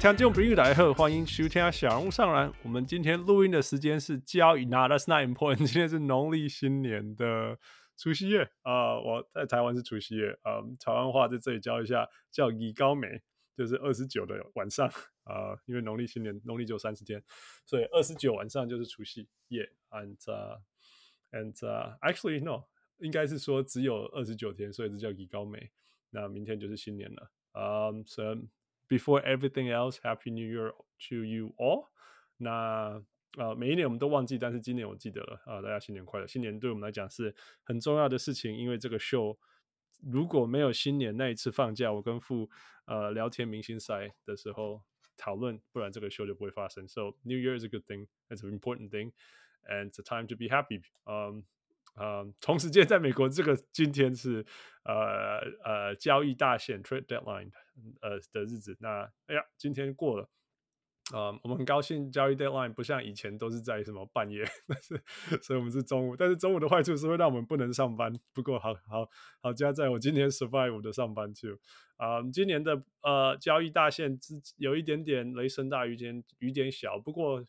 听众朋友大家好，欢迎收听小人物上篮。我们今天录音的时间是交易，Nah, that's not important。今天是农历新年的除夕夜啊、呃，我在台湾是除夕夜啊、呃，台湾话在这里教一下，叫二九暝，就是二十九的晚上啊、呃，因为农历新年农历只有三十天，所以二十九晚上就是除夕夜。And uh, and uh, actually no，应该是说只有二十九天，所以这叫二九暝。那明天就是新年了啊，um, so Before everything else, Happy New Year to you all。那呃，每一年我们都忘记，但是今年我记得了啊、呃！大家新年快乐！新年对我们来讲是很重要的事情，因为这个秀如果没有新年那一次放假，我跟父呃聊天明星赛的时候讨论，不然这个秀就不会发生。So New Year is a good thing, it's an important thing, and it's a time to be happy. Um, 啊、 呃，同时间在美国，这个今天是呃呃交易大限 （trade deadline） 呃的日子。那哎呀，今天过了。啊、我们很高兴交易 deadline 不像以前都是在什么半夜，但是所以我们是中午。但是中午的坏处是会让我们不能上班。不过好好好加在我今天 survive 的上班就。啊、今年的呃交易大限之有一点点雷声大雨点雨点小。不过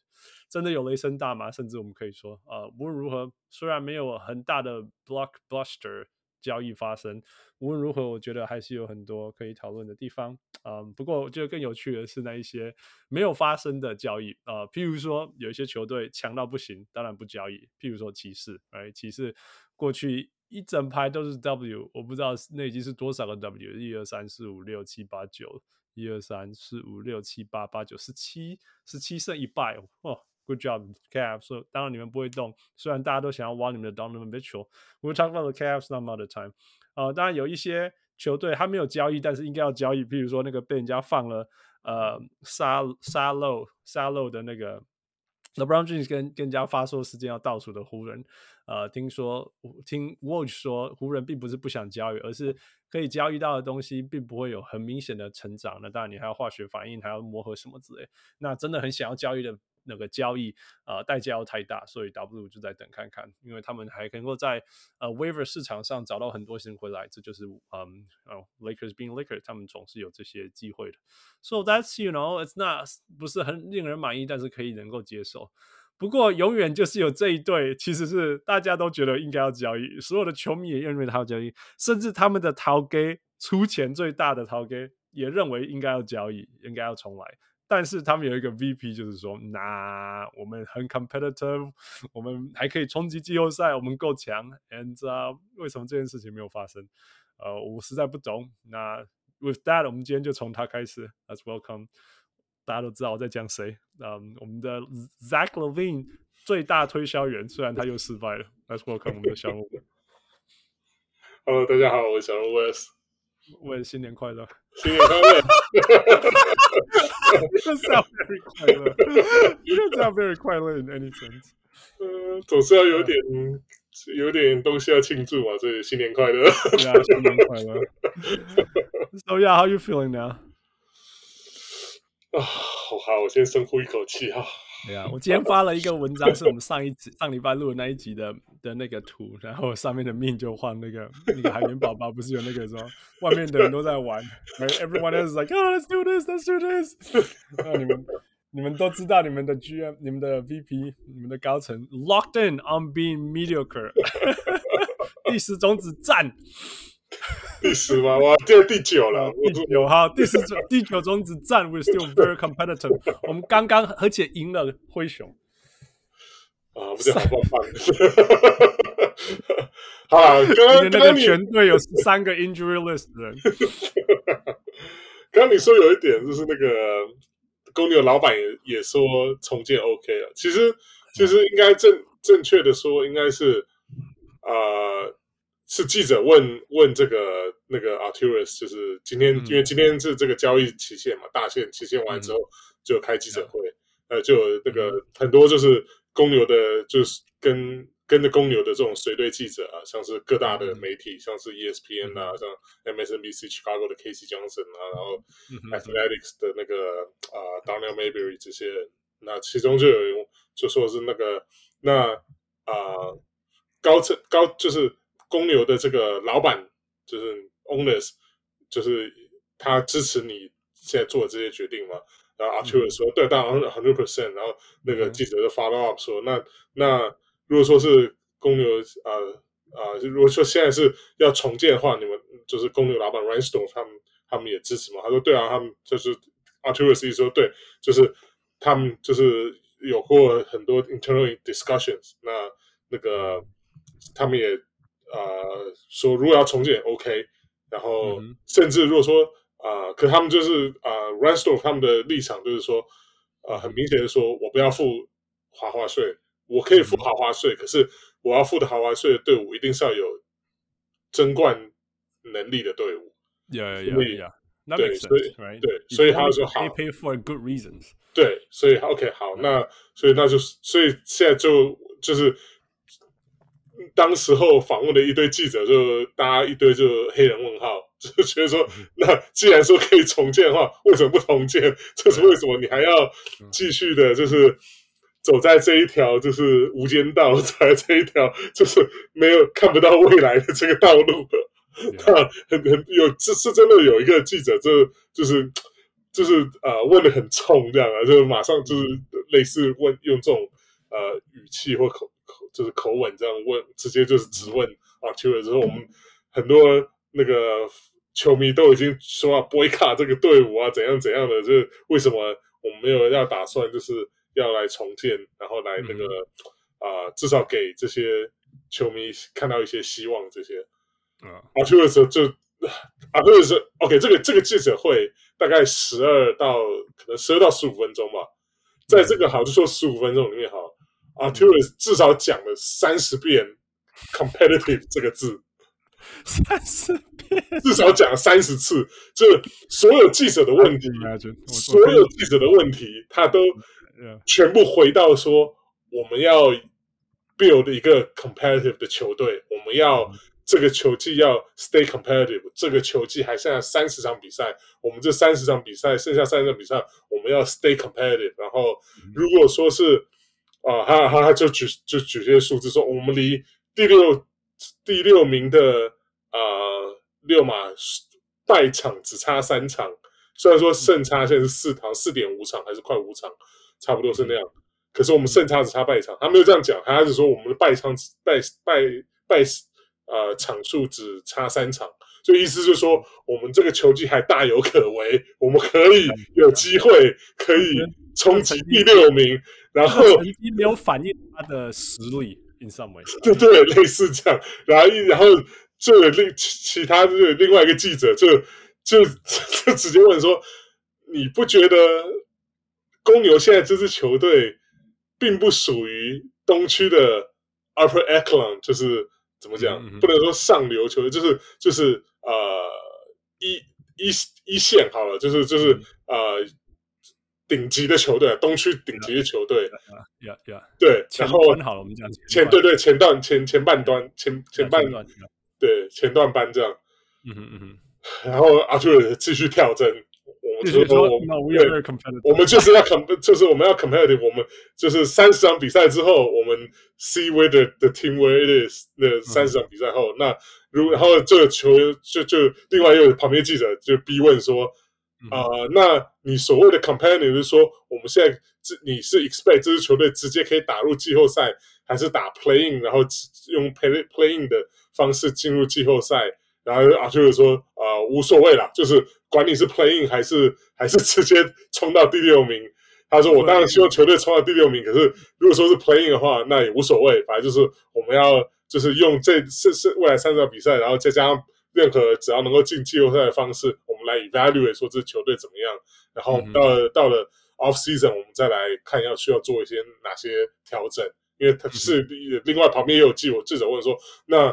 真的有雷声大吗？甚至我们可以说啊、呃，无论如何，虽然没有很大的 blockbuster。交易发生，无论如何，我觉得还是有很多可以讨论的地方。嗯，不过我觉得更有趣的是那一些没有发生的交易啊、譬如说有一些球队强到不行，当然不交易。譬如说骑士，哎，骑士过去一整排都是 W，我不知道那已经是多少个 W，一二三四五六七八九，一二三四五六七八八九十七，十七胜一败哦。Good job, Cavs. 当然你们不会动，虽然大家都想要挖你们的 Donovan Mitchell，we talk about the Cavs some other time. 呃，当然有一些球队他没有交易，但是应该要交易。比如说那个被人家放了呃沙沙漏沙漏的那个 LeBron James 跟跟人家发售时间要倒数的湖人。呃，听说听 Woj 说湖人并不是不想交易，而是可以交易到的东西并不会有很明显的成长。那当然你还要化学反应，还要磨合什么之类。那真的很想要交易的。那个交易呃代价要太大，所以 W 就在等看看，因为他们还能够在呃 waiver 市场上找到很多新回来，这就是嗯哦 Lakers being Lakers，他们总是有这些机会的。So that's you know it's not 不是很令人满意，但是可以能够接受。不过永远就是有这一对，其实是大家都觉得应该要交易，所有的球迷也认为他要交易，甚至他们的头家出钱最大的头家也认为应该要交易，应该要重来。但是他们有一个 VP，就是说，那我们很 competitive，我们还可以冲击季后赛，我们够强。And、uh, 为什么这件事情没有发生？呃，我实在不懂。那 With that，我们今天就从他开始。Let's welcome，大家都知道我在讲谁？嗯，我们的 Zach Levine 最大推销员，虽然他又失败了。Let's welcome 我们的小鹿。Hello，大家好，我是小鹿 Wes。问新年快乐，新年快乐。这 sound very 快乐，这 sound very 快乐 in any sense。嗯，总是要有点有点东西要庆祝嘛，所以新年快乐。呀，新年快乐。So yeah, how you feeling now？啊，好，我先深呼一口气哈。对啊，我今天发了一个文章，是我们上一集 上礼拜录的那一集的的那个图，然后上面的命就换那个那个海绵宝宝，不是有那个说外面的人都在玩，Everyone is like, oh, let's do this, let's do this。那你们你们都知道，你们的 GM、你们的 VP、你们的高层 locked in on being mediocre，第十种子战。第十吗？哇，这第九了。第九哈，第十种第九种子战，we're still very competitive。我们刚刚而且赢了灰熊。啊，不是 好棒棒。好了，刚刚那个全队有三个 injury list 的人。刚刚你说有一点，就是那个公牛老板也也说重建 OK 了。其实，其实应该正正确的说，应该是呃。是记者问问这个那个 Arturus，就是今天、嗯，因为今天是这个交易期限嘛，大限期限完之后就开记者会，嗯、呃，就有那个很多就是公牛的，就是跟跟着公牛的这种随队记者啊，像是各大的媒体，嗯、像是 ESPN 啊，嗯、像 MSNBC Chicago 的 Casey Johnson 啊，然后 Athletics 的那个啊、呃、Donnell Mayberry 这些人，那其中就有就说是那个那啊、呃、高层高就是。公牛的这个老板就是 owners，就是他支持你现在做的这些决定吗？然后 Arturas 说，对，当然 hundred percent。然后那个记者就 follow up 说，那那如果说是公牛啊啊，如果说现在是要重建的话，你们就是公牛老板 Reinsdorf 他们他们也支持吗？他说对啊，他们就是 Arturas 一说对，就是他们就是有过很多 internal discussions，那那个他们也啊、呃、说，如果要重建，OK。然后，甚至如果说啊、呃，可他们就是啊 Reinsdorf 他们的立场就是说，啊、呃，很明显的说，我不要付豪华税，我可以付豪华税，嗯、可是我要付的豪华税的队伍一定是要有争冠能力的队伍。Yeah, yeah, yeah. That makes sense, 对，所以 right? 对，所以他说好，pay for good reasons。对，所以 OK 好，那所以那就是，所以现在就就是。当时候访问的一堆记者，就大家一堆就黑人问号，就觉得说，那既然说可以重建的话，为什么不重建？这是为什么？你还要继续的，就是走在这一条就是无间道，走在这一条就是没有看不到未来的这个道路。那很很有，这是真的有一个记者，就就是就是呃问的很冲，这样啊，就马上就是类似问用这种呃语气或口。就是口吻这样问，直接就是直问啊。之后，我们很多那个球迷都已经说啊 boycott 这个队伍啊，怎样怎样的。就是为什么我们没有要打算，就是要来重建，然后来那个啊、呃，至少给这些球迷看到一些希望。这些啊，去的时候就啊，或者是 OK，这个这个记者会大概十二到可能十二到十五分钟吧，在这个好就说十五分钟里面好。Arturas 至少讲了三十遍 “competitive” 这个字，三十遍，至少讲了三十次。就所有记者的问题，所有记者的问题，他都全部回到说：我们要 build 一个 competitive 的球队，我们要这个球季要 stay competitive。这个球季还剩下三十场比赛，我们这三十场比赛剩下三十场比赛，我们要 stay competitive。然后，如果说是啊，他他他就举就举些数字说，我们离第六第六名的啊、呃、溜马败场只差三场，虽然说胜差现在是四场四点五场还是快五场，差不多是那样。可是我们胜差只差败场，他没有这样讲，他还是说我们的败场败败败呃场数只差三场，就意思就是说我们这个球技还大有可为，我们可以有机会可以冲击第六名。然后成绩没有反映他的实力，in some way，对对，类似这样。然后一然后就有另其他就是另外一个记者就就就直接问说：“你不觉得公牛现在这支球队并不属于东区的 Upper Echelon，就是怎么讲？嗯嗯不能说上流球队，就是就是呃一一一线好了，就是就是呃。”顶级的球队，东区顶级的球队，呀呀，对，然后好了，我们讲前对对前段前前半段前前半段，对前段班这样，嗯哼嗯哼，然后阿朱尔继续跳针，我们就说我们我们就是要 com 就是我们要 competitive，我们就是三十场比赛之后，我们 see where the the team where it is，那三十场比赛后，那如然后这个球就就另外一个旁边记者就逼问说。啊、呃，那你所谓的 companion 就是说，我们现在这你是 expect 这支球队直接可以打入季后赛，还是打 playing，然后用 play playing 的方式进入季后赛？然后啊，就是说啊、无所谓啦，就是管你是 playing 还是还是直接冲到第六名。他说，我当然希望球队冲到第六名，可是如果说是 playing 的话，那也无所谓，反正就是我们要就是用这是是未来三场比赛，然后再加上。任何只要能够进季后赛的方式，我们来 evaluate 说这支球队怎么样，然后到了、嗯、到了 off season，我们再来看要需要做一些哪些调整。因为他是另外旁边也有记我记者问说，那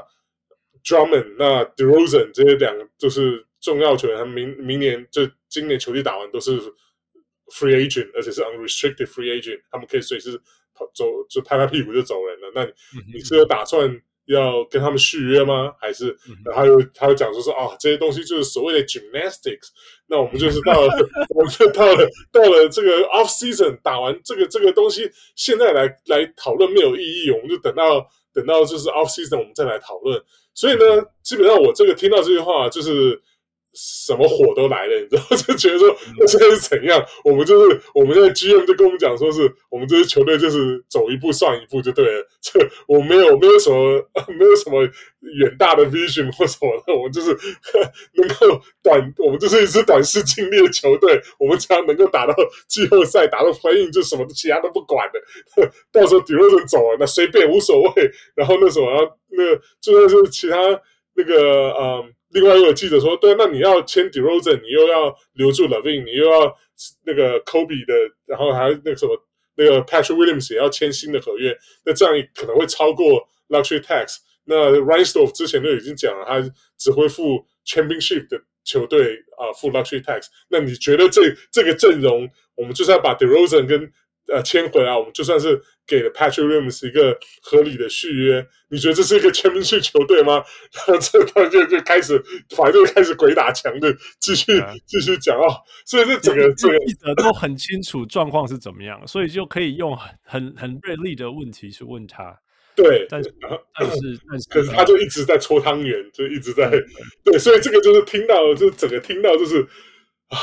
Drummond 那 DeRozan 这些两个就是重要球员，他明明年就今年球季打完都是 free agent，而且是 unrestricted free agent，他们可以随时跑走就拍拍屁股就走人了。那你你是有打算？要跟他们续约吗？还是然后他又他又讲说说啊，这些东西就是所谓的 gymnastics。那我们就是到了，我们就到了到了这个 off season 打完这个这个东西，现在来来讨论没有意义。我们就等到等到就是 off season 我们再来讨论。所以呢，基本上我这个听到这句话，就是什么火都来了，你知道，就觉得说那现在是怎样？我们就是我们现在 GM 就跟我们讲说，是我们这支球队就是走一步算一步就对了。这我没有没有什么 没有什么远大的 vision 或什么的，我们就是 能够短，我们就是一支短视近利的球队。我们只要能够打到季后赛，打到 play-in 就什么其他都不管的。到时候 DeRozan 走了，那随便无所谓。然后那时候然后那个就算是其他那个嗯。另外又有记者说，对，那你要签 DeRozan，你又要留住 LaVine，你又要那个 Kobe 的，然后还有那个什么那个 Patrick Williams 也要签新的合约，那这样可能会超过 Luxury Tax。那 Reinsdorf 之前就已经讲了，他只会付 Championship 的球队啊付 Luxury Tax。那你觉得这这个阵容，我们就是要把 DeRozan 跟呃，签回来，我们就算是给了 Patrick Williams 一个合理的续约，你觉得这是一个全明星球队吗？然后这他就就开始，反正就开始鬼打墙的继续、啊、继续讲哦。所以这整个这个记者都很清楚状况是怎么样，所以就可以用很很很锐利的问题去问他。对，但是但是但是，可是他就一直在搓汤圆，就一直在对，对，所以这个就是听到，就整个听到就是啊，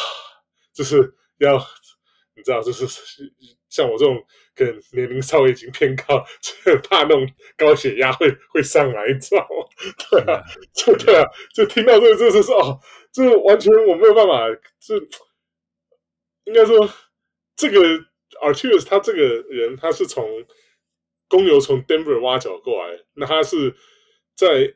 就是要你知道，就是。像我这种跟年龄稍微已经偏高，怕那种高血压会会上来，你知道吗？对啊，就对啊，就听到这个，就是说哦，这完全我没有办法，这应该说这个 Arturus 他这个人，他是从公牛从 Denver 挖角过来，那他是在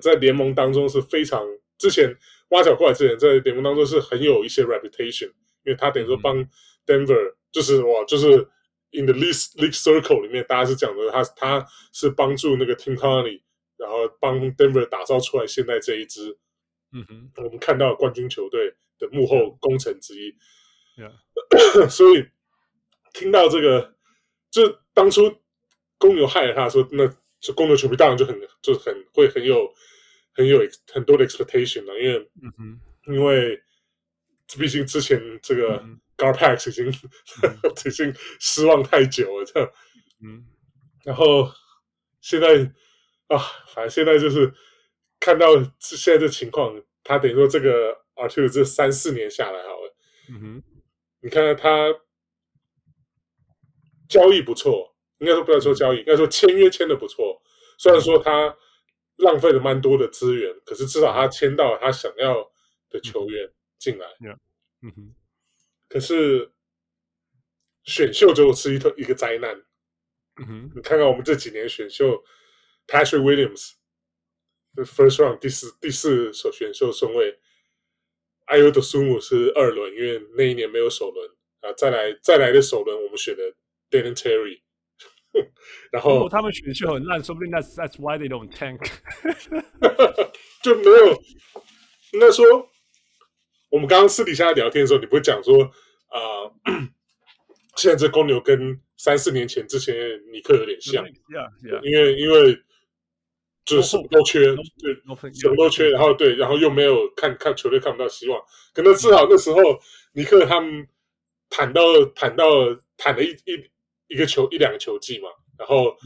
在联盟当中是非常之前挖角过来之前，在联盟当中是很有一些 reputation，因为他等于说帮 Denver。就是哇，就是 in the league league circle 里面，大家是讲的他他是帮助那个 Tim Connelly，然后帮 Denver 打造出来现在这一支，嗯哼，我们看到冠军球队的幕后功臣之一。Yeah. 所以听到这个，就当初公牛害了他说，那就公牛球迷当然就很就很会很有很有很多的 expectation 了，因为嗯哼，因为毕竟之前这个。嗯 Garpax 已经、嗯、已经失望太久了，这样，嗯，然后现在啊，反正现在就是看到现在这情况，他等于说这个 Arturas 这三四年下来好了，嗯哼，你看看他交易不错，应该说不要说交易，应该说签约签的不错，虽然说他浪费了蛮多的资源，可是至少他签到了他想要的球员进来，嗯，嗯哼。可是选秀就是一个一个灾难。嗯哼，你看看我们这几年选秀，Patrick Williams，first round 第四第四首选秀顺位，Ayo Dosunmu 是二轮，因为那一年没有首轮啊。再来再来的首轮，我们选的 Dalen Terry，然后他们选秀很烂，说不定 that's that's why they don't tank，就没有应该说。我们刚刚私底下聊天的时候，你不会讲说啊、呃，现在这公牛跟三四年前之前尼克有点像，yeah, yeah. 因为因为就是什么都缺对什么都缺然后对，然后又没有看看球队看不到希望，可能至少那时候尼克他们谈到谈到谈了一一一个球一两个球季嘛，然后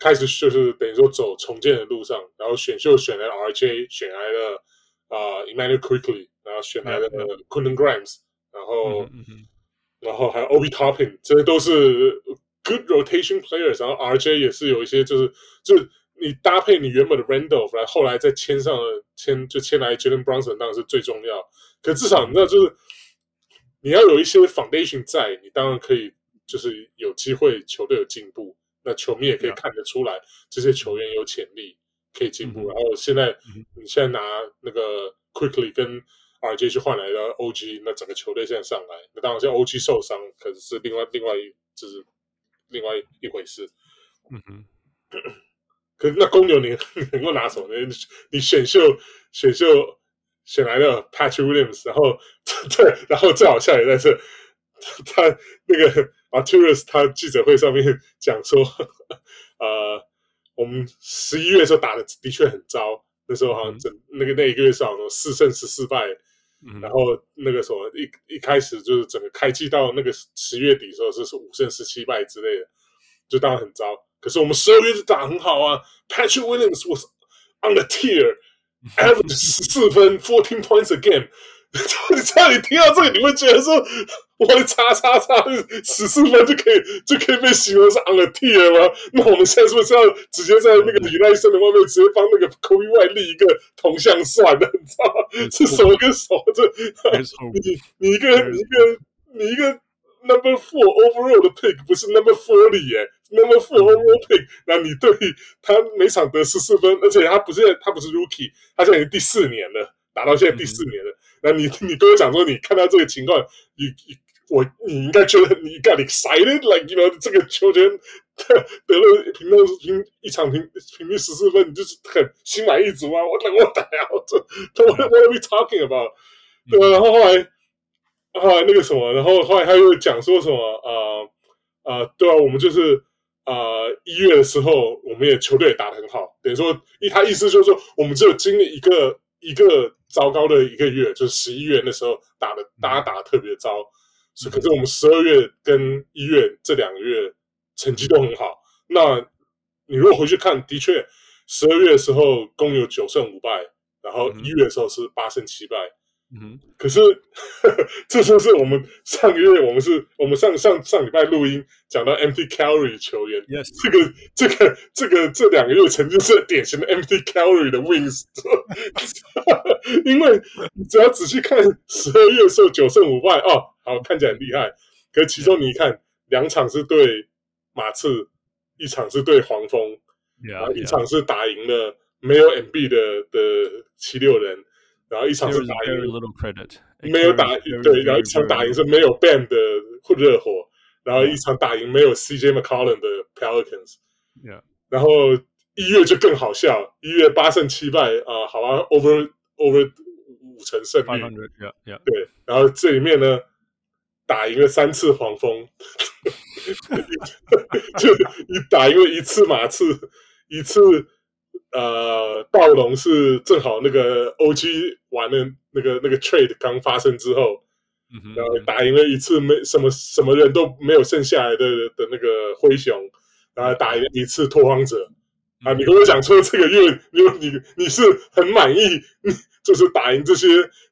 开始就是等于说走重建的路上，然后选秀选来了 RJ，选来了啊、呃、Immanuel Quickley。然后选来了 Quentin Grimes，然后、嗯嗯、然后还有 Obi Toppin，这些都是 good rotation players。然后 RJ 也是有一些，就是就是你搭配你原本的 Randolph，然后后来再签上了签就签来 Jalen Brunson，当然是最重要。可至少你知道，就是你要有一些 foundation 在，你当然可以就是有机会球队有进步，那球迷也可以看得出来这些球员有潜力可以进步。嗯、然后现在、嗯、你现在拿那个 Quickly 跟 RJ 去换来了 OG，那整个球队现在上来，那当然，像 OG 受伤，可是另外另外一就是另外一回事。嗯哼，可是那公牛你 能够拿什么呢？你选秀选秀选来了 Patrick Williams，然后 对，然后最好笑也在这，他那个 Arturus 他记者会上面讲说，呃，我们十一月的时候打的的确很糟，那时候好像整、嗯、那个那一个月是好像四胜十四败。然后那个什么一一开始就是整个开季到那个十月底的时候是是五胜十七败之类的，就当然很糟。可是我们十二月就打很好啊，Patrick Williams was on the tier，average 十四分，fourteen points a game。你知道你听到这个，你会觉得说，我的叉叉叉十四分就可以就可以被形容是 on the tier 吗？那我们现在是不是要直接在那个李赖生的外面直接帮那个 Kobe White 立一个铜像算了？你知道吗？是什么跟什么？这你你一个你一个你一个 number four overall 的 pick 不是 number forty 耶，number four overall pick，那你对他每场得十四分，而且他不是他不是 rookie，他现在已经第四年了，打到现在第四年了。嗯那你你跟我讲说，你看到这个情况，你你我你应该觉得你 got excited，like you know 这个球员得得了平均平一场平平均十四分，你就是很心满意足啊！我等我打呀！我这 what what are we talking about？对吧？然后后来后来那个什么，然后后来他又讲说什么呃呃，对啊，我们就是呃一月的时候，我们也球队也打得很好，等于说一他意思就是说，我们只有经历一个一个。糟糕的一个月，就是十一月那时候打的，大家打的特别糟。是、嗯，可是我们十二月跟一月这两个月成绩都很好。那你如果回去看，的确，十二月的时候公有九胜五败，然后一月的时候是八胜七败。嗯，可是呵呵 这就是我们上个月，我们是我们上上上礼拜录音讲到 empty calorie 球员，yes，这个这个这个这两个月曾经是典型的 empty calorie 的 wins，因为只要仔细看十二月的时候九胜五败哦，好看起来很厉害，可是其中你一看两场是对马刺，一场是对黄蜂，yeah, 然后一场是打赢了没有 MB 的的七六人。然后一场是打赢，没有打对，然后一场打赢是没有 ban 的热火，然后一场打赢没有 CJ McCollum 的 Pelicans。然后一月就更好笑，一月八胜七败啊，好吧，over over 五成胜率。对，然后这里面呢，打赢了三次黄蜂，就你打赢了一次马刺，一次。呃，暴龙是正好那个 OG 玩的那个那个 trade 刚发生之后，嗯，然后打赢了一次没什么什么人都没有剩下来的的那个灰熊，然后打赢了一次拓荒者，嗯、啊，你跟我讲说这个月你你你是很满意，就是打赢这些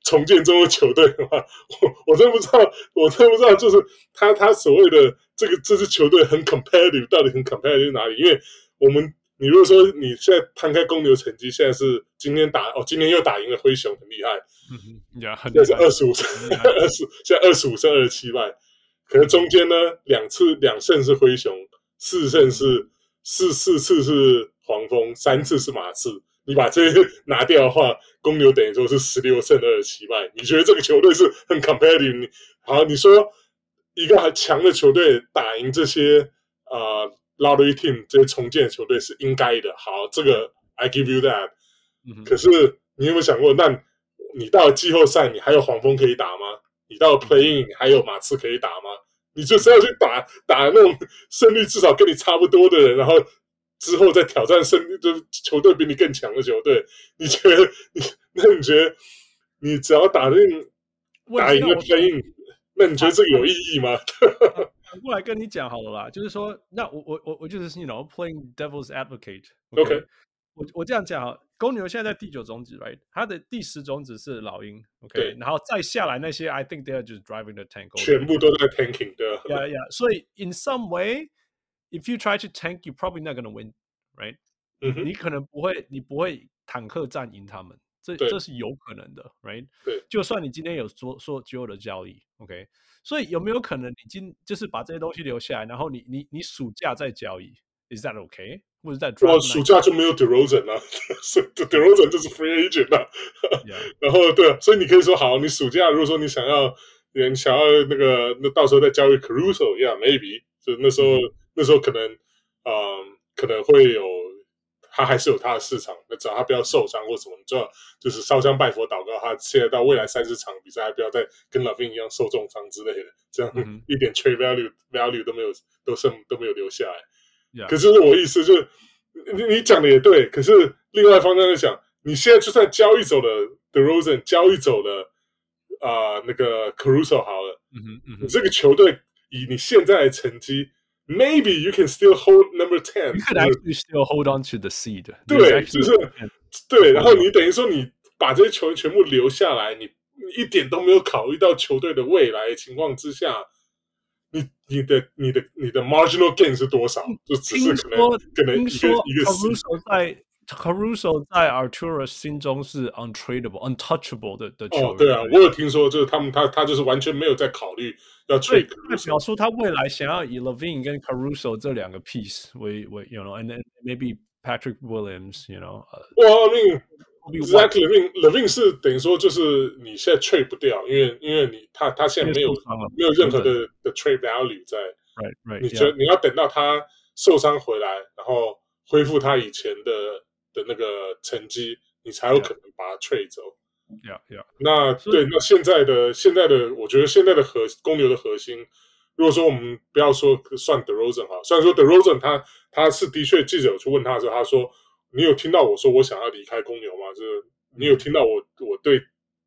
重建中的球队吗？我我真不知道，我真不知道，就是他他所谓的这个这支球队很 competitive，到底很 competitive 哪里？因为我们。你如果说你现在摊开公牛成绩，现在是今天打哦，今天又打赢了灰熊，很厉害。嗯哼，呀，现在是二十五胜，二十现在二十五胜二十七败。可是中间呢，两次两胜是灰熊，四胜是四四次是黄蜂，三次是马刺。你把这些拿掉的话，公牛等于说是十六胜二十七败。你觉得这个球队是很 competitive？你好，你说一个很强的球队打赢这些啊？呃 Lottery Team 这些重建球队是应该的。好，这个 I give you that。可是你有没有想过，那你到了季后赛，你还有黄蜂可以打吗？你到了 playing，你还有马刺可以打吗？你就是要去打打那种胜率至少跟你差不多的人，然后之后再挑战胜率就球队比你更强的球队。你觉得你那你觉得你只要打进打赢了 playing，那你觉得这个有意义吗？反过来跟你讲好了啦，就是说，那我我我我就是你 know playing devil's advocate。OK，我我这样讲啊，公牛现在在第九种子，right？它的第十种子是老鹰，OK，然后再下来那些，I think they are just driving the tank。全部都在 tanking 的。Yeah, yeah。所以 in some way, if you try to tank, you probably not gonna win, right？嗯哼，你可能不会，你不会坦克战赢他们，这这是有可能的，right？对，就算你今天有说说所有的交易，OK。所以有没有可能你今就是把这些东西留下来，然后你你你暑假再交易？Is that okay？或者在我暑假就没有 DeRozan 了，DeRozan 就是 free agent 了。然后对，所以你可以说好，你暑假如果说你想要，你想要那个那到时候再交易 Caruso，Yeah，maybe 就那时候、嗯、那时候可能嗯、呃、可能会有。他还是有他的市场，那只要他不要受伤或什么，你就要，就是烧香拜佛祷告，他现在到未来三十场比赛，还不要再跟 LaVine 一样受重伤之类的，这样 一点 trade value value 都没有，都剩都没有留下来。可是我意思就是，你你讲的也对，可是另外一方面在想，你现在就算交易走了 DeRozan，交易走了啊、呃、那个 Caruso 好了，嗯哼嗯哼，你这个球队以你现在的成绩。Maybe you can still hold number ten. You could actually still hold on to the seed. 对，就是对。然后你等于说你把这些球员全部留下来，你你一点都没有考虑到球队的未来的情况之下，你你的你的你的 marginal gain 是多少？就只是可能可能一个一个 Caruso 在 Arturas 心中是 untradeable、untouchable 的的球员。哦，对啊，我有听说，就是他们他他就是完全没有在考虑要 trade。那表示他未来想要以 Levine 跟 Caruso 这两个 piece 为为，you know，and then maybe Patrick Williams，you know。Well, I mean, exactly. LaVine LaVine 是等于说就是你现在 trade 不掉，因为因为你他他现在没有没有任何的的 trade value 在。Right, right. 你觉得你要等到他受伤回来，然后恢复他以前的的那个成绩，你才有可能把它 trade 走。Yeah, yeah. 那对，那现在的现在的，我觉得现在的核公牛的核心，如果说我们不要说算 d e r o z e n 哈，虽然说 d e r o z e n 他他是的确记者有去问他的时候，他说：“你有听到我说我想要离开公牛吗？就是你有听到我我对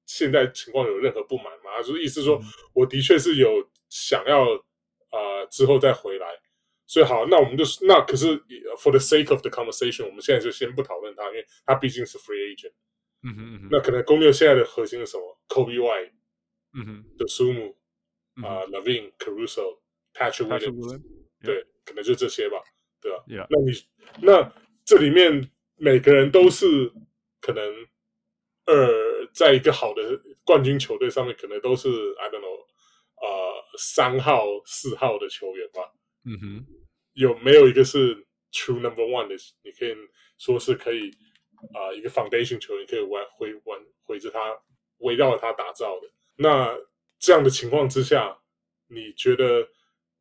现在情况有任何不满吗？”就是意思说，我的确是有想要。啊、呃，之后再回来，所以好，那我们就那可是 for the sake of the conversation，我们现在就先不讨论他，因为他毕竟是 free agent。嗯哼嗯哼。那可能公牛现在的核心是什么？Kobe White，嗯哼，Dosunmu 啊，LaVine Caruso，Patrick Williams，对，可能就这些吧，对吧？Yeah. 那你那这里面每个人都是可能，呃，在一个好的冠军球队上面，可能都是 I don't know。呃，三号、四号的球员吧。嗯哼，有没有一个是 true number one 的？你可以说是可以啊、呃，一个 foundation 球员可以玩回玩围着他，围绕着他打造的。那这样的情况之下，你觉得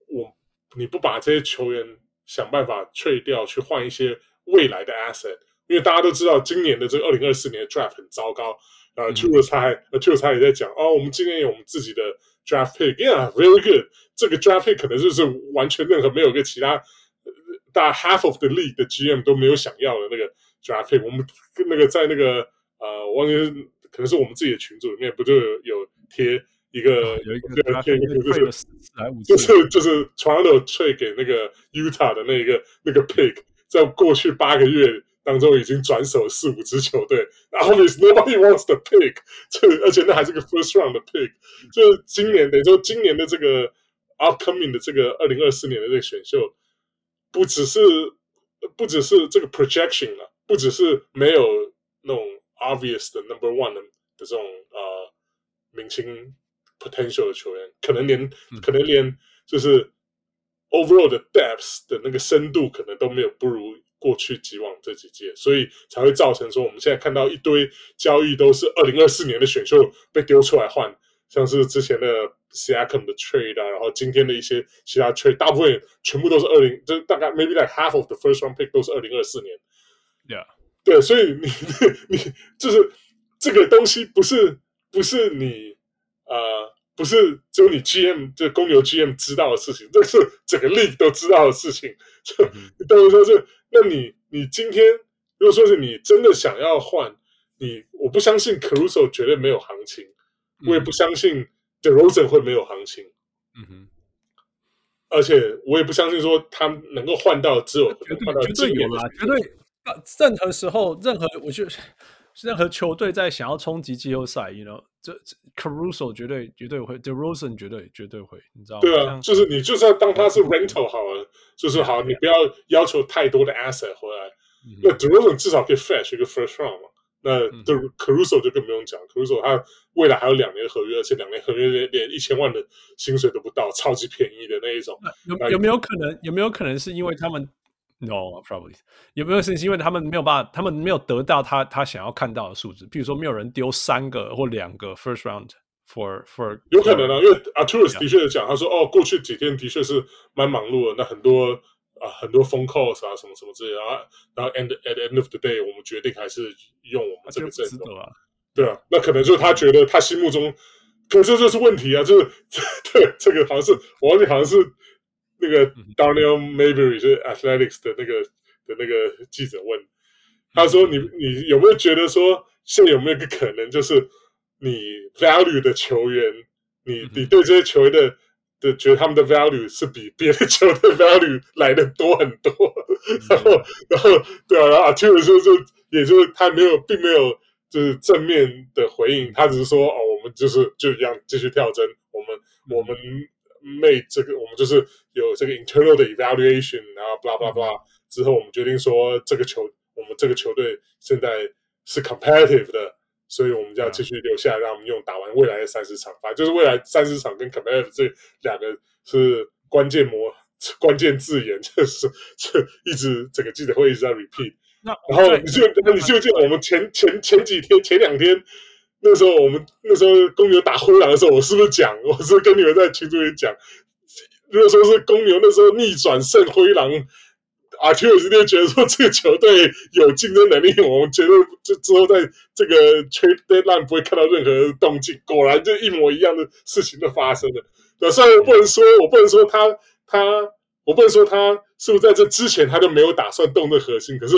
我你不把这些球员想办法 trade 掉，去换一些未来的 asset？因为大家都知道，今年的这个二零二四年的 draft 很糟糕。呃 Arturas 他还 Arturas 他也在讲哦，我们今年有我们自己的。draft pick，yeah really good。这个 draft pick 可能就是完全任何没有个其他大 half of the league 的 GM 都没有想要的那个 draft pick。我们那个在那个呃，忘记可能是我们自己的群组里面不就有有贴一个、有一个贴一个就是就是 就是 Toronto trade 给那个 Utah 的那个那个 pick，在过去八个月。当中已经转手四五支球队，然后 nobody wants the pick，这 而且那还是个 first round 的 pick，就是今年等于说今年的这个 upcoming 的这个二零二四年的这个选秀，不只是不只是这个 projection 了，不只是没有那种 obvious 的 number one 的这种呃明星 potential 的球员，可能连可能连就是 overall 的 depth 的那个深度可能都没有不如。过去几往这几届，所以才会造成说我们现在看到一堆交易都是二零二四年的选秀被丢出来换，像是之前的 Siakam 的 trade 啊，然后今天的一些其他 trade，大部分全部都是二零，就大概 maybe like half of the first round pick 都是二零二四年。Yeah，对，所以你 你就是这个东西不是不是你呃不是只有你 GM 这公牛 GM 知道的事情，这是整个 league 都知道的事情。就你等于说是。那你你今天如果说是你真的想要换你，我不相信 Caruso 绝对没有行情，嗯、我也不相信 DeRozan 会没有行情，嗯哼，而且我也不相信说他能够换到只有绝对绝对有啦，绝对任何时候任何我觉得任何球队在想要冲击季后赛，you know 这这 Caruso 绝对绝对会，DeRozan 绝对绝对会，你知道吗？对啊，就是你就算当他是 rental 好了，就是好，你不要要求太多的 asset 回来。那 DeRozan 至少可以 fetch 一个 first round 嘛。那 The Caruso 就更不用讲，Caruso 他未来还有两年合约，而且两年合约连连一千万的薪水都不到，超级便宜的那一种。有有没有可能？有没有可能是因为他们？No, probably 有没有是因为他们没有办法，他们没有得到他他想要看到的数字，比如说没有人丢三个或两个 first round for for 有可能啊，因为 Arturus 的确的讲，他说哦，过去几天的确是蛮忙碌的，那很多啊很多 phone calls 啊什么什么之类的啊，然后 end at end of the day 我们决定还是用我们这个阵容啊，对啊，那可能就是他觉得他心目中，可是这就是问题啊，就是 对这个好像是我忘记好像是。那个 Darnell Mayberry 是 Athletics 的那个的那个记者问，他说你：“你你有没有觉得说，现在有没有一个可能，就是你 value 的球员，你你对这些球员的的觉得他们的 value 是比别的球的 value 来的多很多，然后然后对啊，然后 Arturas 就就也就是他没有并没有就是正面的回应，他只是说哦，我们就是就一样继续跳针，我们我们 made 这个我们就是有这个 internal 的 evaluation，然后 blah blah blah 之后，我们决定说这个球我们这个球队现在是 competitive 的。所以我们就要继续留下，让我们用打完未来的三十场，反正就是未来三十场跟 competitive 这两个是关键模关键字眼，就是 就一直整个记者会一直在 repeat。那然后你就你就记得我们前前前几天前两天那时候我们那时候公牛打灰狼的时候，我是不是讲？我是不是跟你们在群组里讲，如果说是公牛那时候逆转胜灰狼。阿丘有时间觉得说这个球队有竞争能力，我们觉得这之后在这个 trade deadline 不会看到任何动静。果然就一模一样的事情都发生了。那虽然我不能说，我不能说他他，我不能说他是不是在这之前他就没有打算动的核心，可是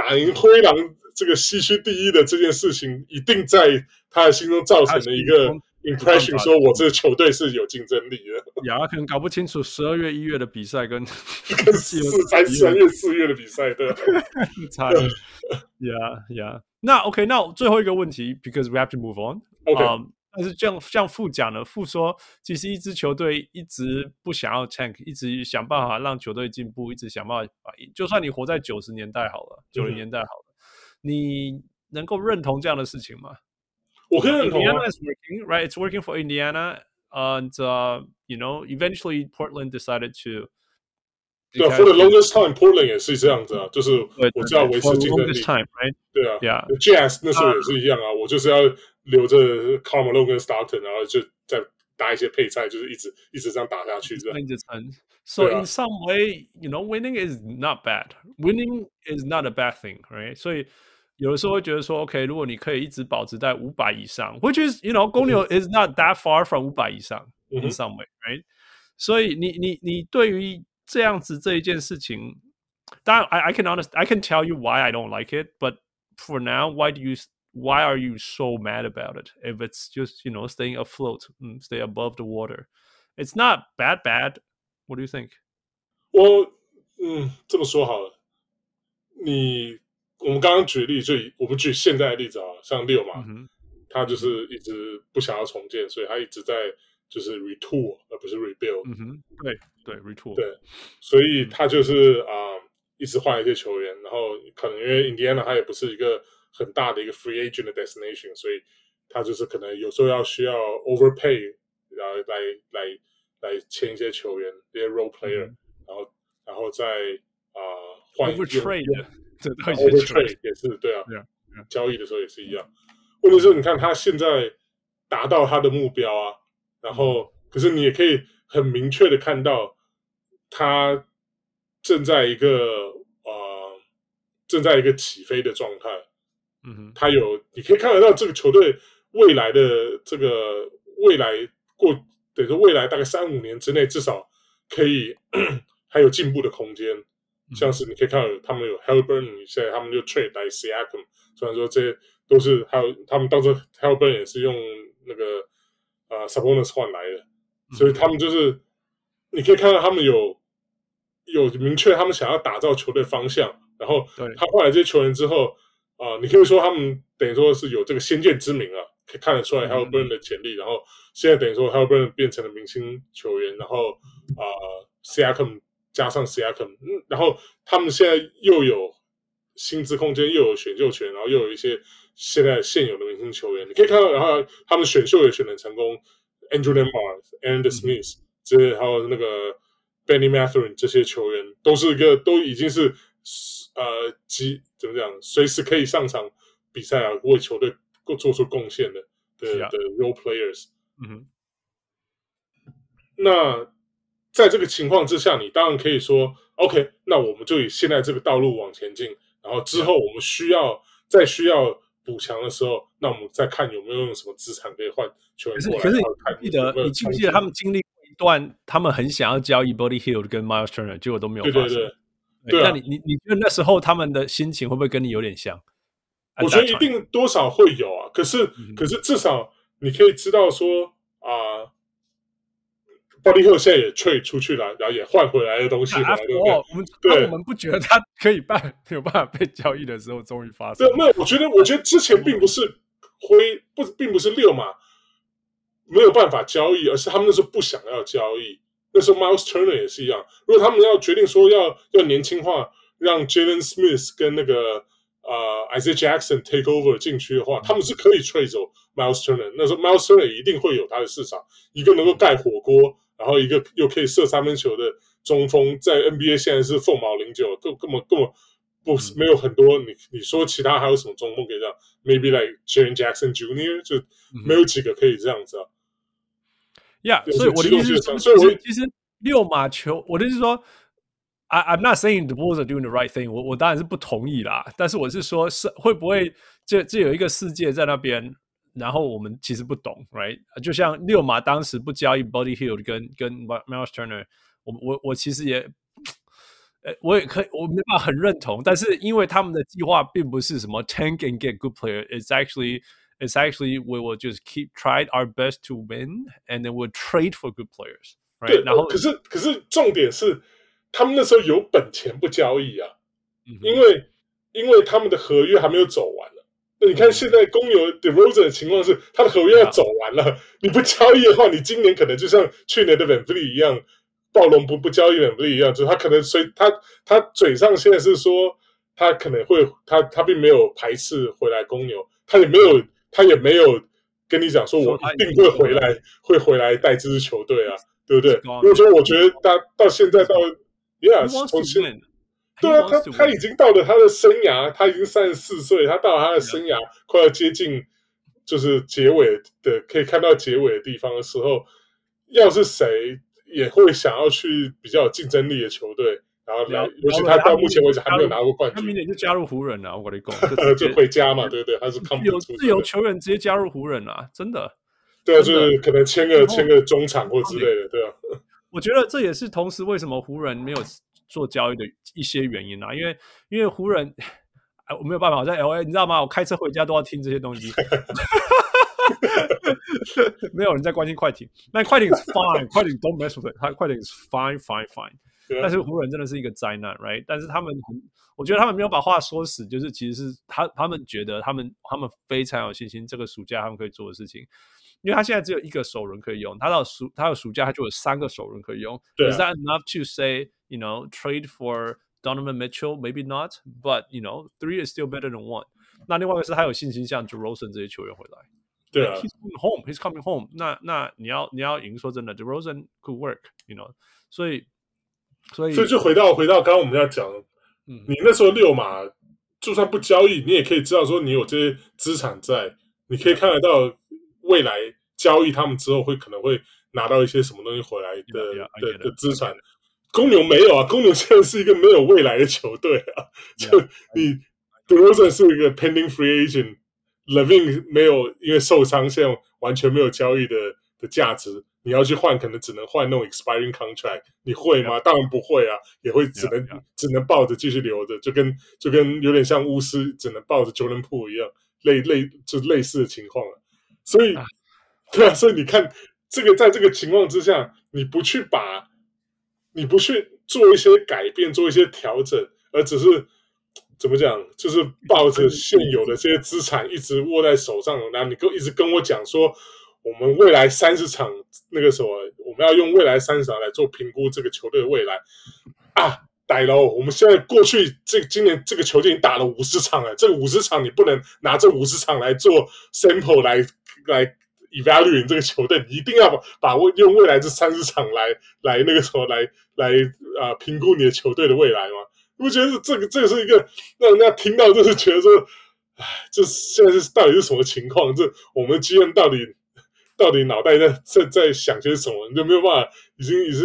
打赢灰狼这个西区第一的这件事情，一定在他的心中造成了一个。impression 说，我这个球队是有竞争力的。呀，可能搞不清楚十二月、一月的比赛跟 跟四三三月、四月的比赛，的。差呀呀，那 OK，那最后一个问题，because we have to move on。OK，但是这样像副讲呢，副说，其实一支球队一直不想要 tank，一直想办法让球队进步，一直想办法把赢。就算你活在九十年代好了，九零年代好了，你能够认同这样的事情吗？我可以认同啊。Indiana is working, right? It's working for Indiana, and uh, you know, eventually Portland decided to. 对，for the longest time, Portland 也是这样子啊，就是我就要维持竞争力。Right? 对啊. Jazz 那时候也是一样啊，我就是要留着 Karl Malone 跟 Stockton，然后就再搭一些配菜，就是一直一直这样打下去，这样。So in some way, you know, winning is not bad. Winning is not a bad thing, right? 所以。有的时候会觉得说，OK，如果你可以一直保持在五百以上，which is you know，公牛 is not that far from 五百以上，in some way，right？所以你你你对于这样子这一件事情，当然，I I can honest I can tell you why I don't like it，but for now, why do you why are you so mad about it? If it's just you know staying afloat, stay above the water, it's not bad bad. What do you think？我嗯，这么说好了，你。我们刚刚举例，就以我们举现在的例子啊，像六嘛，嗯、他就是一直不想要重建，所以他一直在就是 retool 而不是 rebuild。嗯哼，对对 retool。对，所以他就是啊、呃，一直换一些球员，然后可能因为 Indiana 他也不是一个 很大的一个 free agent 的 destination，所以他就是可能有时候要需要 overpay，然后来来来签一些球员，一些 role player，、嗯、然后然后再啊、呃、换 overtrade。这 overtrade 也是对啊，交易的时候也是一样。或者是，你看他现在达到他的目标啊，然后可是你也可以很明确的看到，他正在一个呃正在一个起飞的状态。嗯哼，他有你可以看得到这个球队未来的这个未来过，等于说未来大概三五年之内，至少可以还有进步的空间。像是你可以看到他们有 Haliburton，现在他们就 trade 来 Siakam，虽然说这些都是还有他们当时 Haliburton 也是用那个呃 Sabonis 换来的，所以他们就是你可以看到他们有有明确他们想要打造球队方向，然后他换来这些球员之后啊、呃，你可以说他们等于说是有这个先见之明啊，可以看得出来 Haliburton 的潜力，然后现在等于说 Haliburton 变成了明星球员，然后啊、呃、Siakam。加上 Siakam，嗯，然后他们现在又有薪资空间，又有选秀权，然后又有一些现在现有的明星球员，你可以看到，然后他们选秀也选的成功，Andrew Nembhard、Aaron Smith，这些还有那个 Benny Mathurin 这些球员，都是一个都已经是呃，即怎么讲，随时可以上场比赛啊，为球队做出贡献的的的 role players。嗯哼，那。在这个情况之下，你当然可以说，OK，那我们就以现在这个道路往前进，然后之后我们需要再需要补强的时候，那我们再看有没有用什么资产可以换球员过来。可是，可是你记得，你记不记得他们经历过一段，他们很想要交易 Buddy Hield 跟 Miles Turner，结果都没有发生。对对对，对啊，那你你你觉得那时候他们的心情会不会跟你有点像？我觉得一定多少会有啊。可是，嗯、可是至少你可以知道说啊。呃 Buddy Hield 现在也 trade 出去了，然后也换回来的东西回来，对不对？我们对，我们不觉得他可以办没有办法被交易的时候，终于发生。对，那我觉得，我觉得之前并不是灰，不，并不是六嘛没有办法交易，而是他们那时候不想要交易。那时候 Miles Turner 也是一样，如果他们要决定说要要年轻化，让 Jalen Smith 跟那个呃 Isaiah Jackson take over 进区的话，他们是可以 trade 走 Miles Turner。那时候 Miles Turner 一定会有他的市场，一个能够盖火锅。然后一个又可以射三分球的中锋，在 NBA 现在是凤毛麟角，根根本根本不没有很多。你你说其他还有什么中锋可以这样？Maybe like Jaren Jackson Jr. 就没有几个可以这样子啊。呀、yeah，所以我的意思是，所以我其实溜马球，我的意思是说，I I'm not saying the Bulls are doing the right thing 我。我我当然是不同意啦，但是我是说，是会不会这这有一个世界在那边？然后我们其实不懂，right？就像溜马当时不交易 Buddy Hield 跟跟 Miles Turner，我我我其实也，呃，我也可以，我没办法很认同。但是因为他们的计划并不是什么 tank and get good player，it's actually it's actually we will just keep trying our best to win and then we'll trade for good players。对，然后可是可是重点是他们那时候有本钱不交易啊，嗯、因为因为他们的合约还没有走完。那你看，现在公牛 DeRozan 的情况是，他的合约要走完了，你不交易的话，你今年可能就像去年的 VanVleet 一样，暴龙不不交易 VanVleet 一样，就是他可能随他他嘴上现在是说他可能会他他并没有排斥回来公牛，他也没有他也没有跟你讲说我一定会回来会回来带这支球队啊，对不对？因为说我觉得他到现在到 Yes 从现对啊，他他已经到了他的生涯，他已经三十四岁，他到了他的生涯快要接近就是结尾的，可以看到结尾的地方的时候，要是谁也会想要去比较有竞争力的球队，然后来，尤其他到目前为止还没有拿过冠军，他明年就加入湖人了，我跟你讲，就回家嘛，对不对？他是有自由球员直接加入湖人了，真的，对啊，就是可能签个签个中场或之类的，对啊，我觉得这也是同时为什么湖人没有。做交易的一些原因啊，因为因为湖人，哎，我没有办法，我在 LA，你知道吗？我开车回家都要听这些东西，没有人在关心快艇，那快艇 is fine，快艇 don't mess with it，快艇 is fine fine fine，但是湖人真的是一个灾难，right？但是他们很，我觉得他们没有把话说死，就是其实是他他们觉得他们他们非常有信心，这个暑假他们可以做的事情。因为他现在只有一个首轮可以用，他到暑他有暑假他就有三个首轮可以用。对啊。Is that enough to say, you know, trade for Donovan Mitchell? Maybe not, but you know, three is still better than one. 那另外一个是他有信心像 DeRozan 这些球员回来。对啊。He's coming home. He's coming home. 那那你要你要赢，说真的，DeRozan could work. You know，所以 所以所以就回到回到刚刚我们要讲，嗯，你那时候六马就算不交易，你也可以知道说你有这些资产在，你可以看得到。未来交易他们之后会可能会拿到一些什么东西回来的的的资产，公牛没有啊，公牛现在是一个没有未来的球队啊就你 DeRozan 是一个 pending free agent，LaVine 没有因为受伤，现在完全没有交易的的价值，你要去换可能只能换那种 expiring contract，你会吗.当然不会啊，也会只能.只能抱着继续留着，就跟就跟有点像巫师只能抱着 Jordan Poole 一样，类类就类似的情况了。所以，对啊，所以你看，这个在这个情况之下，你不去把，你不去做一些改变，做一些调整，而只是怎么讲，就是抱着现有的这些资产一直握在手上，然后你跟一直跟我讲说，我们未来三十场那个什么，我们要用未来三十场来做评估这个球队的未来啊。歹了，我们现在过去这今年这个球队已经打了五十场了，这个五十场你不能拿这五十场来做 sample 来来 evaluate 这个球队，你一定要把把握用未来这三十场来来那个什么来来啊、评估你的球队的未来吗？你不觉得这个这个是一个让人家听到就是觉得说，哎，这现在是到底是什么情况？这我们的 GM 到底到底脑袋在在在想些什么？你就没有办法，已经已经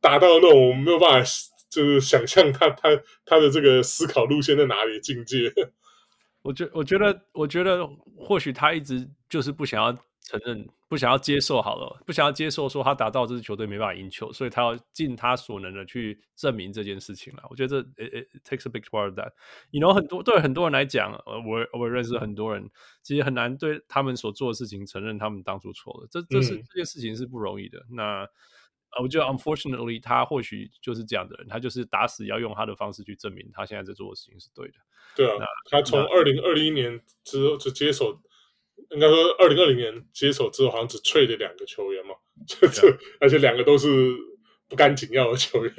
达到那种没有办法。就是想象他他他的这个思考路线在哪里境界？我觉我觉得我觉得或许他一直就是不想要承认不想要接受好了，不想要接受说他打到这支球队没办法赢球，所以他要尽他所能的去证明这件事情了。我觉得这 it, it takes a big part of that。you know 很多对很多人来讲，我我认识很多人，其实很难对他们所做的事情承认他们当初错了。这这是、嗯、这件事情是不容易的。那我觉得 unfortunately 他或许就是这样的人，他就是打死要用他的方式去证明他现在在做的事情是对的。对啊，他从二零二一年之后就接手。应该说，二零二零年接手之后，好像只 trade 了两个球员嘛，就这，Yeah. 而且两个都是不甘紧要的球员。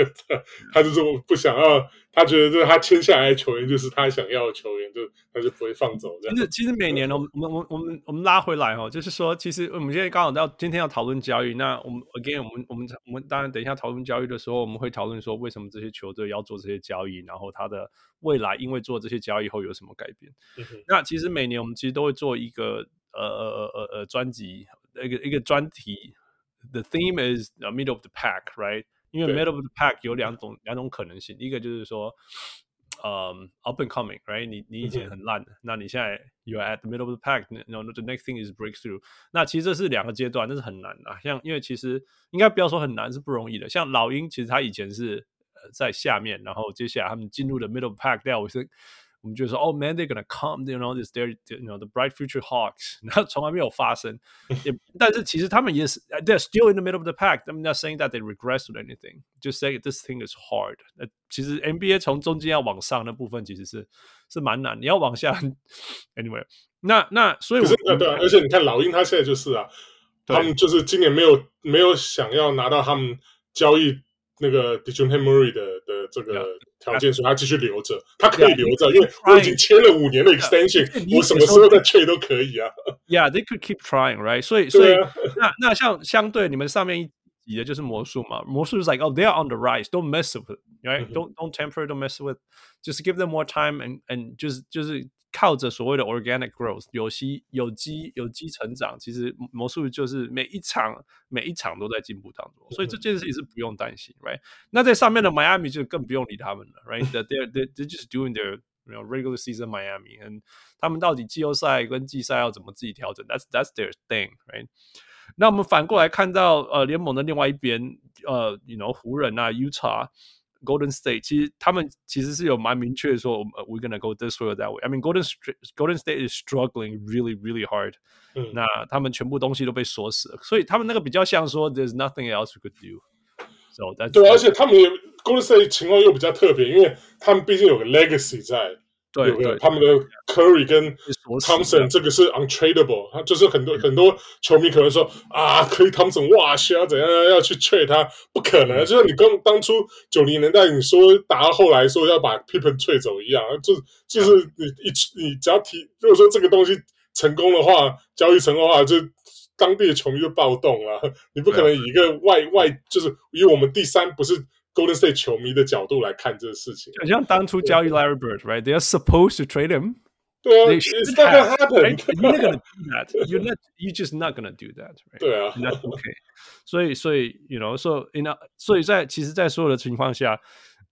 他就是不想要，他觉得这他签下来的球员就是他想要的球员，就他就不会放走这样。其实，其实每年呢，我们我们我们我们拉回来哦，就是说，其实我们现在刚好到今天要讨论交易。那我们 again，我们我们我们当然等一下讨论交易的时候，我们会讨论说为什么这些球队要做这些交易，然后他的未来因为做这些交易后有什么改变。嗯、那其实每年我们其实都会做一个呃。呃呃呃呃专辑一个一个专题 ，The theme is middle of the pack, right？因为 middle of the pack 有两种两种可能性，一个就是说，嗯，up and coming，right？你你以前很烂，那你现在 you're at the middle of the pack，no the next thing is breakthrough。那其实这是两个阶段，那是很难的。像因为其实应该不要说很难，是不容易的。像老鹰，其实他以前是呃在下面，然后接下来他们进入了 middle of the pack，那我是。 我们就说，哦，man，they're gonna come，you know，this they're，you know，the bright future Hawks，然后从来没有发生，也，但是其实他们也是，they're still in the middle of the pack。I'm not saying that they regressed or anything，just say this thing is hard。那其实 NBA 从中间要往上那部分其实是是蛮难，你要往下，anyway，那那所以我，对对，而且你看老鹰他现在就是啊，他们就是今年没有没有想要拿到他们交易那个 Dejounte Murray 的 的这个。条件，所以他继续留着，他可以留着，因为我已经签了五年的 extension，我什么时候再 trade 都可以啊。Yeah, they could keep trying, right? 所以，所以那那像相对你们上面一级的就是魔术嘛，魔术是 like oh they are on the rise, don't mess with it, right? Don't don't temper, don't mess with, just give them more time and and 就是就是。 靠着所谓的 organic growth 有机有机有机成长，其实魔术就是每一场每一场都在进步当中，所以这件事情是不用担心，right？那在上面的 Miami 就更不用理他们了，right？They're they're they're just doing their you know regular season Miami，and 他们到底季后赛跟季赛要怎么自己调整？That's that's their thing，right？那我们反过来看到呃联盟的另外一边，呃，you know 湖人啊，Utah。Golden State 其实他们其实是有蛮明确的说，We're gonna go this way or that way. I mean, Golden Golden State is struggling really, really hard. 嗯，那他们全部东西都被锁死了，所以他们那个比较像说，There's nothing else we could do. So that's 对，而且他们也 Golden State 情况又比较特别，因为他们毕竟有个 legacy 在。 对，对，他们的 Curry 跟 Thompson 这个是 untradeable，他就是很多很多球迷可能说啊，Curry Thompson 哇，需要怎样要去 trade 他，不可能，就像你刚当初九零年代你说打到后来说要把 Pippen 退走一样，就就是你一你只要提，如果说这个东西成功的话，交易成功的话，就当地的球迷就暴动了，你不可能以一个外外就是以我们第三不是。Golden State 球迷的角度来看这个事情，就像当初交易 Larry Bird，right？They are supposed to trade him。对啊，It's not gonna happen。You're not gonna do that. You're not. You're just not gonna do that. 对啊，That's okay。所以，所以，you know，so in a，所以在其实，在所有的情况下，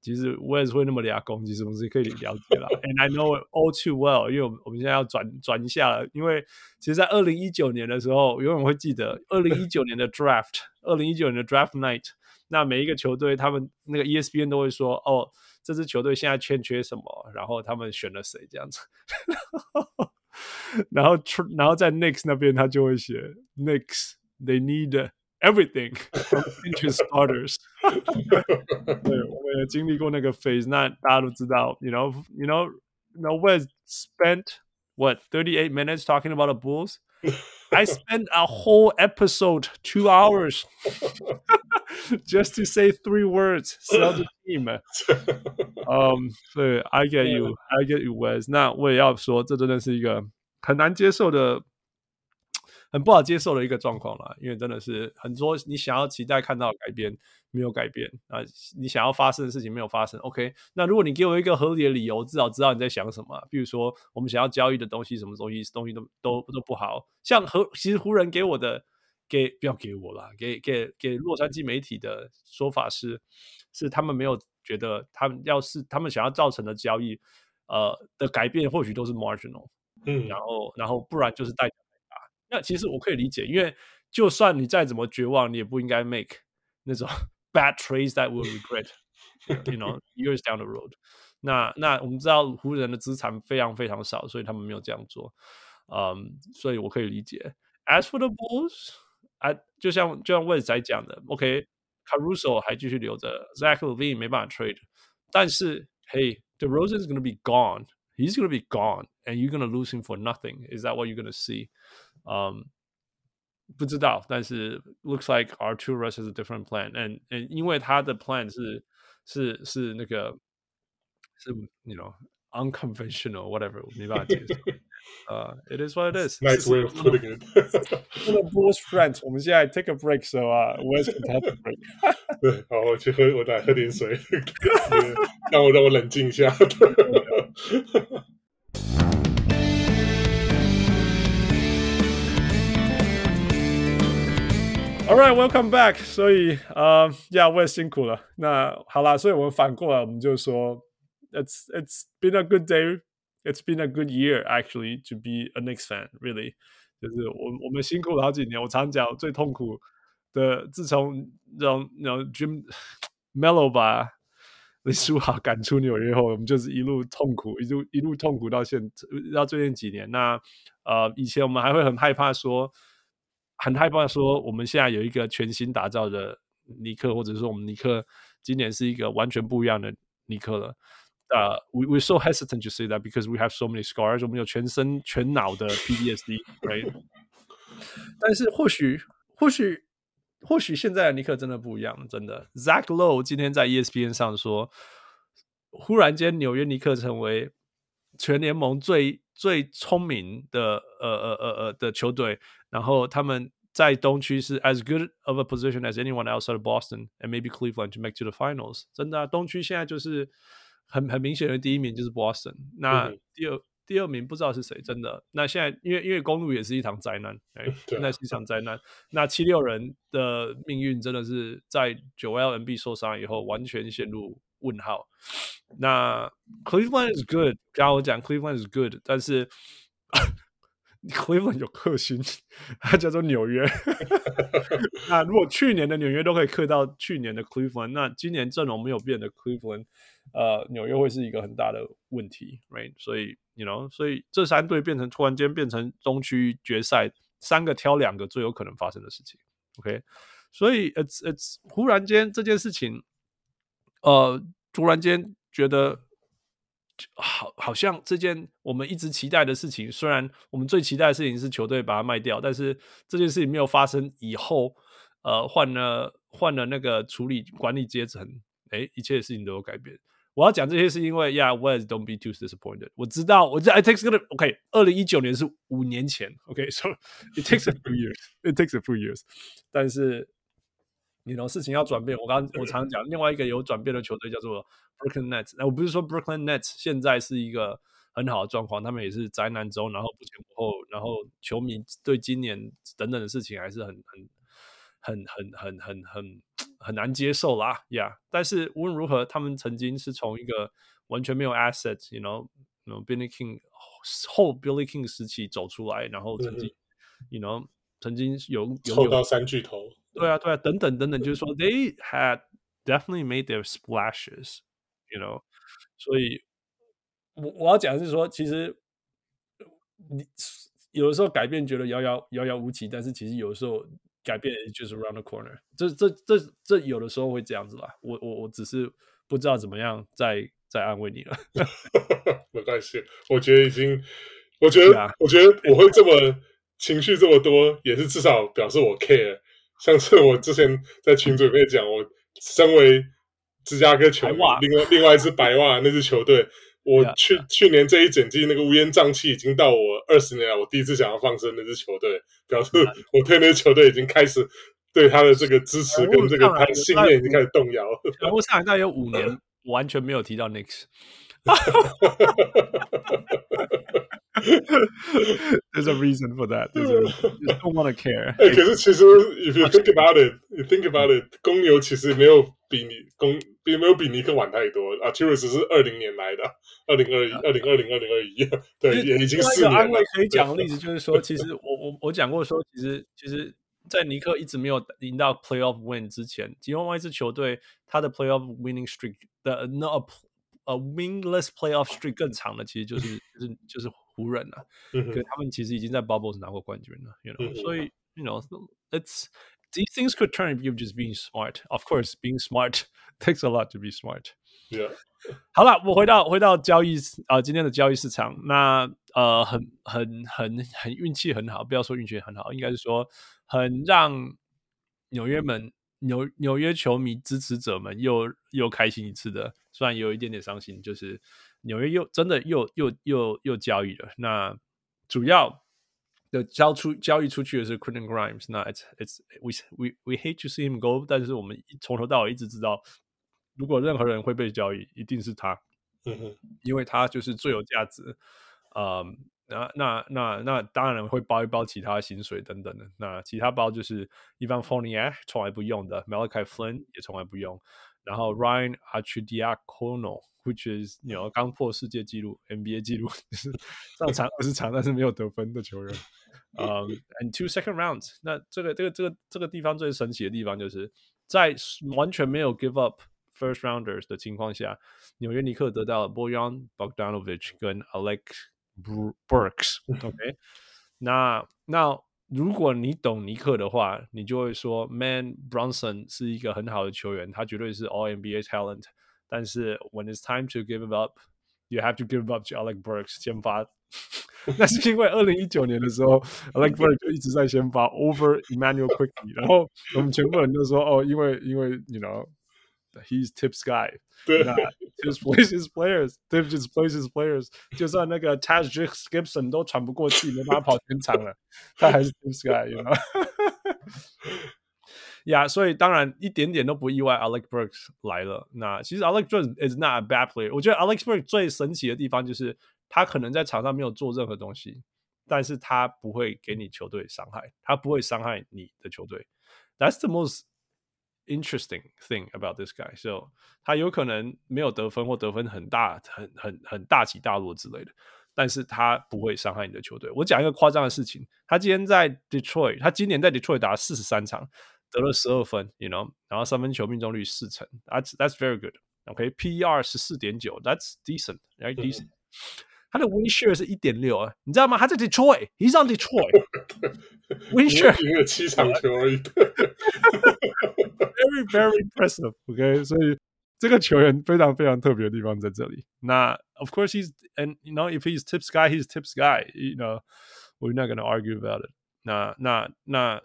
其实我也是会那么俩攻击，是不是可以了解了？And I know all too well，因为我们我们现在要转转一下了，因为其实，在二零一九年的时候，永远会记得二零一九年的 Draft，二零一九年的 Draft Night。 那每一个球队，他们那个 ESPN 都会说：“哦，这支球队现在欠缺什么？然后他们选了谁？这样子。 ”然后，然后在 Knicks 那边，他就会写：“Knicks they need everything from bench starters。 ”对，我们也经历过那个 phase。那大家都知道，you know，you know，you know Wes spent what thirty eight minutes talking about the Bulls。 I spent a whole episode, two hours, just to say three words, sell the team. Um, 对，I get you, I get you, Wes。那我也要说，这真的是一个很难接受的。 很不好接受的一个状况了，因为真的是很多你想要期待看到的改变没有改变啊，你想要发生的事情没有发生。OK，那如果你给我一个合理的理由，至少知道你在想什么。比如说，我们想要交易的东西，什么东西东西都都都不好。像和其实湖人给我的，给不要给我啦，给给给洛杉矶媒体的说法是，是他们没有觉得他们要是他们想要造成的交易，呃的改变或许都是 marginal，嗯，然后然后不然就是代。那其实我可以理解，因为 就算你再怎么绝望，你也不应该 make 那种 bad trades that will regret，you know years down the road。那那我们知道湖人的资产非常非常少，所以他们没有这样做。嗯，所以我可以理解。As for the Bulls，啊，就像就像 Wes 仔讲的，OK，Caruso、okay, 还继续留着，Zach LaVine 没办法 trade，但是，Hey，DeRozan is going to be gone，he's going to be gone，and you're going to lose him for nothing，is that what you're going to see？嗯，不知道，但是 looks like Arturas has a different plan，and and 因为他的 plan 是是是那个是，you know。unconventional whatever 没办法接受，呃、uh,，it is what it is。Nice way of putting it。真的 Bulls friends，我们现在 take a break，so 啊，Wes can take a break。对，好，我去喝，我来喝点水，让我让我冷静一下。 All right, welcome back。所以，呃，呀，Wes 辛苦了。那好啦，所以我们反过来，我们就说。It's it's been a good day. It's been a good year actually to be a Knicks fan. Really，就是我我们辛苦了好几年。我常讲最痛苦的，自从让让 Jim Melo 把 林书豪赶出纽约后，我们就是一路痛苦，一路一路痛苦到现到最近几年。那呃，以前我们还会很害怕说，很害怕说，我们现在有一个全新打造的尼克，或者说我们尼克今年是一个完全不一样的尼克了。呃、uh,，we we're so hesitant to say that because we have so many scars，我们有全身全脑的 PDSD，right？但是或许或许或许现在的尼克真的不一样，真的。Zach Lowe 今天在 ESPN 上说，忽然间纽约尼克成为全联盟最最聪明的呃呃呃呃的球队，然后他们在东区是 as good of a position as anyone outside of Boston and maybe Cleveland to make to the finals。真的、啊，东区现在就是。很很明显的第一名就是 Boston，那第二、嗯、第二名不知道是谁，真的。那现在因为因为公路也是一场灾难，哎，那是一场灾难。那七六人的命运真的是在九 L M B 受伤以后完全陷入问号。那 Cleveland is good，刚刚我讲 Cleveland is good，但是 Cleveland 有克星，它叫做纽约。那如果去年的纽约都可以克到去年的 Cleveland，那今年阵容没有变的 Cleveland。呃，纽约会是一个很大的问题，right？所以，you know，所以这三队变成突然间变成东区决赛三个挑两个最有可能发生的事情，OK？所以，it's it's 忽然间这件事情，呃，突然间觉得好，好像这件我们一直期待的事情，虽然我们最期待的事情是球队把它卖掉，但是这件事情没有发生以后，呃，换了换了那个处理管理阶层，诶，一切事情都有改变。我要讲这些是因为，Yeah，Wes don't be too disappointed。我知道，我知道，it takes gonna OK。二零一九年是五年前，OK，so it takes a few years，it takes a few years。但是，你 you know 事情要转变。我刚我常讲，另外一个有转变的球队叫做 Brooklyn Nets。那我不是说 Brooklyn Nets 现在是一个很好的状况，他们也是灾难中，然后不前不后，然后球迷对今年等等的事情还是很很很很很很很。很难接受啦，Yeah。但是无论如何，他们曾经是从一个完全没有 assets，you know，you know，Billy King 后 Billy King 时期走出来，然后曾经、嗯、，you know，曾经有有凑到三巨头，对啊，对啊，等等等等，就是说 they had definitely made their splashes，you know。所以，我我要讲的是说，其实你有的时候改变觉得遥遥遥遥无期，但是其实有的时候。改变就是 around the corner，这这这这有的时候会这样子吧。我我我只是不知道怎么样再再安慰你了。没关系，我觉得已经，我觉得、啊、我觉得我会这么情绪这么多，也是至少表示我 care。像是我之前在群组里面讲，我身为芝加哥球迷，另外另外一支白袜那支球队。我去去年这一整季那个乌烟瘴气，已经到我二十年来我第一次想要放生那支球队，表示 我对那支球队已经开始对他的这个支持跟这个他的信念已经开始动摇。然后上海大约有五年完全没有提到 Knicks。There's a reason for that. There's a reason. You don't want to care. 哎、欸，可是其实，if you think about it, you think about it，公牛其实没有比你公，比没有比尼克晚太多啊。Arturas 是二零年来的，二零二一、二零二零、二零二一，对，也已经四年了。安慰可以讲的例子就是说，其实我我我讲过说，其实其实 在尼克一直没有赢到 playoff win 之前，另外一支球队他的 playoff winning streak 的 no a winless playoff streak 更长的，其实就是就是就是湖人啊。可是他们其实已经在 bubbles 拿过冠军了，you know，所以 you know it's these things could turn if you're just being smart. Of course, being smart takes a lot to be smart. Yeah. 好了，我回到回到交易啊、呃，今天的交易市场，那呃，很很很很运气很好，不要说运气很好，应该是说很让纽约们 纽纽约球迷支持者们又又开心一次的，虽然有一点点伤心，就是纽约又真的又又又又交易了。那主要的交出交易出去的是 Quentin Grimes，那 it's it's we we we hate to see him go，但是我们从头到尾一直知道。如果任何人会被交易，一定是他，因为他就是最有价值。嗯，那那那那当然会包一包其他薪水等等的。那其他包就是 Evan Fournier 从来不用的，Malachi Flynn 也从来不用。然后 Ryan Arcidiacono，which is you know 刚破世界纪录 NBA 纪录，就是上场二十场但是没有得分的球员。嗯、um,，and two second rounds。那这个这个这个这个地方最神奇的地方就是在完全没有 give up。First rounders 的情况下，纽约尼克得到了 Bojan Bogdanovic 跟 Alec Burks。OK，那那如果你懂尼克的话，你就会说，Man Brunson 是一个很好的球员，他绝对是 All NBA talent。但是 When it's time to give it up，you have to give it up to Alec Burks 先发。那是因为二零一九年的时候，Alec Burks 就一直在先发 over Immanuel Quickley，然后我们全部人都说，哦，因为因为 you know。 He's tips guy，对，just plays his players，Tip just plays his players。就算那个 Taj Gibson 都喘不过气，没办法跑全场了，他还是 tips guy，you know？呀，yeah，所以当然一点点都不意外，Alec Burks 来了。那其实 Alec Burks is not a bad player。我觉得 Alec Burks 最神奇的地方就是他可能在场上没有做任何东西，但是他不会给你球队伤害，他不会伤害你的球队。That's the most Interesting thing about this guy，so 他有可能没有得分或得分很大、很很很大起大落之类的，但是他不会伤害你的球队。我讲一个夸张的事情，他今天在 Detroit，他今年在 Detroit 打了四十三场，得了十二分，you know，然后三分球命中率四成，that's that's very good。OK，PER 十四点九，that's decent，right decent。嗯他的 win share 是一点六啊，你知道吗？他在 Detroit，he's on Share 赢了七场球而已，very very impressive。OK，所以这个球员非常非常特别的地方在这里。那 of course he's and you know if he's tips guy，he's tips guy。You know we're not gonna argue about it 那。那那那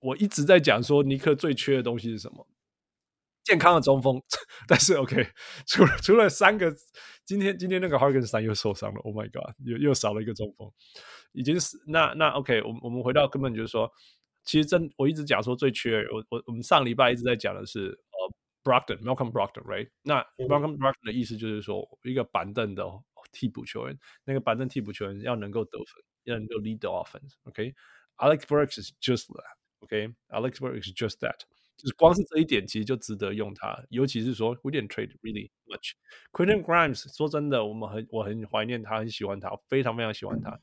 我一直在讲说尼克最缺的东西是什么？健康的中锋，但是 OK，除了除了三个，今天今天那个 Hartenstein 又受伤了，Oh my God，又又少了一个中锋，已经是那那 OK，我们我们回到根本就是说，其实真我一直讲说最缺，我我我们上礼拜一直在讲的是呃 Brockton Malcolm Brockton，right？那 Malcolm Brockton 的意思就是说一个板凳的替补球员，那个板凳替补球员要能够得分，要能够 lead the offense，OK？Alex Burks is just that，OK？Alex Burks is just that。就是光是这一点，其实就值得用它。尤其是说，we didn't trade really much。Quentin Grimes 说真的，我们很我很怀念他，很喜欢他，非常非常喜欢他。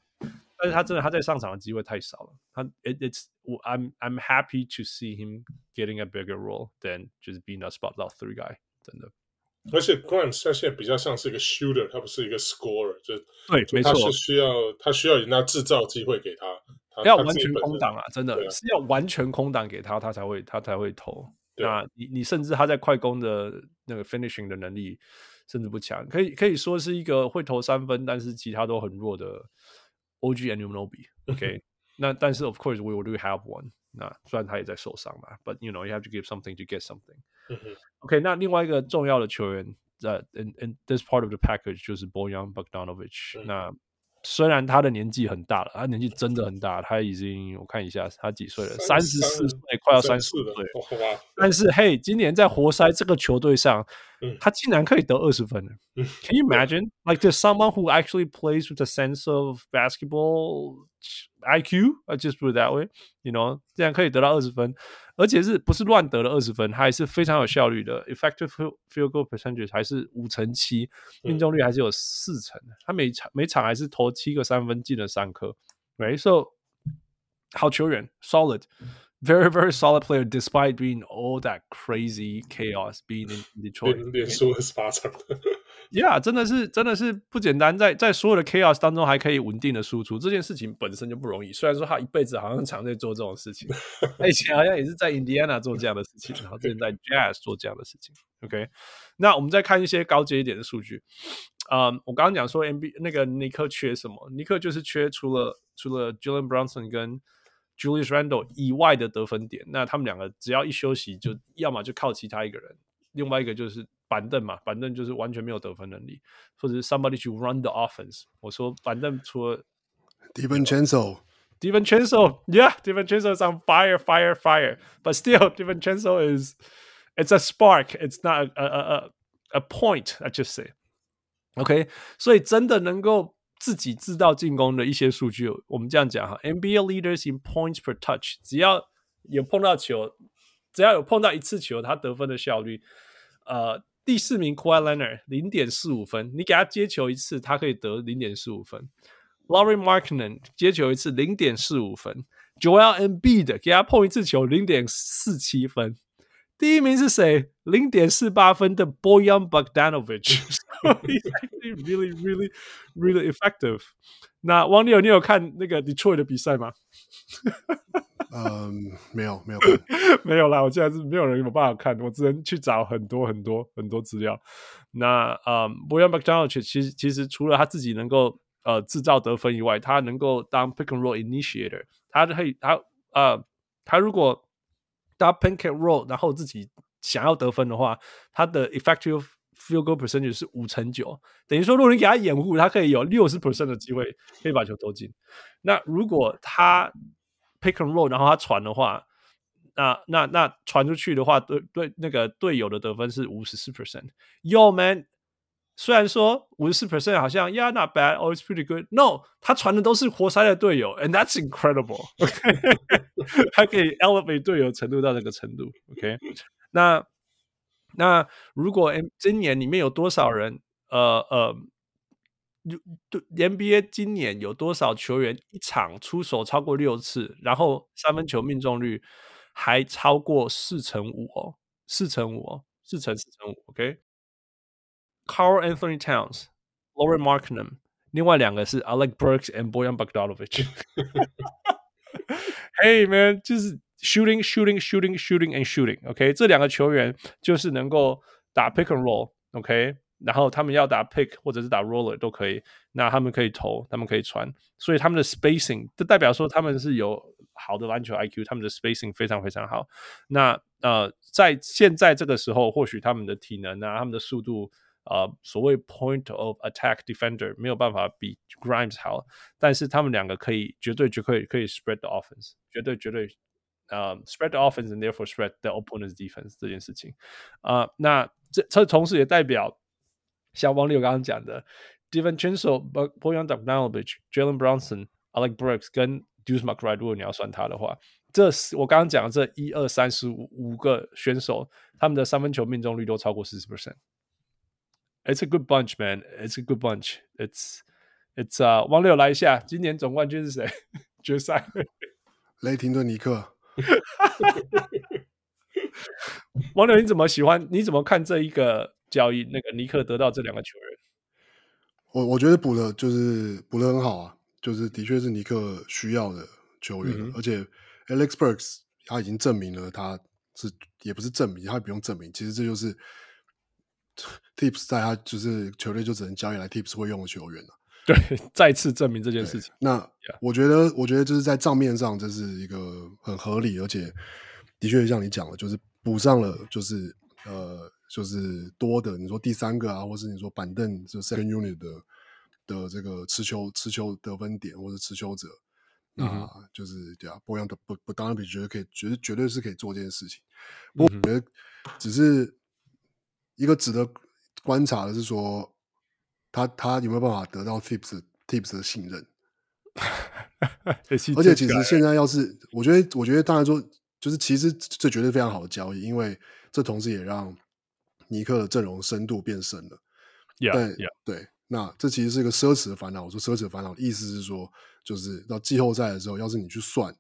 但是他真的他在上场的机会太少了。他 it, it's I'm I'm happy to see him getting a bigger role than just being a spot out three guy，。真的。而且 Grimes 他现在比较像是一个 shooter，他不是一个 scorer 就。就对，没错。他是需要他需要人家制造机会给他。要完全空档啊！真的是要完全空档给他，他才会他才会投。那你你甚至他在快攻的那个 finishing 的能力甚至不强，可以可以说是一个会投三分，但是其他都很弱的 OG Anunoby。OK，那但是 of course we will have one。那虽然他也在受伤嘛，but you know you have to give something to get something。OK，那另外一个重要的球员在 in in this part of the package 就是 Bojan Bogdanovic。那 虽然他的年纪很大了，他年纪真的很大，他已经我看一下他几岁了，三十四岁，快要三十岁了。但是嘿，今年在活塞这个球队上，嗯、他竟然可以得二十分。嗯、Can you imagine? Like there's someone who actually plays with a sense of basketball IQ? I just put it that way. You know，这样可以得到二十分。而且是不是乱得了二十分，他还是非常有效率的，effective field goal percentage 还是五成七，命中率还是有四成。他每场每场还是投七个三分，进了三颗。，right？So 好球员，solid。very very solid player despite being all that crazy chaos being in Detroit。Yeah，真的是真的是不简单，在在所有的 chaos 当中还可以稳定的输出，这件事情本身就不容易。虽然说他一辈子好像常在做这种事情，他以前好像也是在 Indiana 做这样的事情，然后之前在 Jazz 做这样的事情。OK，那我们再看一些高阶一点的数据。嗯、um，我刚刚讲说 NB 那个尼克缺什么？尼克就是缺除了除了 Jalen Brunson 跟 Julius Randle 以外的得分点。那他们两个只要一休息，就要么就靠其他一个人，另外一个就是。板凳嘛，板凳就是完全没有得分能力，或者是 somebody to run the offense。我说板凳除了 DiVincenzo，DiVincenzo，Yeah，DiVincenzo is on fire, fire, fire. But still, DiVincenzo is it's a spark. It's not a a a a point. I just say. OK，所以真的能够自己制造进攻的一些数据，我们这样讲哈，NBA leaders in points per touch，只要有碰到球，只要有碰到一次球，他得分的效率，呃。 第四名 Kawhi Leonard 零点四五分，你给他接球一次，他可以得零点四五分。Laurie Markkanen 接球一次零点四五分。Joel Embiid 给他碰一次球零点四七分。第一名是谁？零点四八分的 Boyan Bogdanovic。he's actually really, really, really effective。那王六，你有看那个 Detroit 的比赛吗？嗯，没有，没有，没有啦。我现在是没有人有办法看，我只能去找很多很多很多资料。那嗯，Bojan Bogdanovic 其实其实除了他自己能够呃制造得分以外，他能够当 pick and roll initiator。他可以，他呃，他如果打 pick and roll，然后自己想要得分的话，他的 effective field goal percentage 是五成九，等于说，如果你给他掩护，他可以有六十 percent 的机会可以把球投进。那如果他 pick and roll，然后他传的话，那那那传出去的话，对对，那个队友的得分是五十四 percent。Yo man，虽然说五十四 percent 好像 Yeah not bad, always pretty good。No，他传的都是活塞的队友，and that's incredible。他可以 elevate 队友程度到这个程度。OK，那那如果今年里面有多少人？呃呃。对，NBA 今年有多少球员一场出手超过六次，然后三分球命中率还超过四成五哦，四成五哦，四成四成五。，OK。Carl Anthony Towns，Lauri Markkanen，另外两个是 Alec Burks and Bojan Bogdanovic。Hey man，就是 shooting shooting shooting shooting and shooting。OK，这两个球员就是能够打 pick and roll，OK。然后他们要打 pick 或者是打 roller 都可以，那他们可以投，他们可以传，所以他们的 spacing 就代表说他们是有好的篮球 IQ，他们的 spacing 非常非常好。那呃，在现在这个时候，或许他们的体能啊，他们的速度，呃，所谓 point of attack defender 没有办法比 Grimes 好，但是他们两个可以绝对绝对可以 spread the offense，绝对绝对呃 spread the offense and therefore spread the opponent's defense 这件事情啊、那这这同时也代表。像王六刚刚讲的，DiVincenzo、Bojan Bogdanovic、Jalen Brunson、Alec Brooks 跟 Deuce McBride，如果你要算他的话，这是我刚刚讲的这一二三四五五个选手，他们的三分球命中率都超过四十 percent。It's a good bunch, man. It's a good bunch. It's it's 啊、uh,，王六来一下，今年总冠军是谁？决赛，雷霆队尼克。王六，你怎么喜欢？你怎么看这一个？交易那个尼克得到这两个球员，我我觉得补的就是补的很好啊，就是的确是尼克需要的球员，嗯、而且 Alex Burks 他已经证明了他是也不是证明，他也不用证明，其实这就是 Tips 在他就是球队就只能交易来 Tips 会用的球员了。对，再次证明这件事情。那我觉得，我觉得就是在账面上这是一个很合理，而且的确像你讲的，就是补上了，就是呃。就是多的，你说第三个啊，或是你说板凳就 second unit 的的这个持球持球得分点或者持球者，嗯、那就是对啊，不用的不不当然比觉得可以，绝绝对是可以做这件事情。不过我觉得只是一个值得观察的是说，他他有没有办法得到 Tips Tips 的信任？而且其实现在要是我觉得，我觉得当然说，就是其实这绝对非常好的交易，因为这同时也让。尼克的阵容深度变深了，yeah, 对 yeah. 对，那这其实是一个奢侈的烦恼。我说奢侈的烦恼，意思是说，就是到季后赛的时候，要是你去算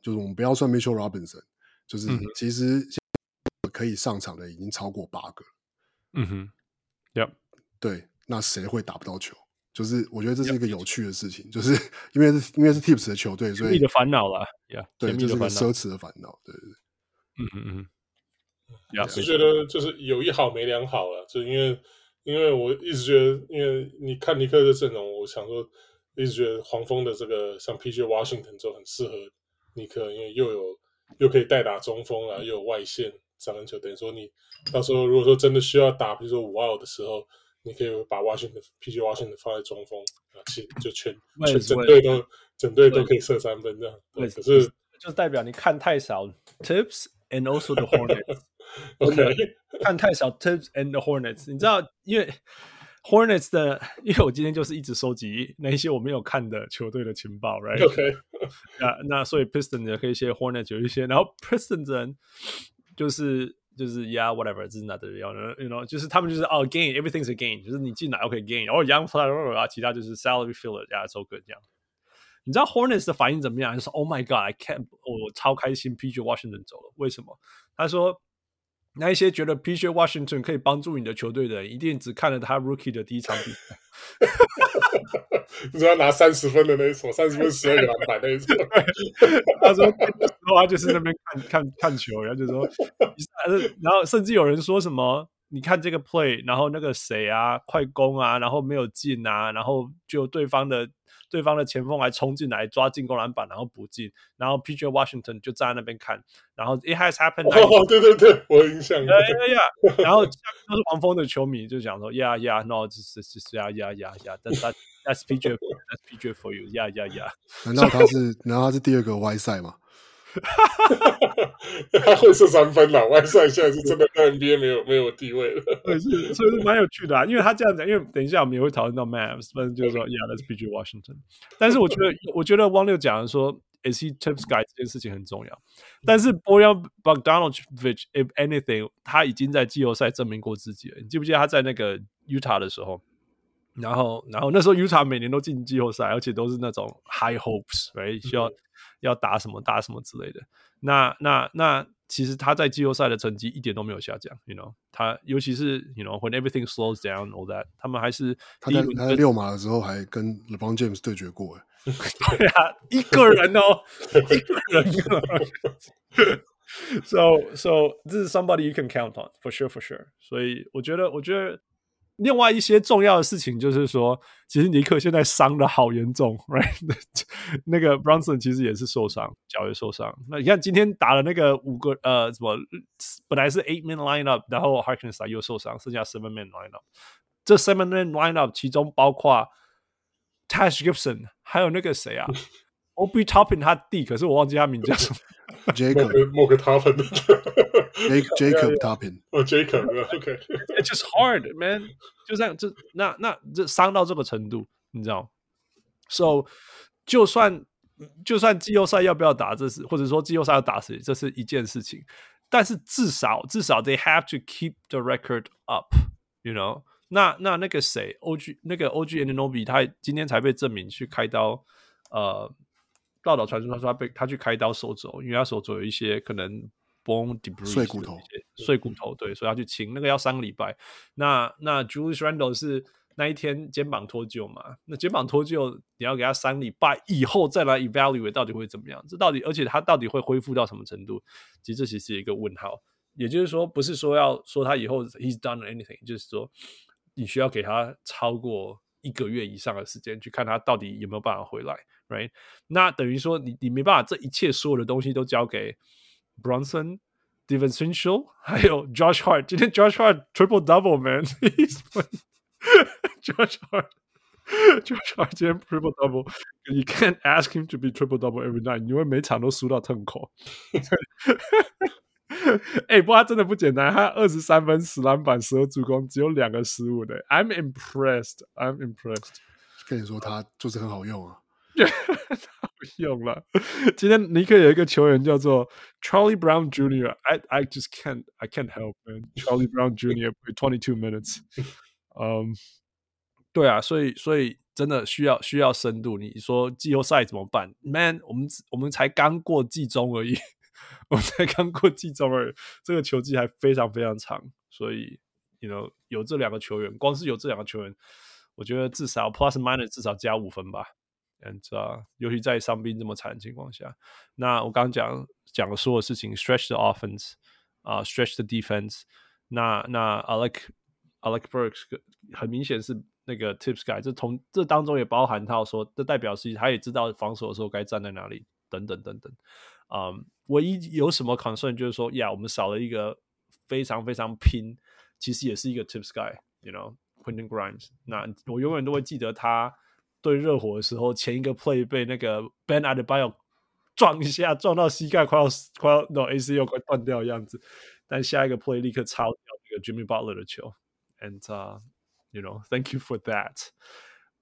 就是我们不要算 Mitchell Robinson，就是其实可以上场的已经超过八个。嗯哼，Yep，对，那谁会打不到球？就是我觉得这是一个有趣的事情，就是因为是因为是 Tips 的球队，所以你的烦恼了，Yeah，对，这是个奢侈的烦恼，对对对，嗯嗯嗯，我是觉得就是有一好没两好了，就因为因为我一直觉得，因为你看尼克的阵容，我想说一直觉得黄蜂的这个像 PJ Washington 就很适合尼克，因为又有又可以代打中锋啊，又有外线三分球，等于说你到时候如果说真的需要打，比如说五号的时候。你可以把 Washington PG Washington 放在中锋啊，其就全全整队都整队都可以射三分这样。对，可是就代表你看太少 Tips and also the Hornets。 OK，看太少 Tips and the Hornets。你知道，因为 Hornets 的，因为我今天就是一直收集那一些我没有看的球队的情报，Right？OK，、okay. 那那所以 Pistons 也可以一些 Hornets 有一些，然后 Pistons 人就是。就是 yeah whatever，这是 not the real，you know，就是他们就是哦、oh, gain everything's a gain，就是你进来 OK gain，然后 young player 啊，其他就是 salary filler 呀，so good 这样。 你知道 Hornets 的反应怎么样？就是 Oh my God，I can't，我超开心，PJ Washington 走了，为什么？他说。那一些觉得 PJ Washington 可以帮助你的球队的人，一定只看了他 Rookie 的第一场比赛。你说要拿三十分的那一种，三十分十二个篮板那一种。他说他就是那边看看看球，然后就说，然后甚至有人说什么，你看这个 play，然后那个谁啊，快攻啊，然后没有进啊，然后就对方的。对方的前锋来冲进来抓进攻篮板，然后补进，然后 PJ Washington 就站在那边看，然后 It has happened。哦，对对对，我有印象。呀呀呀！然后都是黄蜂的球迷就讲说，Yeah yeah，No，这是这是 Yeah yeah yeah yeah，That's that's PJ，That's PJ for you，Yeah yeah yeah。难道他是难道他是第二个 Whiteside 吗？他会射三分了，外赛现在是真的在 NBA 没有没有地位了。对，是所以是蛮有趣的啊，因为他这样讲，因为等一下我们也会讨论到 Mavs，反正就是说，Yeah，that's PJ Washington。但是我觉得，我觉得汪六讲的说，Is he tips guy 这件事情很重要。但是 Bojan Bogdanovic，if anything，他已经在季后赛证明过自己了。你记不记得他在那个 Utah 的时候？然后，然后那时候 Utah 每年都进季后赛，而且都是那种 high hopes，right？需要。要打什么打什么之类的，那那那其实他在季后赛的成绩一点都没有下降，you know，他尤其是 you know when everything slows down all that，他们还是他在他在六马的时候还跟 LeBron James 对决过，哎，对啊，一个人哦，一个人，so so this is somebody you can count on for sure for sure，所以我觉得我觉得。另外一些重要的事情就是说，其实尼克现在伤的好严重，right？那个 Bronson 其实也是受伤，脚也受伤。那你看今天打了那个五个呃，什么本来是 eight man lineup，然后 Harkness 又受伤，剩下 seven man lineup。这 seven man lineup 其中包括 Tash Gibson，还有那个谁啊，Obi Toppin 他弟，可是我忘记他名字叫什么。Jacob，某个 Toppin。Jacob Toppin。哦，Jacob，OK，It's just hard, man。就这样，就那那这伤到这个程度，你知道？So，就算就算季后赛要不要打，这是或者说季后赛要打谁，这是一件事情。但是至少至少 they have to keep the record up，you know？那那那个谁，OG 那个 OG and Nobi，他今天才被证明去开刀，呃，报道传出他说他被他去开刀手肘，因为他手肘有一些可能。Bone debris 碎骨头，碎骨头，对，所以要去清那个要三个礼拜。那那 Julius Randle 是那一天肩膀脱臼嘛？那肩膀脱臼，你要给他三礼拜以后再来 evaluate 到底会怎么样？这到底，而且他到底会恢复到什么程度？其实这其实是一个问号。也就是说，不是说要说他以后 he's done anything，就是说你需要给他超过一个月以上的时间去看他到底有没有办法回来，right？那等于说你你没办法这一切所有的东西都交给。Bronson、DiVincenzo 还有 Josh Hart，今天 Josh Hart triple double man，Josh Hart，Josh Hart 今天 triple double，you can't ask him to be triple double every night，因为每场都输到痛口。哎、欸，不过他真的不简单，他二十三分、十篮板、十二助攻，只有两个失误的。I'm impressed，I'm impressed。跟你说，他就是很好用啊。 他不用了。今天尼克有一个球员叫做 Charlie Brown Jr. I I just can't I can't help man. Charlie Brown Jr. play twenty two minutes。嗯，对啊，所以所以真的需要需要深度。你说季后赛怎么办？Man，我们我们才刚过季中而已，我们才刚过季中而已，这个球季还非常非常长，所以，you know，有这两个球员，光是有这两个球员，我觉得至少 plus minus 至少加五分吧。And 啊，尤其在伤兵这么惨的情况下，那我刚刚讲讲说的事情，stretch the offense 啊，stretch the defense 那。那那 Alec Alec Burks 很明显是那个 tips guy，这从这当中也包含他说，这代表是他也知道防守的时候该站在哪里，等等等等。啊、唯一有什么 concern 就是说，呀，我们少了一个非常非常拼，其实也是一个 tips guy，you know，Quentin Grimes。那我永远都会记得他。对热火的时候，前一个 play 被那个 Ben Adibio 撞一下，撞到膝盖快要快要 no ACL 快断掉的样子，但下一个 play 立刻抄掉那个 Jimmy Butler 的球 And you know thank you for that。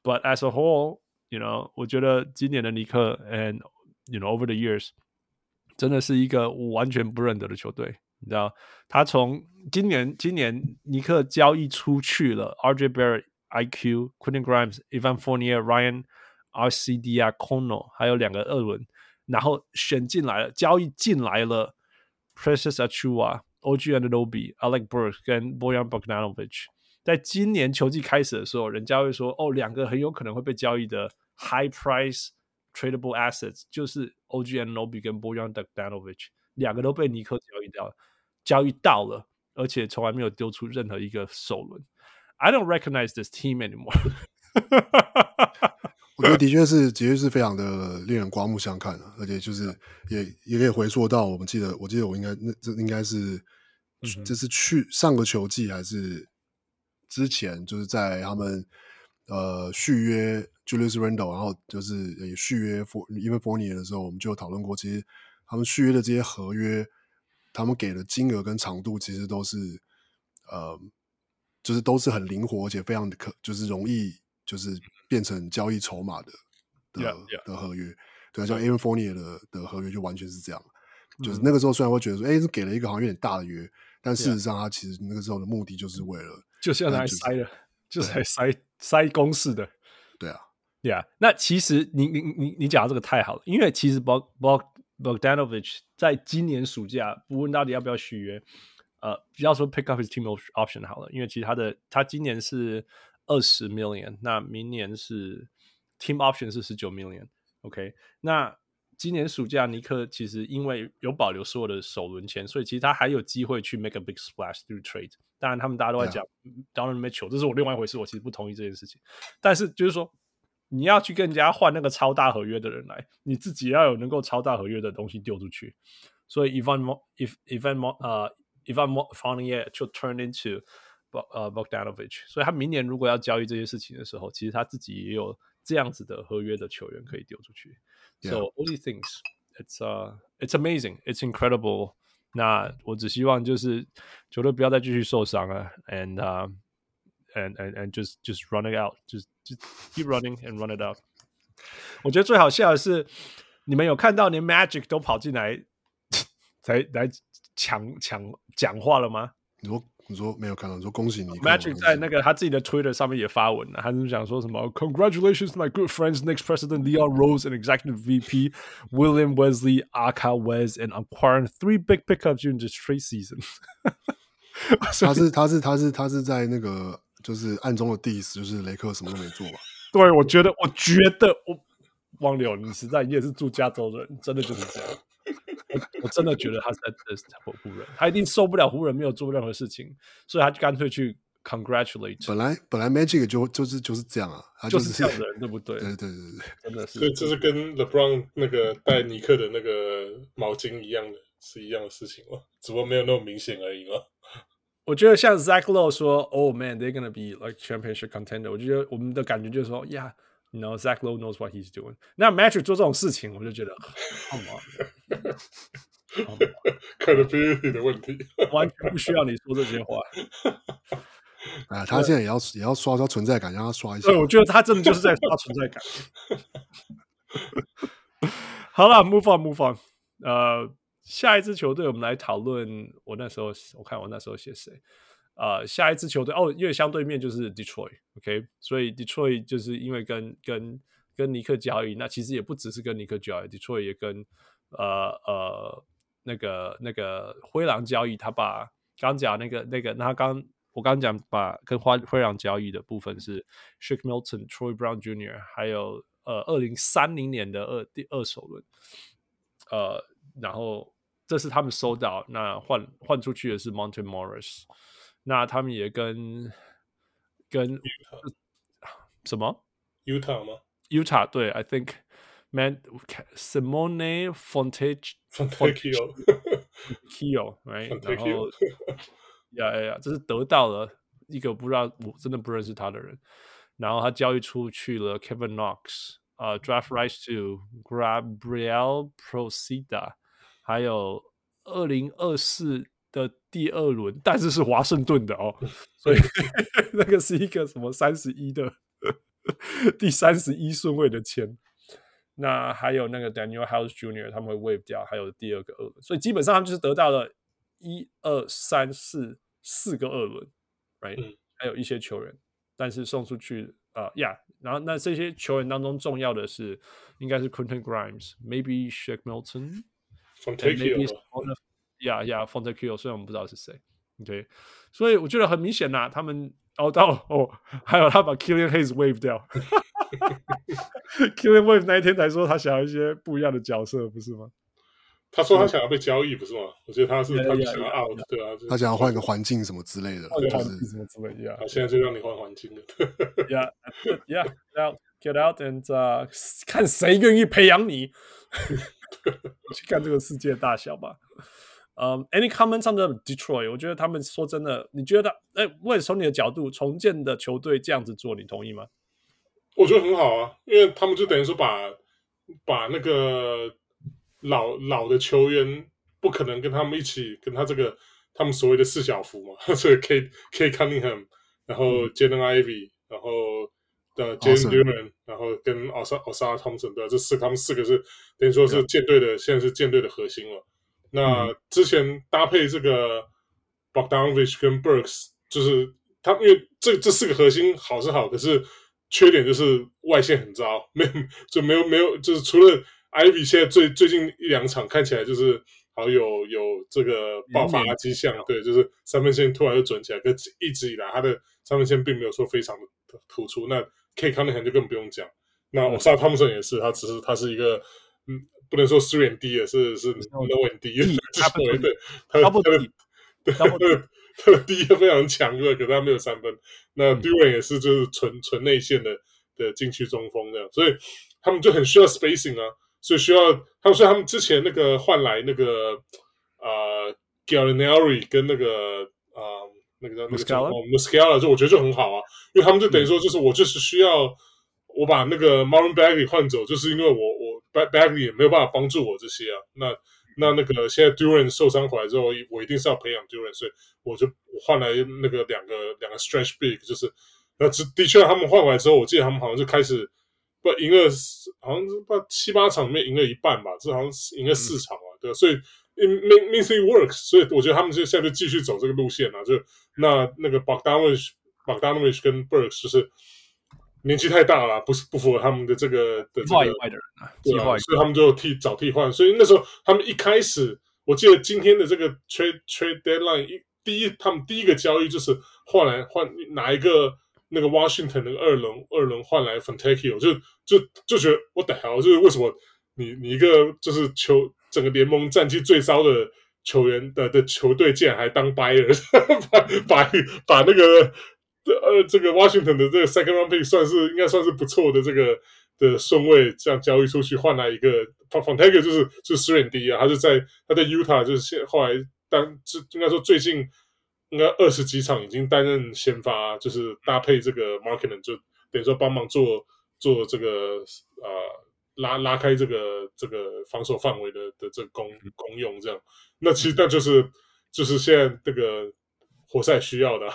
But as a whole, you know 我觉得今年的尼克 and you know over the years 真的是一个我完全不认得的球队，你知道，他从今年今年尼克交易出去了 RJ Barrett。IQ、Quentin Grimes、Evan Fournier、Ryan、Arcidiacono，还有两个二轮，然后选进来了，交易进来了，Precious Achua、OG and Lobby、Alec Burke 跟 Bojan Bogdanovic。在今年球季开始的时候，人家会说，哦，两个很有可能会被交易的 High Price Tradable Assets 就是 OG Anunoby 跟 Bojan Bogdanovic，两个都被尼克交易掉了，交易到了，而且从来没有丢出任何一个首轮。I don't recognize this team anymore 我觉得的确是，的确是非常的令人刮目相看的，而且就是也也可以回溯到我们记得，我记得我应该那这应该是，这是去上个球季还是之前，就是在他们呃续约 Julius Randle，然后就是也续约 For Even Fournier 的时候，我们就有讨论过，其实他们续约的这些合约，他们给的金额跟长度其实都是呃。就是都是很灵活，而且非常的可，就是容易，就是变成交易筹码的的 yeah, yeah. 的合约。对啊，像 Aaron Fournier 的的合约就完全是这样。嗯、就是那个时候虽然会觉得说，哎、欸，是给了一个好像有点大的约，但事实上他其实那个时候的目的就是为了，就是要来塞的，就是来塞塞公式的。对啊，对啊。那其实你你你你讲的这个太好了，因为其实 Bog Bog Bogdanovich 在今年暑假不问到底要不要续约。呃，不要说 pick up his team option 好了，因为其实他的他今年是二十 million，那明年是 team option 是十九 million，OK，okay？那今年暑假尼克其实因为有保留所有的首轮签，所以其实他还有机会去 make a big splash through trade。当然，他们大家都在讲 Donovan Mitchell，这是我另外一回事，我其实不同意这件事情。但是就是说，你要去跟人家换那个超大合约的人来，你自己要有能够超大合约的东西丢出去。所以 Evan Mo if Evan Mo 呃。Evan Fournier 就 turn into 呃 Bogdanovic，所以他明年如果要交易这些事情的时候，其实他自己也有这样子的合约的球员可以丢出去。Yeah. So all these things, it's uh, it's amazing, it's incredible。那我只希望就是球队不要再继续受伤了，and uh, and and and just just run it out, just just keep running and run it out。我觉得最好笑的是，你们有看到连 Magic 都跑进来才来。抢抢 讲话了吗？你说你说没有看到？你说恭喜你！Magic 在那个他自己的 Twitter 上面也发文了，他是讲说什么？Congratulations my good friends, Knicks President Leon Rose and Executive VP William Wesley Aka Wes and acquiring three big pickups during this trade season 他是他是他是他是在那个就是暗中的 diss，就是雷克什么都没做吧？对，我觉得我觉得我汪柳，你实在你也是住加州的人，真的就是这样。我我真的觉得他是在 diss 湖人，他一定受不了湖人没有做任何事情，所以他就干脆去 congratulate。本来本来 Magic 就就是就是这样啊，他就是、就是、这样的人，对不对？对对对对，真的是。所以这是跟 LeBron 那个带尼克的那个毛巾一样的，是一样的事情吗？只不过没有那么明显而已吗？我觉得像 Zach Lowe 说，Oh man，they're gonna be like championship contender。我觉得我们的感觉就是说，Yeah。You know, Zach Lowe knows what he's doing. 那 Magic 做这种事情，我就觉得，Come on，可能 credibility 的问题，完全不需要你说这些话。啊，他现在也要也要刷刷存在感，让他刷一下。对，我觉得他真的就是在刷存在感。好了，Move on，Move on。呃，下一支球队，我们来讨论。我那时候，我看我那时候写谁？呃，下一支球队哦，因为相对面就是 Detroit，OK，、所以 Detroit 就是因为跟跟跟尼克交易，那其实也不只是跟尼克交易，Detroit 也跟呃呃那个那个灰狼交易，他把刚讲那个那个，那他刚我刚讲把跟灰灰狼交易的部分是 Shake Milton、Troy Brown Jr. 还有呃二零三零年的二第二首轮，呃，然后这是他们收到，那换换出去的是 Monte Morris。那他们也跟跟什么 Utah 吗？Utah 对，I think man Simone Fontecchio Fontecchio right，然后呀呀呀，这是得到了一个不知道我真的不认识他的人，然后他交易出去了 Kevin Knox，呃、uh,，Draft Rights to Gabriel Procida，还有二零二四。的第二轮，但是是华盛顿的哦，所以 那个是一个什么三十一的 第三十一顺位的签。那还有那个 Daniel House Jr. 他们会 waive 掉，还有第二个二轮，所以基本上他们就是得到了一二三四四个二轮，right？、嗯、还有一些球员，但是送出去啊呀，uh, yeah, 然后那这些球员当中重要的是应该是 Quentin Grimes，maybe Shake Milton，maybe 呀呀，Fontecchio 虽然我们不知道是谁，OK，所以我觉得很明显呐、啊，他们熬到哦，还有他把 Killian Hayes wave 掉，Killian Wave 那一天才说他想要一些不一样的角色，不是吗？他说他想要被交易，不是吗？我觉得他是他想要 out，对啊，他想要换个环境什么之类的，换个环境什么之类的，他现在就让你换环境了，Yeah Yeah，Now get out and、uh, 看谁愿意培养你，去看这个世界大小吧。嗯、um,，Any comments on the Detroit？我觉得他们说真的，你觉得，哎，为从你的角度，重建的球队这样子做，你同意吗？我觉得很好啊，因为他们就等于说把把那个老老的球员不可能跟他们一起跟他这个他们所谓的四小福嘛，所以 Cade Cade Cunningham，然后 Jaden Ivey，然后的 Jalen Duren，然后跟 Ausar Ausar Thompson 的这四他们四个是等于说是舰队的，现在是舰队的核心了。那之前搭配这个 Bogdanovich 跟 Burks，就是他因为这这四个核心好是好，可是缺点就是外线很糟，没有就没有没有，就是除了 Ivy 现在最最近一两场看起来就是好有有这个爆发的迹象，对，就是三分线突然就准起来，可是一直以来他的三分线并没有说非常的突出。那 Cade Cunningham 就更不用讲，那 Ausar Thompson 也是，他只是他是一个嗯。不能说 three and D 也是是 low and D，他不 对，他他的他的他 的 D 非常强对，可是他没有三分。那 Duren 也是就是纯纯内线的的禁区中锋这样，所以他们就很需要 spacing 啊，所以需要他们说他们之前那个换来那个呃 Gallinari 跟那个啊、呃、那个叫那个叫 Muscala 就我觉得就很好啊，因为他们就等于说就是我就是需要我把那个 Marvin Bagley 换走，就是因为我我。Bagley 也没有办法帮助我这些啊，那那那个现在 Duran 受伤回来之后，我一定是要培养 Duran，所以我就换来那个两个两个 stretch big，就是那的确他们换回来之后，我记得他们好像就开始不赢了，好像是不七八场里面赢了一半吧，这好像是赢了四场啊，对吧？所以 it means it works，所以我觉得他们就现在就继续走这个路线啊，就那那个 Bogdanovich Bogdanovich 跟 Burks 就是。年纪太大了，不是不符合他们的这个的这个，的人啊，对啊，所以他们就替找替换。所以那时候他们一开始，我记得今天的这个 trade trade deadline 一第一，他们第一个交易就是换来换拿一个那个 Washington 那个二轮二轮换来 Fontecchio，就就就觉得 what the hell，就是为什么你你一个就是球整个联盟战绩最糟的球员的的球队竟然还当 buyer，把把把那个。呃，这个 Washington 的这个 second round pick 算是应该算是不错的这个的顺位，这样交易出去换来一个 Fontecchio 就是就是 three D 啊，他就在他在 Utah 就是现后来当这应该说最近应该二十几场已经担任先发，就是搭配这个 Markkanen 就等于说帮忙做做这个呃拉拉开这个这个防守范围的的这个功功用这样，那其实那就是就是现在这个活塞需要的。啊，